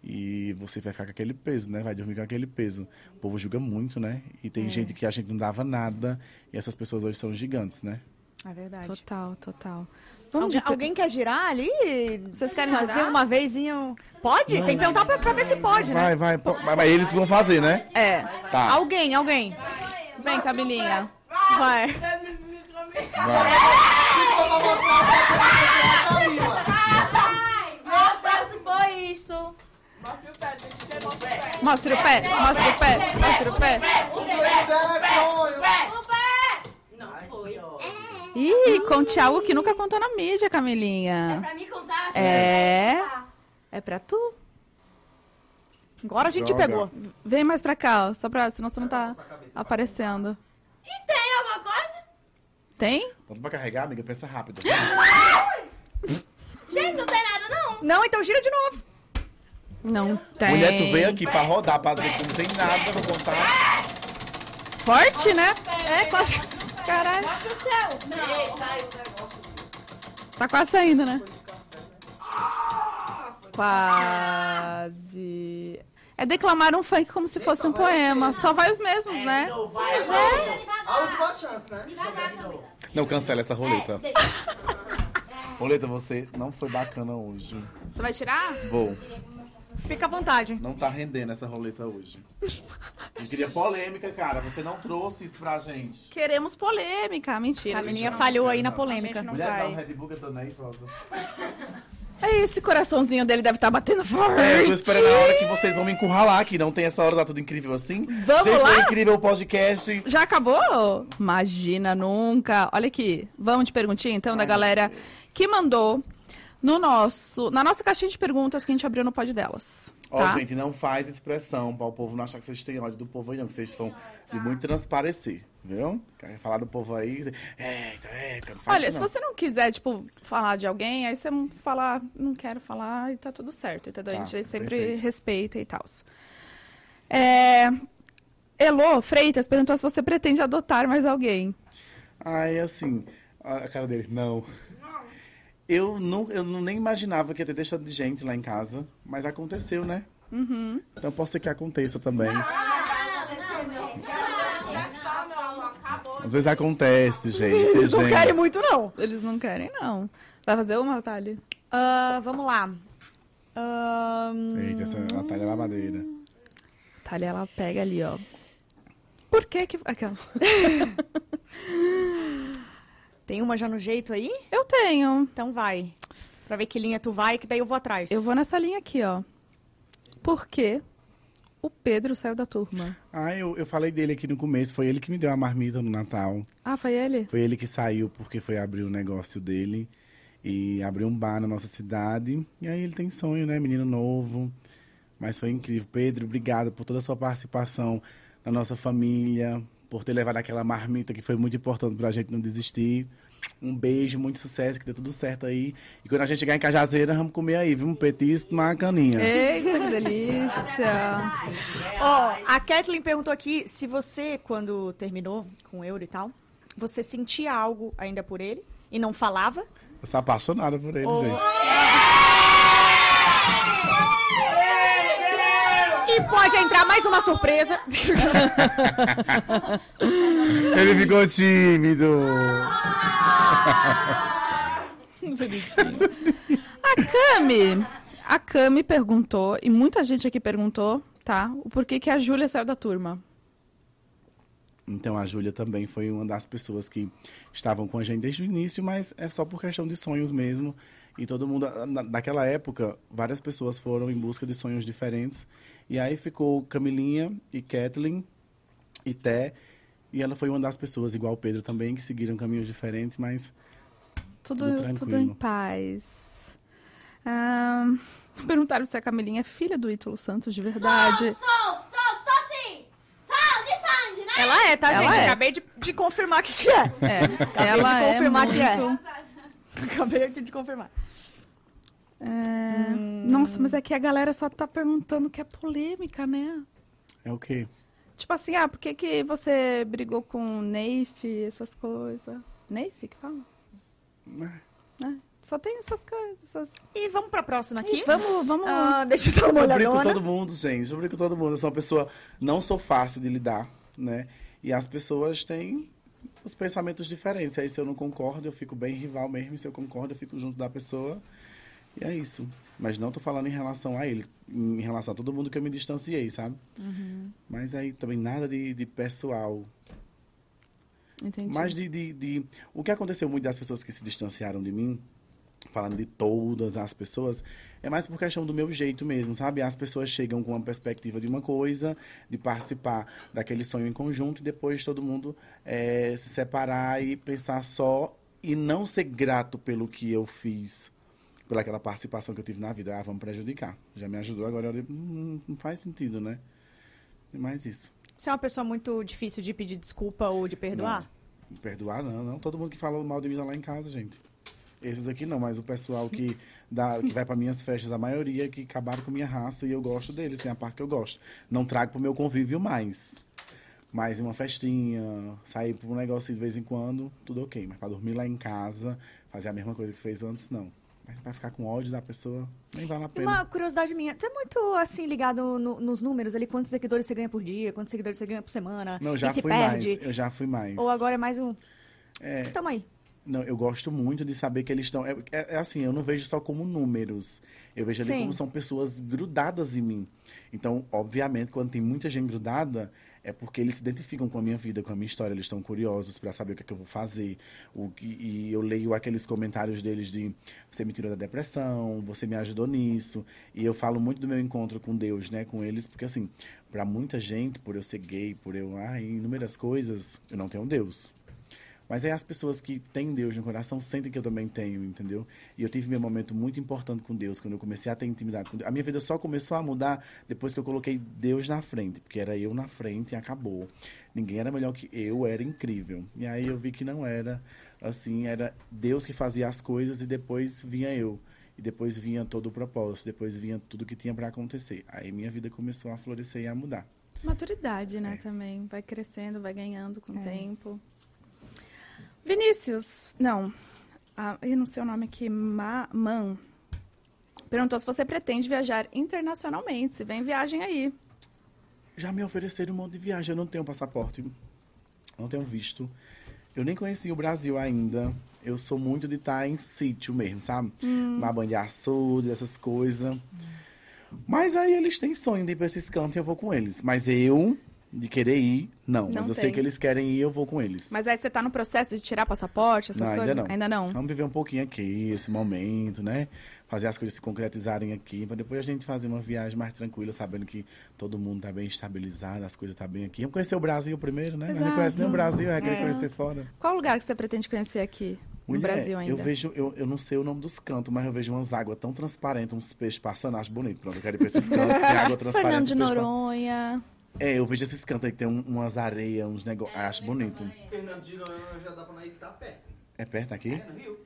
E você vai ficar com aquele peso, né? Vai dormir com aquele peso. O povo julga muito, né? E É. tem gente que a gente não dava nada e essas pessoas hoje são gigantes, né? É verdade. Total, total. Vamos Alguém, de... alguém quer girar ali? Vocês querem fazer girar? uma vezinho? Pode? Tem que perguntar pra, pra ver se pode, né? Vai, vai, mas mas eles vão fazer, né? É. Tá. Alguém, alguém. Vem, Camilinha. Vai. Vai. Nossa, foi isso? Mostra o pé, mostra o pé, mostra o pé. O pé! Não foi. Ih, conte algo que nunca contou na mídia, É Camilinha. pra me contar? É. É pra tu. Agora a gente Droga. pegou. Vem mais pra cá, ó, só pra... Senão você não tá aparecendo. E tem alguma coisa? Tem? Bota pra carregar, amiga, pensa rápido. Gente, não tem nada não. Não, então gira de novo. Não tem. Mulher, tu veio aqui pra rodar, pra dizer que não tem nada pra contar. Forte, né? É, quase. Caralho. Tá quase saindo, né? Quase. É declamar um funk como se fosse um poema. Só vai os mesmos, né? Pois é. A última chance, né? Não, cancela essa roleta. Roleta, você não foi bacana hoje. Você vai tirar? Vou. Fica à vontade. Não tá rendendo essa roleta hoje. Eu queria polêmica, cara. Você não trouxe isso pra gente. Queremos polêmica. Mentira. A menina gente. falhou aí na A gente polêmica. não Mulher, dá vai. um Red Bull que eu tô nem, Rosa. É esse coraçãozinho dele deve estar batendo forte. É, eu tô esperando a hora que vocês vão me encurralar aqui. Não tem essa hora, tá tudo incrível assim. Vamos Gente, lá? foi incrível o podcast. Já acabou? Imagina, nunca. Olha aqui, vamos de perguntinha então da galera que mandou no nosso, na nossa caixinha de perguntas que a gente abriu no pod delas. Ó, Tá? gente, não faz expressão pra o povo não achar que vocês têm ódio do povo aí, não. Que vocês são de muito transparecer, viu? Quer falar do povo aí? Eita, eita, não faz Olha, se não. você não quiser, tipo, falar de alguém, aí você falar, não quero falar e tá tudo certo, entendeu? a Tá, gente sempre perfeito. respeita e tal. É... Elô Freitas perguntou se você pretende adotar mais alguém. Ai, assim, a a cara dele, não. Eu não, eu não nem imaginava que ia ter deixado de gente lá em casa, mas aconteceu, né? Uhum. Então pode ser que aconteça também. Às vezes acontece, gente. Eles não gente. querem muito, não. Eles não querem, não. Vai fazer uma, Thalia? Ah, vamos lá. Ahn, Eita, essa Natália é babadeira. Thalia, ela pega ali, ó. Por que que... Aquela. Tem uma já no jeito aí? Eu tenho. Então vai. Pra ver que linha tu vai, que daí eu vou atrás. Eu vou nessa linha aqui, ó. Por que o Pedro saiu da turma? Ah, eu, eu falei dele aqui no começo. Foi ele que me deu a marmita no Natal. Ah, foi ele? Foi ele que saiu porque foi abrir o negócio dele. E abriu um bar na nossa cidade. E aí ele tem sonho, né? Menino novo. Mas foi incrível. Pedro, obrigado por toda a sua participação na nossa família. Por ter levado aquela marmita que foi muito importante pra gente não desistir. Um beijo, muito sucesso, que dê tudo certo aí. E quando a gente chegar em Cajazeira, vamos comer aí, viu? Um petisco, uma caninha. Eita, que delícia. Ó, a Kathleen perguntou aqui se você, quando terminou com o Euro e tal, você sentia algo ainda por ele e não falava? Eu sou apaixonada por ele, Oh. gente. Pode entrar mais uma surpresa. Ele ficou tímido. A Cami, a Cami perguntou, e muita gente aqui perguntou, tá? O porquê que a Júlia saiu da turma. Então a Júlia também foi uma das pessoas que estavam com a gente desde o início, mas é só por questão de sonhos mesmo. E todo mundo, na- naquela época, várias pessoas foram em busca de sonhos diferentes. E aí ficou Camilinha e Kathleen e Té. E ela foi uma das pessoas, igual o Pedro também, que seguiram caminhos diferentes, mas Tudo, Tudo tudo, tranquilo. em paz. Ah, perguntaram se a Camilinha é filha do Ítalo Santos de verdade. Sou, sou, sou sim. Sou de sangue, né? Ela é, tá, Ela gente? é. Acabei de, de confirmar que, que é. É, ela de é confirmar muito... que é. Acabei aqui de confirmar. É, Nossa, mas aqui a galera só tá perguntando que é polêmica, né? É o quê? Tipo assim, ah, por que, que você brigou com o Neif, essas coisas? Neif que fala? É, Só tem essas coisas. essas- E vamos pra próxima aqui? Ih, vamos, vamos. Ah, deixa eu dar uma Eu brinco com todo mundo, gente. Eu brinco com todo mundo. Eu sou uma pessoa. Não sou fácil de lidar, né? E as pessoas têm os pensamentos diferentes. Aí se eu não concordo, eu fico bem rival mesmo. E se eu concordo, eu fico junto da pessoa. E é isso. Mas não tô falando em relação a ele. Em relação a todo mundo que eu me distanciei, sabe? Mas aí também nada de, de pessoal. Entendi. Mas de, de, de- O que aconteceu muito das pessoas que se distanciaram de mim, falando de todas as pessoas, é mais por questão do meu jeito mesmo, sabe? As pessoas chegam com uma perspectiva de uma coisa, de participar daquele sonho em conjunto, e depois todo mundo eh, se separar e pensar só e não ser grato pelo que eu fiz, pelaquela participação que eu tive na vida. Ah, vamos prejudicar. Já me ajudou, agora eu digo, hum, não faz sentido, né? É mais isso. Você é uma pessoa muito difícil de pedir desculpa ou de perdoar? Não, perdoar não, não. Todo mundo que fala mal de mim tá lá em casa, gente. Esses aqui não, mas o pessoal que, dá, que vai para minhas festas, a maioria que acabaram com minha raça e eu gosto deles, tem a parte que eu gosto. Não trago pro meu convívio mais. Mas em uma festinha, sair pra um negócio de vez em quando, tudo ok. Mas pra dormir lá em casa, fazer a mesma coisa que fez antes, não. Vai ficar com ódio da pessoa, nem vale a pena. Uma curiosidade minha, você é muito assim ligado no- nos números ali, quantos seguidores você ganha por dia, quantos seguidores você ganha por semana, Não, eu já se fui perde, mais. Eu já fui mais. ou agora é mais um... É, Tamo aí. Não, eu gosto muito de saber que eles estão. É, é- é assim, eu não vejo só como números. Eu vejo ali Sim. como são pessoas grudadas em mim. Então, obviamente, quando tem muita gente grudada, é porque eles se identificam com a minha vida, com a minha história. Eles estão curiosos para saber o que, é que eu vou fazer. O que, e eu leio aqueles comentários deles de você me tirou da depressão, você me ajudou nisso. E eu falo muito do meu encontro com Deus, né, com eles, porque assim, para muita gente, por eu ser gay, por eu, ah, inúmeras coisas, eu não tenho Deus. Mas aí as pessoas que têm Deus no coração sentem que eu também tenho, entendeu? E eu tive meu momento muito importante com Deus, quando eu comecei a ter intimidade com Deus. A minha vida só começou a mudar depois que eu coloquei Deus na frente, porque era eu na frente e acabou. Ninguém era melhor que eu, era incrível. E aí eu vi que não era assim, era Deus que fazia as coisas e depois vinha eu. E depois vinha todo o propósito, depois vinha tudo que tinha para acontecer. Aí minha vida começou a florescer e a mudar. Maturidade, né, É. também. Vai crescendo, vai ganhando com o tempo. Vinícius, não. Ah, eu não sei o nome aqui. Ma, Man. Perguntou se você pretende viajar internacionalmente. Se vem viagem aí. Já me ofereceram um monte de viagem. Eu não tenho passaporte. Não tenho visto. Eu nem conheci o Brasil ainda. Eu sou muito de estar em sítio mesmo, sabe? Na banha de açude, essas coisas. Mas aí eles têm sonho de ir pra esses cantos e eu vou com eles. Mas eu, de querer ir, não. Não Mas eu tem. sei que eles querem ir eu vou com eles. Mas aí você tá no processo de tirar passaporte, essas não, coisas? ainda não. Ainda não. Vamos viver um pouquinho aqui, esse momento, né? Fazer as coisas se concretizarem aqui, para depois a gente fazer uma viagem mais tranquila, sabendo que todo mundo tá bem estabilizado, as coisas tá bem aqui. Vamos conhecer o Brasil primeiro, né? Não conhece nem o Brasil, vai querer É. conhecer fora. Qual lugar que você pretende conhecer aqui? no Mulher, Brasil ainda? Eu vejo, eu, eu não sei o nome dos cantos, mas eu vejo umas águas tão transparentes, uns peixes passando, acho bonito. Pronto, eu quero ir pra esses cantos, tem água transparente. Fernando de Noronha. É, eu vejo esses cantos aí que tem um- umas areias, uns negócios. acho bonito. Fernando de Noronha já dá pra ir que tá perto. É perto aqui? É no Rio.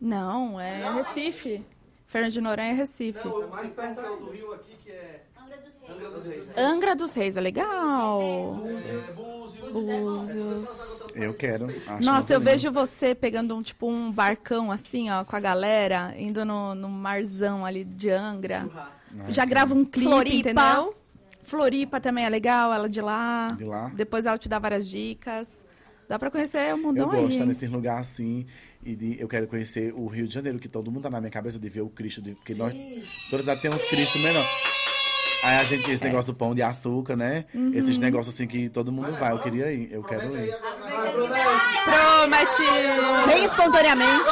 Não, é Recife. Fernando de Noronha é Recife. Não, o mais perto é o do Rio aqui, que é Angra dos Reis. Angra dos Reis. Angra dos Reis é legal. Búzios, Búzios. Búzios. Eu quero. acho Nossa, eu vejo você pegando um tipo um barcão assim, ó, com a galera, indo no, no marzão ali de Angra. Já grava um clipe, Floripa. entendeu? Floripa também é legal, ela de lá. De lá. Depois ela te dá várias dicas. Dá pra conhecer o Eu mundão gosto de aí. estar hein? nesse lugar assim. E de- eu quero conhecer o Rio de Janeiro, que todo mundo tá na minha cabeça de ver o Cristo. De, porque nós. Todas cidades tem uns Cristos menor. Aí a gente tem É. esse negócio do pão de açúcar, né? Uhum. Esses negócios assim que todo mundo vai. Eu queria ir. Eu quero aí ir. Promete! Bem espontaneamente.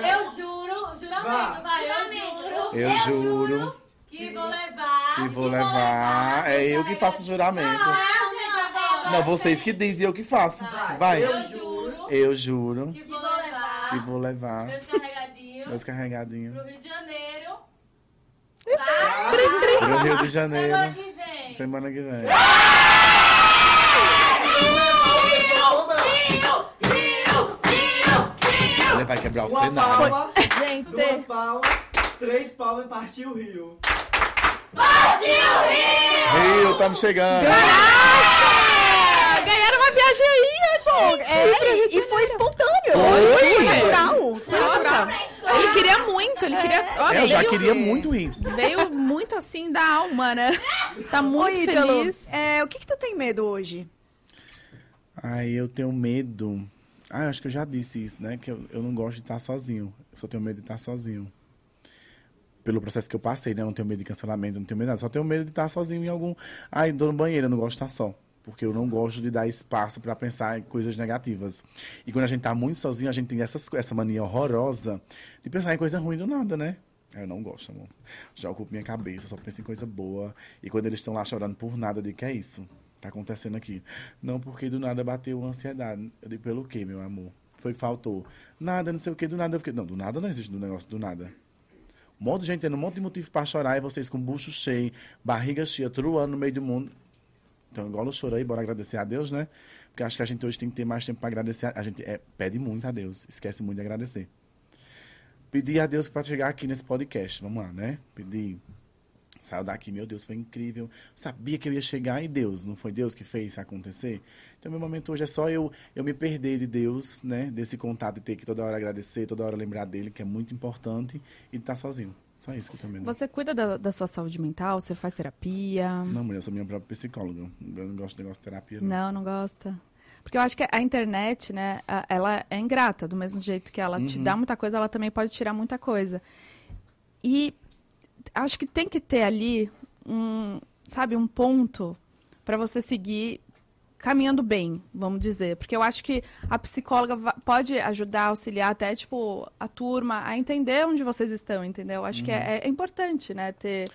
Não, eu juro, juramento, vai, eu juro Eu juro que vou levar. que vou levar. É eu que faço o juramento. Gente, agora. Não, vocês que dizem, eu que faço. Vai. Eu juro Eu juro que vou levar que vou levar meus carregadinhos meus carregadinhos pro Rio de Janeiro. pro Rio de Semana Janeiro que vem. semana que vem. Ele vai quebrar o cenário. Gente, Duas palmas, três palmas e partiu o rio. Rio, estamos chegando. Ah, ganharam uma viagem aí, gente. É, e, e foi espontâneo. Foi. Foi natural. Foi natural. Nossa, ele queria muito, ele queria... Olha, É, eu já veio- queria muito ir. Veio muito assim da alma, né? Tá muito Oi, Ítalo, feliz. é, o que que tu tem medo hoje? Ai, eu tenho medo. Ah, eu acho que eu já disse isso, né? Que eu, eu não gosto de estar sozinho. Eu só tenho medo de estar sozinho. Pelo processo que eu passei, né? Eu não tenho medo de cancelamento, não tenho medo de nada. Só tenho medo de estar sozinho em algum. Ai, tô no banheiro, eu não gosto de estar só. Porque eu não gosto de dar espaço pra pensar em coisas negativas. E quando a gente tá muito sozinho, a gente tem essas, essa mania horrorosa de pensar em coisa ruim do nada, né? Eu não gosto, amor. Já ocupo minha cabeça, só penso em coisa boa. E quando eles estão lá chorando por nada, eu digo, que é isso? Tá acontecendo aqui. Não, porque do nada bateu a ansiedade. Eu digo, pelo quê, meu amor? Foi faltou. Nada, não sei o que, do nada eu fiquei. Não, do nada não existe do negócio do nada. Um monte de gente tendo um monte de motivo pra chorar e vocês com bucho cheio, barriga cheia, truando no meio do mundo. Então, igual eu choro aí, bora agradecer a Deus, né? Porque acho que a gente hoje tem que ter mais tempo pra agradecer. A gente é, pede muito a Deus, esquece muito de agradecer. Pedir a Deus para chegar aqui nesse podcast. Vamos lá, né? Pedir. Saiu daqui, meu Deus, foi incrível. Sabia que eu ia chegar e Deus, não foi Deus que fez isso acontecer? Então, meu momento hoje é só eu, eu me perder de Deus, né? Desse contato e ter que toda hora agradecer, toda hora lembrar dele, que é muito importante, e estar sozinho. Só isso que eu tô medo. Você cuida da, da sua saúde mental? Você faz terapia? Não, mulher, eu sou minha própria psicóloga. Eu não gosto de negócio de terapia, não. Não, não gosta. Porque eu acho que a internet, né, ela é ingrata, do mesmo jeito que ela te Uhum. dá muita coisa, ela também pode tirar muita coisa. E acho que tem que ter ali um, sabe, um ponto para você seguir caminhando bem, vamos dizer. Porque eu acho que a psicóloga pode ajudar, auxiliar até, tipo, a turma a entender onde vocês estão, entendeu? Acho que é, é importante, né, ter,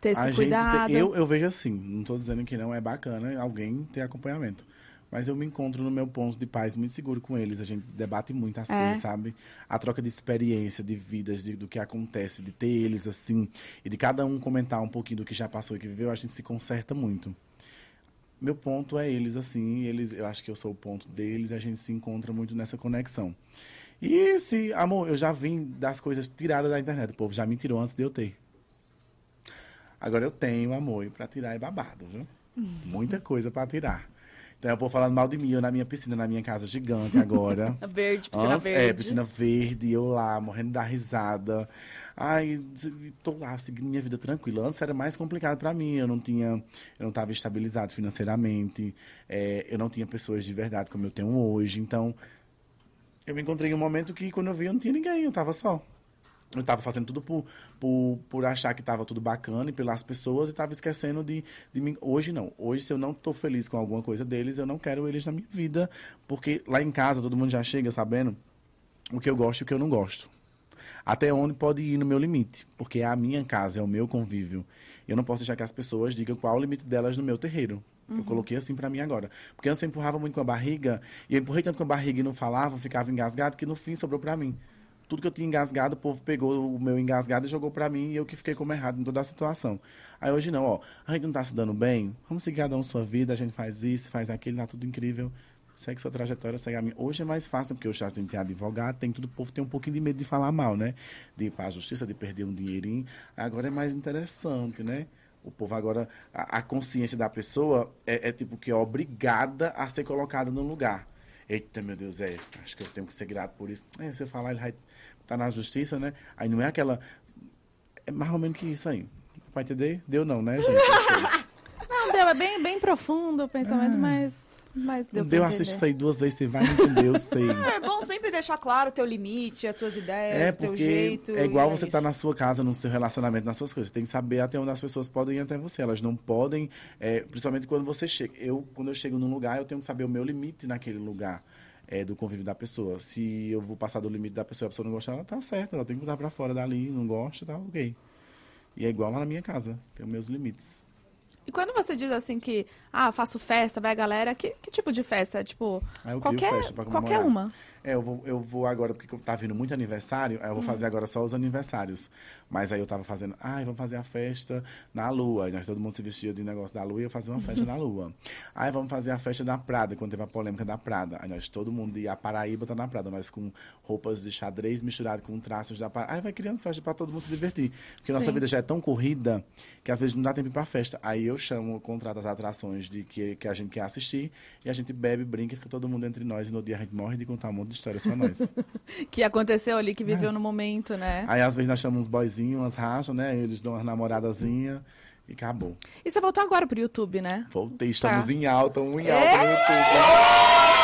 ter esse Uhum. A gente cuidado. tem- eu, eu vejo assim, não estou dizendo que não é bacana alguém ter acompanhamento. Mas eu me encontro no meu ponto de paz muito seguro com eles. A gente debate muito as É. coisas, sabe? A troca de experiência, de vidas, de- do que acontece, de ter eles assim, e de cada um comentar um pouquinho do que já passou e que viveu, a gente se conserta muito. Meu ponto é eles assim, eles, eu acho que eu sou o ponto deles, a gente se encontra muito nessa conexão. E se, amor, eu já vim das coisas tiradas da internet, o povo já me tirou antes de eu ter. Agora eu tenho amor e pra tirar é babado, viu? Muita coisa pra tirar. Então eu vou falando mal de mim, eu na minha piscina, na minha casa gigante agora. Verde, piscina Antes- verde. É, piscina verde, eu lá, morrendo da risada. Ai, tô lá, seguindo minha vida tranquila. Antes era mais complicado pra mim. Eu não tinha, eu não estava estabilizado financeiramente. é, eu não tinha pessoas de verdade como eu tenho hoje. Então, eu me encontrei em um momento que quando eu vi eu não tinha ninguém, eu tava só. Eu tava fazendo tudo por, por, por achar que tava tudo bacana e pelas pessoas e tava esquecendo de, de mim. Hoje não. Hoje, se eu não tô feliz com alguma coisa deles, eu não quero eles na minha vida. Porque lá em casa todo mundo já chega sabendo o que eu gosto e o que eu não gosto. Até onde pode ir no meu limite. Porque é a minha casa, é o meu convívio. Eu não posso deixar que as pessoas digam qual é o limite delas no meu terreiro. Eu coloquei assim pra mim agora. Porque antes eu empurrava muito com a barriga, e eu empurrei tanto com a barriga e não falava, ficava engasgado, que no fim sobrou pra mim. Tudo que eu tinha engasgado, o povo pegou o meu engasgado e jogou pra mim, e eu que fiquei como errado em toda a situação. Aí hoje não, ó, a gente não tá se dando bem, vamos seguir cada um sua vida, a gente faz isso, faz aquilo, tá tudo incrível. Segue sua trajetória, segue a minha. Hoje é mais fácil, porque a gente tem advogado, tem tudo, o povo tem um pouquinho de medo de falar mal, né? De ir pra justiça, de perder um dinheirinho. Agora é mais interessante, né? O povo agora, a, a consciência da pessoa é, é tipo que é obrigada a ser colocada no lugar. Eita, meu Deus, é, acho que eu tenho que ser grato por isso. É, você falar, ele vai estar na justiça, né? Aí não é aquela. É mais ou menos que isso aí. Vai entender? Deu não, né, gente? Não, deu, é bem, bem profundo o pensamento, mas, mas deu deu, assiste isso aí duas vezes, você vai entender, eu sei. É bom sempre deixar claro o teu limite, as tuas ideias, É, o teu porque jeito. é igual e você isso. tá na sua casa, no seu relacionamento, nas suas coisas. Você tem que saber até onde as pessoas podem ir até você. Elas não podem, é, principalmente quando você chega. Eu, quando eu chego num lugar, eu tenho que saber o meu limite naquele lugar. é, do convívio da pessoa. Se eu vou passar do limite da pessoa, a pessoa não gostar, ela tá certa, ela tem que botar pra fora dali, não gosta, tá ok. E é igual lá na minha casa, tenho meus limites. E quando você diz assim que, ah, faço festa, vai a galera, que, que tipo de festa? Tipo, crio qualquer, festa qualquer uma. É, eu vou, eu vou agora, porque tá vindo muito aniversário, aí eu vou Hum. fazer agora só os aniversários. Mas aí eu tava fazendo, ai, vamos fazer a festa na lua. Aí nós, todo mundo se vestia de negócio da lua e eu fazia uma festa na lua. Aí vamos fazer a festa da Prada, quando teve a polêmica da Prada. Aí nós, todo mundo ia a Paraíba tá na Prada, nós com roupas de xadrez misturado com traços da Paraíba. Aí vai criando festa pra todo mundo se divertir. Porque nossa Sim. vida já é tão corrida que às vezes não dá tempo pra festa. Aí eu chamo, contrato as atrações de que, que a gente quer assistir e a gente bebe, brinca e fica todo mundo entre nós. E no dia a gente morre de contar um monte de histórias só nós. Que aconteceu ali, que É. viveu no momento, né? Aí às vezes nós chamamos uns boyzinhos, umas rachas, né? Eles dão umas namoradazinhas e acabou. E você voltou agora pro YouTube, né? Voltei, estamos Tá. em alta, um em alta no YouTube.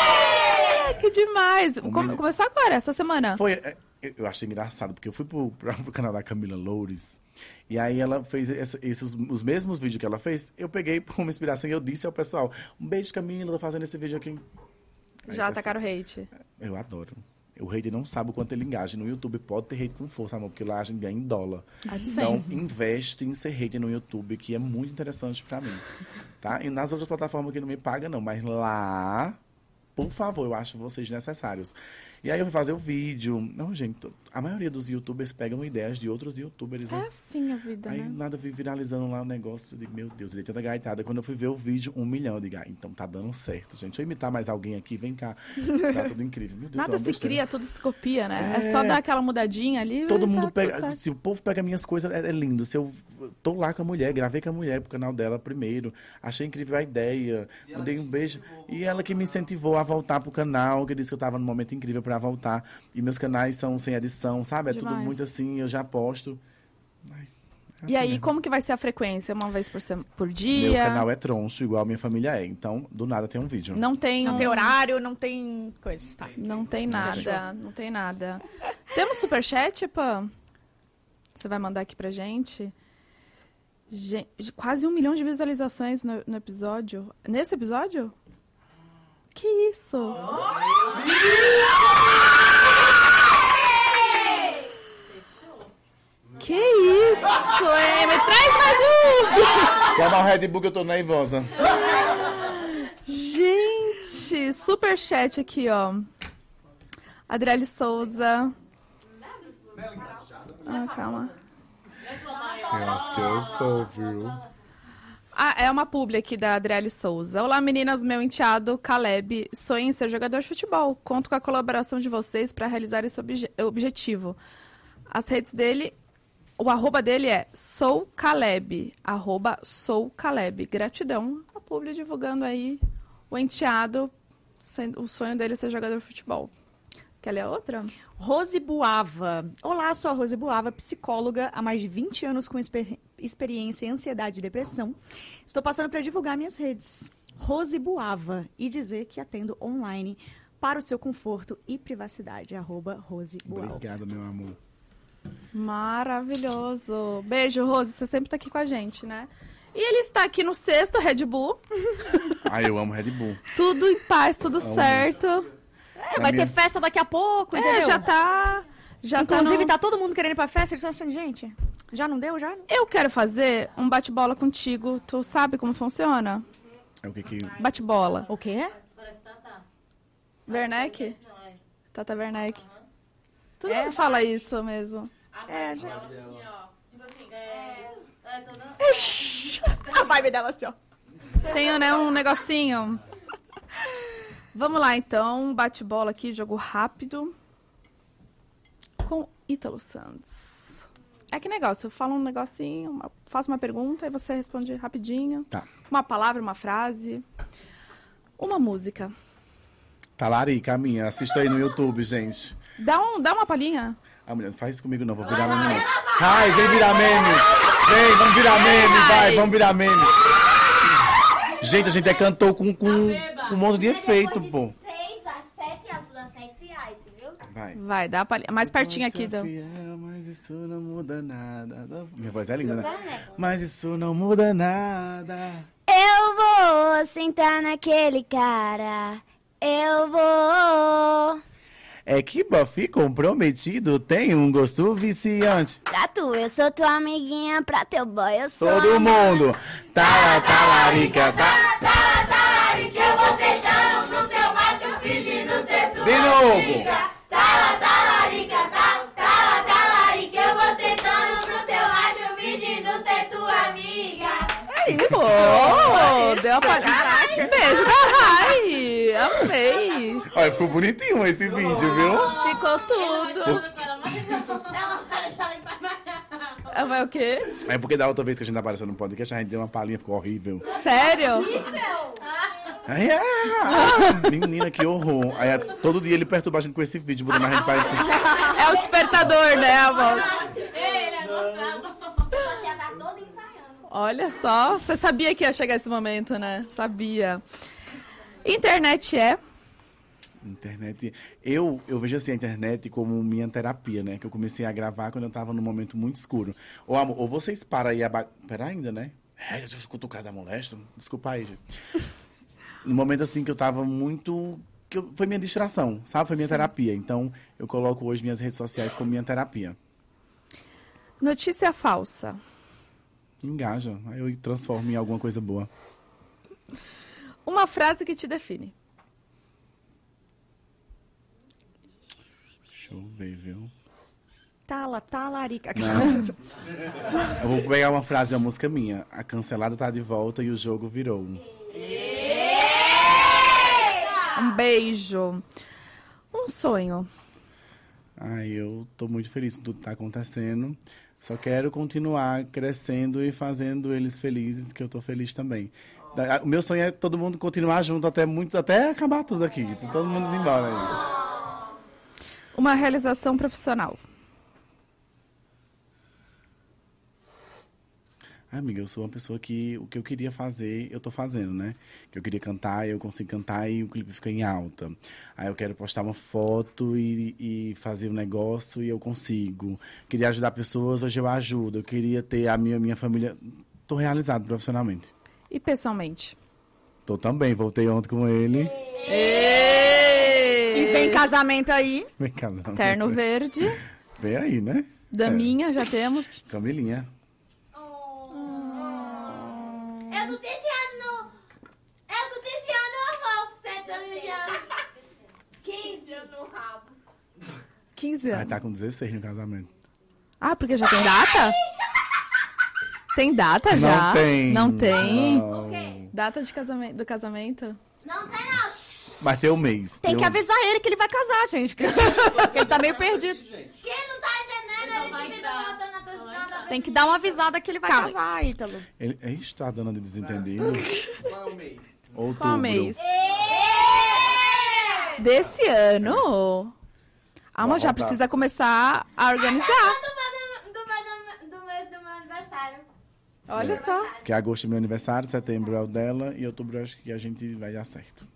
É, que demais! Come- menino- Começou agora, essa semana. Foi, é, eu achei engraçado, porque eu fui pro, pro canal da Camila Loures, e aí ela fez essa- esses, os mesmos vídeos que ela fez, eu peguei como inspiração e eu disse ao pessoal, um beijo Camila, tô fazendo esse vídeo aqui. Aí Já o atacaram o hate. Eu adoro. O hater não sabe o quanto ele engaja. No YouTube pode ter hate com força, amor, porque lá a gente ganha em dólar. Então, AdSense. investe em ser hater no YouTube, que é muito interessante pra mim. Tá? E nas outras plataformas que não me pagam, não. Mas lá, por favor, eu acho vocês necessários. E aí eu fui fazer o vídeo. Não, gente, a maioria dos youtubers pegam ideias de outros youtubers. É né? assim a vida, Aí né? nada, vi viralizando lá o negócio. Eu digo, meu Deus, ele tanta gaitada. Quando eu fui ver o vídeo, um milhão. Eu digo, ah, então tá dando certo, gente. Deixa eu imitar mais alguém aqui, vem cá. Tá tudo incrível. Meu Deus, é Nada se besteira. cria, tudo se copia, né? É, É. só dar aquela mudadinha ali. Todo e mundo tá pega. Se o povo pega minhas coisas, é, é lindo. Se eu tô lá com a mulher, gravei com a mulher pro canal dela primeiro. Achei incrível a ideia. Mandei um beijo. E ela que me incentivou a voltar pro canal, que disse que eu tava num momento incrível pra voltar. E meus canais são sem edição, sabe? É tudo Demais. muito assim, eu já posto. Ai, é E assim aí, mesmo. como que vai ser a frequência? Uma vez por, por dia? Meu canal é troncho, igual a minha família é. Então, do nada tem um vídeo. Não tem Não um- tem horário, não tem coisa. Tá. Não tem nada, não tem nada. Temos superchat, Pan? Você vai mandar aqui pra gente? Gen- quase um milhão de visualizações no, no episódio. Nesse episódio? Que isso? Que isso, é? Me traz mais um! Toma o Red Bull que eu tô nervosa. Gente, superchat aqui, ó. Adriele Souza. Ah, calma. Eu acho que eu sou, viu? Ah, é uma publi aqui da Adriele Souza. Olá, meninas, meu enteado Caleb sonha em ser jogador de futebol. Conto com a colaboração de vocês para realizar esse obje- objetivo. As redes dele, o arroba dele é sou Caleb, arroba sou Caleb. Gratidão. A publi divulgando aí o enteado, o sonho dele é ser jogador de futebol. Quer ler outra? Rose Buava. Olá, sou a Rose Buava, psicóloga há mais de 20 anos com exper- experiência em ansiedade e depressão. Estou passando para divulgar minhas redes. Rose Buava e dizer que atendo online para o seu conforto e privacidade. Arroba Rose Buava. Obrigada, meu amor. Maravilhoso. Beijo, Rose. Você sempre tá aqui com a gente, né? E ele está aqui no sexto Red Bull. Ai, eu amo Red Bull. Tudo em paz, tudo certo. É, vai ter festa daqui a pouco, É, entendeu? já tá. Já Inclusive, tá, no- tá todo mundo querendo ir pra festa. Eles estão assim, gente, já não deu, já? Eu quero fazer um bate-bola contigo. Tu sabe como funciona? É o que que... Bate-bola. O quê? Werneck? Tata Werneck. Todo É? mundo fala isso mesmo. É, já. Tipo assim, é. É, tô dando. A vibe dela assim, ó. Tenho, né, um negocinho. Vamos lá, então. Um Bate-bola aqui, jogo rápido. Com Ítalo Santos. É que negócio, eu falo um negocinho, uma- faço uma pergunta e você responde rapidinho. Tá. Uma palavra, uma frase. Uma música. Talarica, a minha. Assista aí no YouTube, gente. Dá, um, dá uma palhinha. Ah, mulher, não faz isso comigo não, vou virar meme não. Ai, vem virar meme. Vem, vamos virar meme, vai, vamos virar meme. Gente, a gente é cantor com, com, com um monte de efeito, pô. 6 a 7 azul a 7 reais, viu? Vai. Vai, dá a palhinha. Mais pertinho Pode aqui. Do... fiel, mas isso não muda nada. Minha voz é linda, né? Mas isso não muda nada. Eu vou sentar naquele cara. Eu vou. É que Buffy comprometido tem um gosto viciante. Pra tu, eu sou tua amiguinha. Pra teu boy, eu sou. Todo mundo. Tala, talarica, tá. Que eu vou sentando pro teu macho fingindo ser tu. De jogo! Tala, Pô, deu pra Caraca. Beijo da Rai. Amei. Olha, ficou bonitinho esse vídeo, viu? Ficou tudo. Ela vai deixar ele pra É, Vai o quê? É porque da outra vez que a gente apareceu no podcast, a gente deu uma palhinha, ficou horrível. Sério? Aí, ah, ah, menina, que horror. Aí todo dia ele perturba a gente com esse vídeo, botando a gente pra escutar. É o despertador, né, amor? Você já tá todo ensaiando. Olha só, você sabia que ia chegar esse momento, né? Sabia. Internet é. Internet. Eu, eu vejo assim a internet como minha terapia, né? Que eu comecei a gravar quando eu tava num momento muito escuro. Ou, amor, ou vocês param aí a. Ba... Pera ainda, né? É, eu já escuto o cara da molesta. Desculpa aí, gente. no momento assim que eu tava muito. Que eu- foi minha distração, sabe? Foi minha terapia. Então, eu coloco hoje minhas redes sociais como minha terapia. Notícia falsa. Engaja. Aí eu transformo em alguma coisa boa. Uma frase que te define. Deixa eu ver, viu? Tala, talarica. Eu vou pegar uma frase de uma música minha. A cancelada tá de volta e o jogo virou. Um beijo. Um sonho. Ai, eu tô muito feliz com tudo que tá acontecendo. Só quero continuar crescendo e fazendo eles felizes, que eu tô feliz também. O meu sonho é todo mundo continuar junto até muito, até acabar tudo aqui. Todo mundo ir embora aí. Uma realização profissional. Ai, amiga, eu sou uma pessoa que o que eu queria fazer, eu tô fazendo, né? Que eu queria cantar, eu consigo cantar e o clipe fica em alta. Aí eu quero postar uma foto e, e fazer um negócio e eu consigo. Queria ajudar pessoas, hoje eu ajudo. Eu queria ter a minha, minha família. Tô realizado profissionalmente. E pessoalmente? Tô também, voltei ontem com ele. E vem casamento aí. Vem cá, não. Terno verde. Vem aí, né? Daminha, já temos. Camilinha. Eu tô desejando. Eu tô desejando a avó. Sentando já. 15 no rabo. 15 Aí anos. tá com 16 no casamento. Ah, porque já tem data? Tem data já? Não tem. Não tem? Não. Data de casamento, do casamento? Não tem não. Mas tem um mês. Tem que um- avisar ele que ele vai casar, gente. Que que ele tá meio perdido. Quem não tá entendendo, ele tua nada. Tem que dar uma avisada que ele vai Calma. casar, Ítalo. Ele, ele está dando de desentendido. Qual é o mês? Outubro. Qual mês? Desse ano? Ah, mas já precisa começar a organizar. Do, do, do, do, mês do meu aniversário. Olha só. Porque agosto é meu aniversário, setembro é o dela e outubro eu acho que a gente vai dar certo.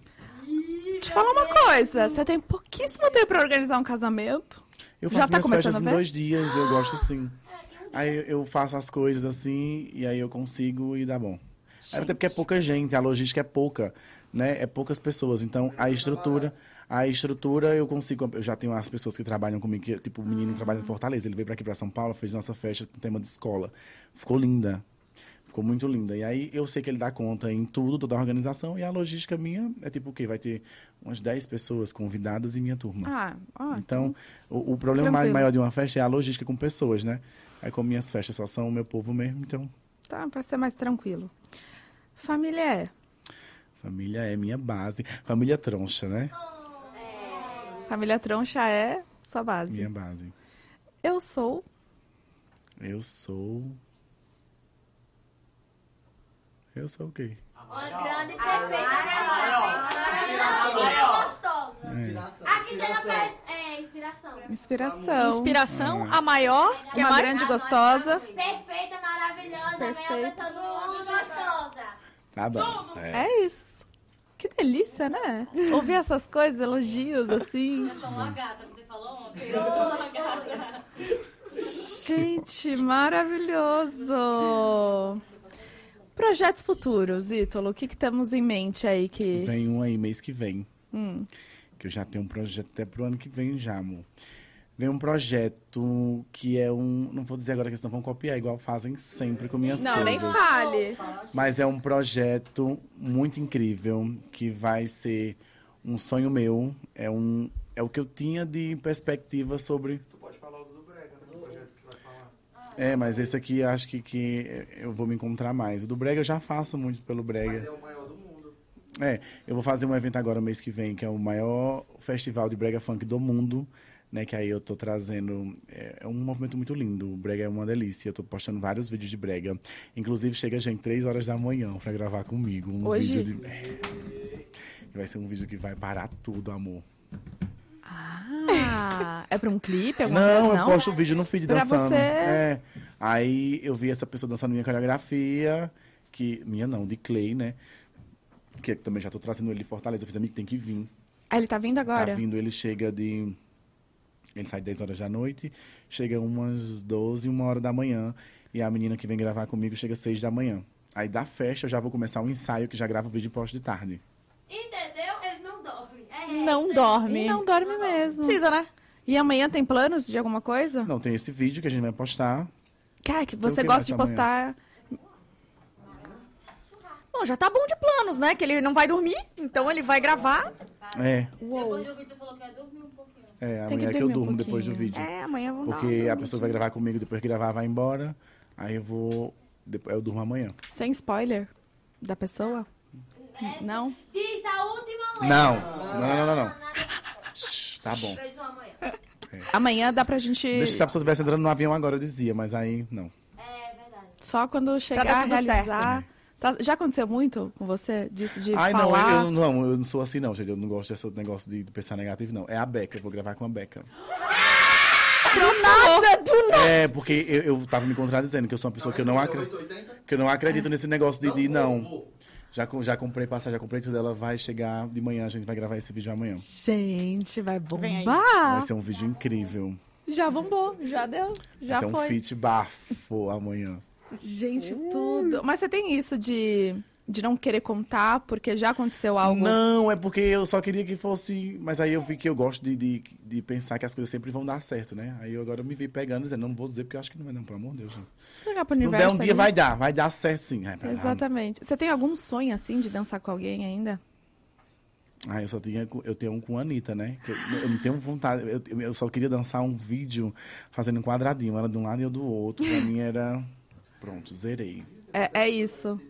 Deixa eu falar uma coisa. Você tem pouquíssimo tempo pra organizar um casamento. Eu Já faço tá minhas começando festas a em dois dias, eu gosto sim. Aí eu faço as coisas assim e aí eu consigo e dá bom. Aí Até porque é pouca gente, a logística é pouca, né? É poucas pessoas. Então a estrutura, a estrutura eu consigo. Eu já tenho as pessoas que trabalham comigo, que, tipo, o menino trabalha em Fortaleza, ele veio pra aqui pra São Paulo, fez nossa festa com tema de escola. Ficou linda. Ficou muito linda. E aí eu sei que ele dá conta em tudo, toda a organização, e a logística minha é tipo o quê? Vai ter umas 10 pessoas convidadas e minha turma. Ah, ó. Então, o, o problema mais Tranquilo. maior de uma festa é a logística com pessoas, né? Aí, como minhas festas só são o meu povo mesmo, então, Tá, vai ser mais tranquilo. Família é? família é minha base. Família troncha, né? Família troncha é sua base. Minha base. Eu sou. Eu sou. Eu sou o quê? Uma grande e perfeita. Inspiração. gostosa. Inspiração. Aqui tem a é, inspiração. Inspiração. Inspiração, a maior. que é Uma mais? grande gostosa. Perfeita, maravilhosa, a melhor Perfeita. pessoa do mundo e gostosa. Tá bom. É. É isso. Que delícia, né? Ouvir essas coisas, elogios, assim. Eu sou uma gata, você falou ontem. Eu sou uma gata. Gente, maravilhoso. Projetos futuros, Ítalo, o que, que temos em mente aí que. Vem um aí mês que vem. Hum. Que eu já tenho um projeto até pro ano que vem já, amor. Vem um projeto que é um. Não vou dizer agora que senão vão copiar, igual fazem sempre com minhas Não, nem coisas. fale. Mas é um projeto muito incrível que vai ser um sonho meu. É um, é o que eu tinha de perspectiva sobre. Tu pode falar o do Brega, né? O projeto que vai falar. É, mas esse aqui eu acho que, que eu vou me encontrar mais. O do Brega eu já faço muito pelo Mas Brega. é o maior do. É, eu vou fazer um evento agora mês que vem, que é o maior festival de brega funk do mundo, né? Que aí eu tô trazendo. É, é um movimento muito lindo. O brega é uma delícia. Eu tô postando vários vídeos de brega. Inclusive, chega gente três horas da manhã pra gravar comigo. Um Hoje? vídeo de. É. Vai ser um vídeo que vai parar tudo, amor. Ah, é pra um clipe? Alguma Não, coisa? eu posto o vídeo no feed Pra dançando. você. É. Aí eu vi essa pessoa dançando minha coreografia, que. Minha não, de Clay, né? Que também já tô trazendo ele de Fortaleza. Eu fiz amigo, tem que vir. Ah, ele tá vindo agora? Tá vindo, ele chega de. Ele sai 10 horas da noite, chega umas 12, uma hora da manhã. E a menina que vem gravar comigo chega 6 da manhã. Aí da festa eu já vou começar um ensaio que já grava o vídeo e posto de tarde. Entendeu? Ele não dorme. É Não dorme. E não dorme mesmo. Precisa, né? E amanhã tem planos de alguma coisa? Não, tem esse vídeo que a gente vai postar. Cara, que você que gosta de amanhã? Bom, já tá bom de planos, né? Que ele não vai dormir, então ele vai gravar. É, Depois do vídeo falou que ia dormir um pouquinho. é Tem que amanhã que, eu dormir um durmo depois do vídeo. É, amanhã vamos dar Porque uma a pessoa vai gravar comigo, depois que gravar vai embora. Aí eu vou. Depois eu durmo amanhã. Sem spoiler da pessoa? Não? Diz a última vez. Não, não, não, não, não. Shhh, Tá bom. Beijo amanhã. Amanhã dá pra gente. Deixa se a pessoa estivesse entrando no avião agora, eu dizia, mas aí não. É verdade. Só quando dar chegar a tudo realizar. Tá- já aconteceu muito com você? Disso de Ai, falar? não, eu não, eu não sou assim, não, gente. Eu não gosto desse negócio de pensar negativo, não. É a Beca, eu vou gravar com a Beca. Do nada, do nada. É, porque eu, eu tava me contradizendo, que eu sou uma pessoa que eu não, acre... 880? que eu não acredito nesse negócio de, de não. Já, já comprei passagem, já comprei tudo, ela vai chegar de manhã, a gente vai gravar esse vídeo amanhã. Gente, vai bombar. Vai ser um vídeo incrível. Já bombou, já deu, já vai ser foi. um feat bafo amanhã. Gente, tudo. Mas você tem isso de, de não querer contar porque já aconteceu algo? Não, é porque eu só queria que fosse. Mas aí eu vi que eu gosto de, de, de pensar que as coisas sempre vão dar certo, né? Aí eu agora me vi pegando e dizendo, não vou dizer porque eu acho que não vai, não, pelo amor de Deus. Pro Se não der um dia, ali. vai dar, vai dar certo sim. Lá. Exatamente. Você tem algum sonho assim de dançar com alguém ainda? Ah, eu só tinha, eu tenho um com a Anitta, né? Eu, eu não tenho vontade, eu, eu só queria dançar um vídeo fazendo um quadradinho, ela de um lado e eu do outro. Pra mim era. Pronto, zerei. É, é isso.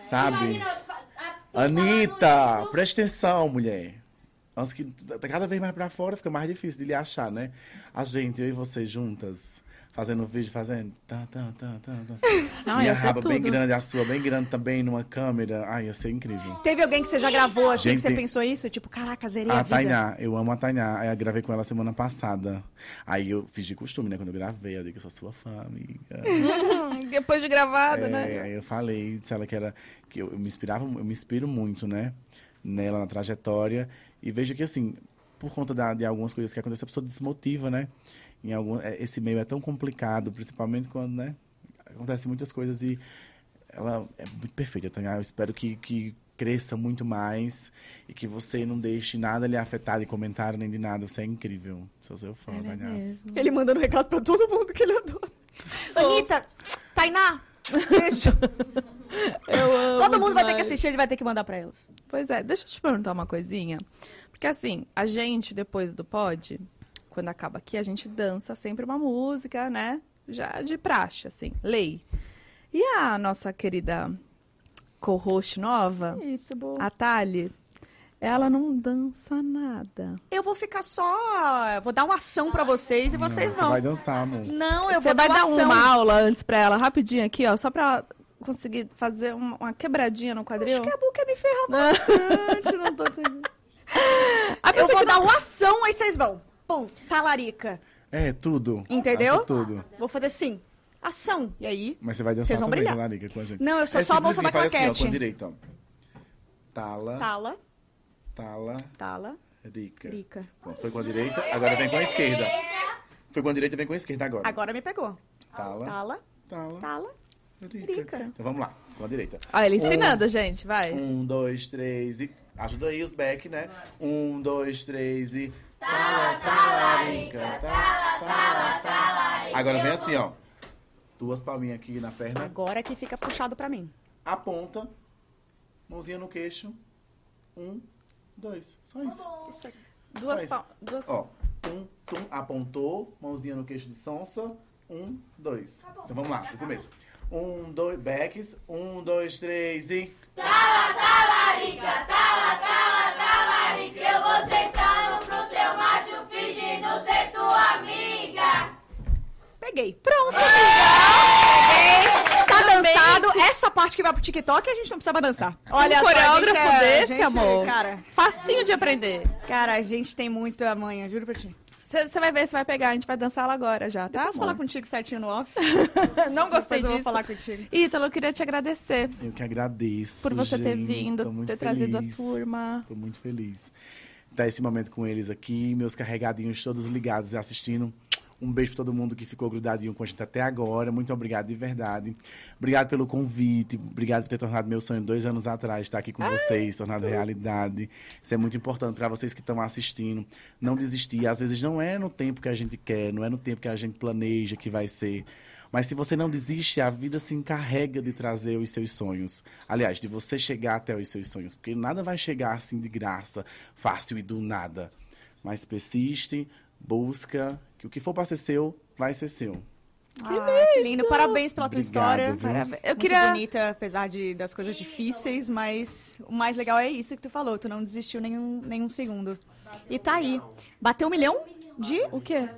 Sabe? Anitta, presta atenção, mulher. Antes que cada vez mais pra fora, fica mais difícil de lhe achar, né? A gente, eu e você juntas, fazendo vídeo, fazendo. Tá, tá, tá, tá, tá. Não, Minha raba bem grande, a sua bem grande também numa câmera. Ai, ia ser incrível. Teve alguém que você já gravou assim Gente, que você tem- pensou isso? Tipo, caraca, zerei a, A vida. Tainá, eu amo a Tainá. Aí eu gravei com ela semana passada. Aí eu fiz de costume, né? Quando eu gravei, eu disse que eu sou sua fã, amiga. Depois de gravado, É, né? Aí eu falei, disse ela que era que eu, eu me inspirava, eu me inspiro muito, né, nela na trajetória e vejo que assim, por conta da- de algumas coisas que acontecem, a pessoa desmotiva, né? Em algum, é, esse meio é tão complicado, principalmente quando, né, acontecem muitas coisas e ela é muito perfeita, Tainá. Eu espero que, que cresça muito mais e que você não deixe nada lhe afetar de comentário nem de nada. Você é incrível. Sou seu fã, Ela é Tainá. mesmo. Ele mandando recado pra todo mundo que ele adora. Anitta, Tainá, beijo. Eu amo Todo mundo vai ter que demais. assistir, ele vai ter que mandar pra elas. Pois é, deixa eu te perguntar uma coisinha. Porque assim, a gente, depois do pod, quando acaba aqui, a gente dança sempre uma música, né? Já de praxe, assim, lei. E a nossa querida co-host nova, Isso, boa. a Thali, ela não dança nada. Eu vou ficar só. Vou dar uma ação pra vocês e vocês Não, vão. Você vai dançar, amor. Não, eu Você vou vai dar dar uma aula antes pra ela, rapidinho aqui, ó, só pra ela conseguir fazer uma, uma quebradinha no quadril? Acho que a Bu quer me ferrar bastante, não tô entendendo. A Eu pessoa vou que dar uma ação, aí vocês vão. Pum, talarica. É, tudo. Entendeu? Tudo. Vou fazer assim, ação. E aí? Mas você vai dançar vão também, brilhar. Larica, com a gente. Não, eu sou é só a moça simplesinho, da faz assim, ó, claquete. com a direita, ó. Tala, Tala, tala, tala, rica. rica. Pronto, foi com a direita, agora vem com a esquerda. Foi com a direita, vem com a esquerda agora. Agora me pegou. Tala, Tala, tala, tala, rica. rica. Então vamos lá, com a direita. Ó, ele ensinando, gente, vai. Um, dois, três e... Ajuda aí os back, né? Um, dois, três e... Tala, tala, rica, tala, tala, tala. Agora vem assim, ó. Duas palminhas aqui na perna. Agora que fica puxado pra mim. Aponta. Mãozinha no queixo. Um, dois. Só isso. Isso aqui. Duas isso. palmas. Duas... Ó, tum, tum, apontou, mãozinha no queixo de sonsa. Um, dois. Então vamos lá, do começo. Um, dois, backs. Um, dois, três e. Talarica, tala, tala, talarica. Eu vou sentando Peguei. Pronto, Peguei. Tá dançado. Essa parte que vai pro TikTok a gente não precisa dançar. Olha um só, a gente coreógrafo é- desse, gente, amor. Cara, Facinho de aprender. cara, a gente tem muita manha, juro pra ti. Você vai ver, você vai pegar. A gente vai dançar ela agora já, tá? Posso falar contigo certinho no off? Não gostei Depois eu vou disso. falar contigo. Ítalo, eu queria te agradecer Eu que agradeço. por você ter gente. vindo, Tô muito ter trazido a feliz. turma. Tô muito feliz. Tá esse momento com eles aqui, meus carregadinhos todos ligados e assistindo. Um beijo pra todo mundo que ficou grudadinho com a gente até agora. Muito obrigado de verdade. Obrigado pelo convite. Obrigado por ter tornado meu sonho dois anos atrás, estar aqui com vocês, tornado realidade. Isso é muito importante para vocês que estão assistindo. Não desistir. Às vezes não é no tempo que a gente quer, não é no tempo que a gente planeja que vai ser. Mas se você não desiste, a vida se encarrega de trazer os seus sonhos. Aliás, de você chegar até os seus sonhos. Porque nada vai chegar assim de graça, fácil e do nada. Mas persiste, busca, que o que for para ser seu, vai ser seu. Que, que lindo. Parabéns pela tua Obrigado, história. viu? Parabéns. Eu Muito queria. bonita, apesar de, das coisas difíceis, mas o mais legal é isso que tu falou. Tu não desistiu nenhum, nenhum segundo. E tá aí. Bateu um milhão de... O quê?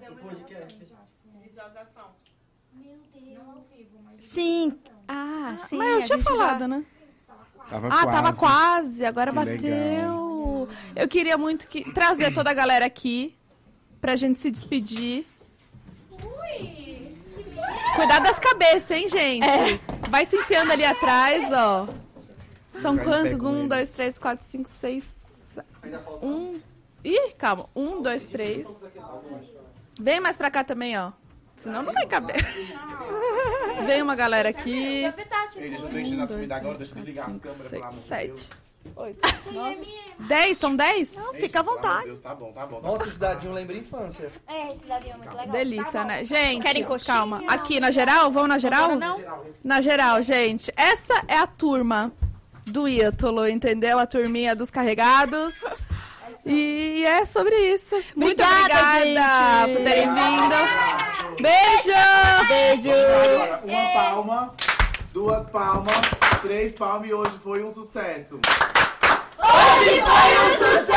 Sim. Ah, sim. Mas eu tinha gente já- falado, né? Tava Ah, tava quase, agora Que bateu. Eu queria muito que trazer toda a galera aqui pra gente se despedir. Cuidar das cabeças, hein, gente? Vai se enfiando ali atrás, ó. São quantos? Um, dois, três, quatro, cinco, seis. Um. Ih, calma. Um, dois, três. Vem mais pra cá também, ó. Senão não vai caber. Vem uma galera aqui. Deixa eu desligar as cinco, câmeras, seis, sete. Oito, nove. Dez? São dez? Não, fica à vontade. Deus, tá bom, tá bom. Tá Nossa, esse dadinho lembra infância. É, esse dali é muito legal. Delícia, né? Gente, Querem coxinha? calma. Aqui na geral? Vão na geral? Não. Na geral, gente. Essa é a turma do Ítalo, entendeu? A turminha dos carregados. E é sobre isso. Muito Obrigada, obrigada por terem vindo. Beijo! Beijo. Uma palma, duas palmas, três palmas e hoje foi um sucesso. Hoje foi um sucesso!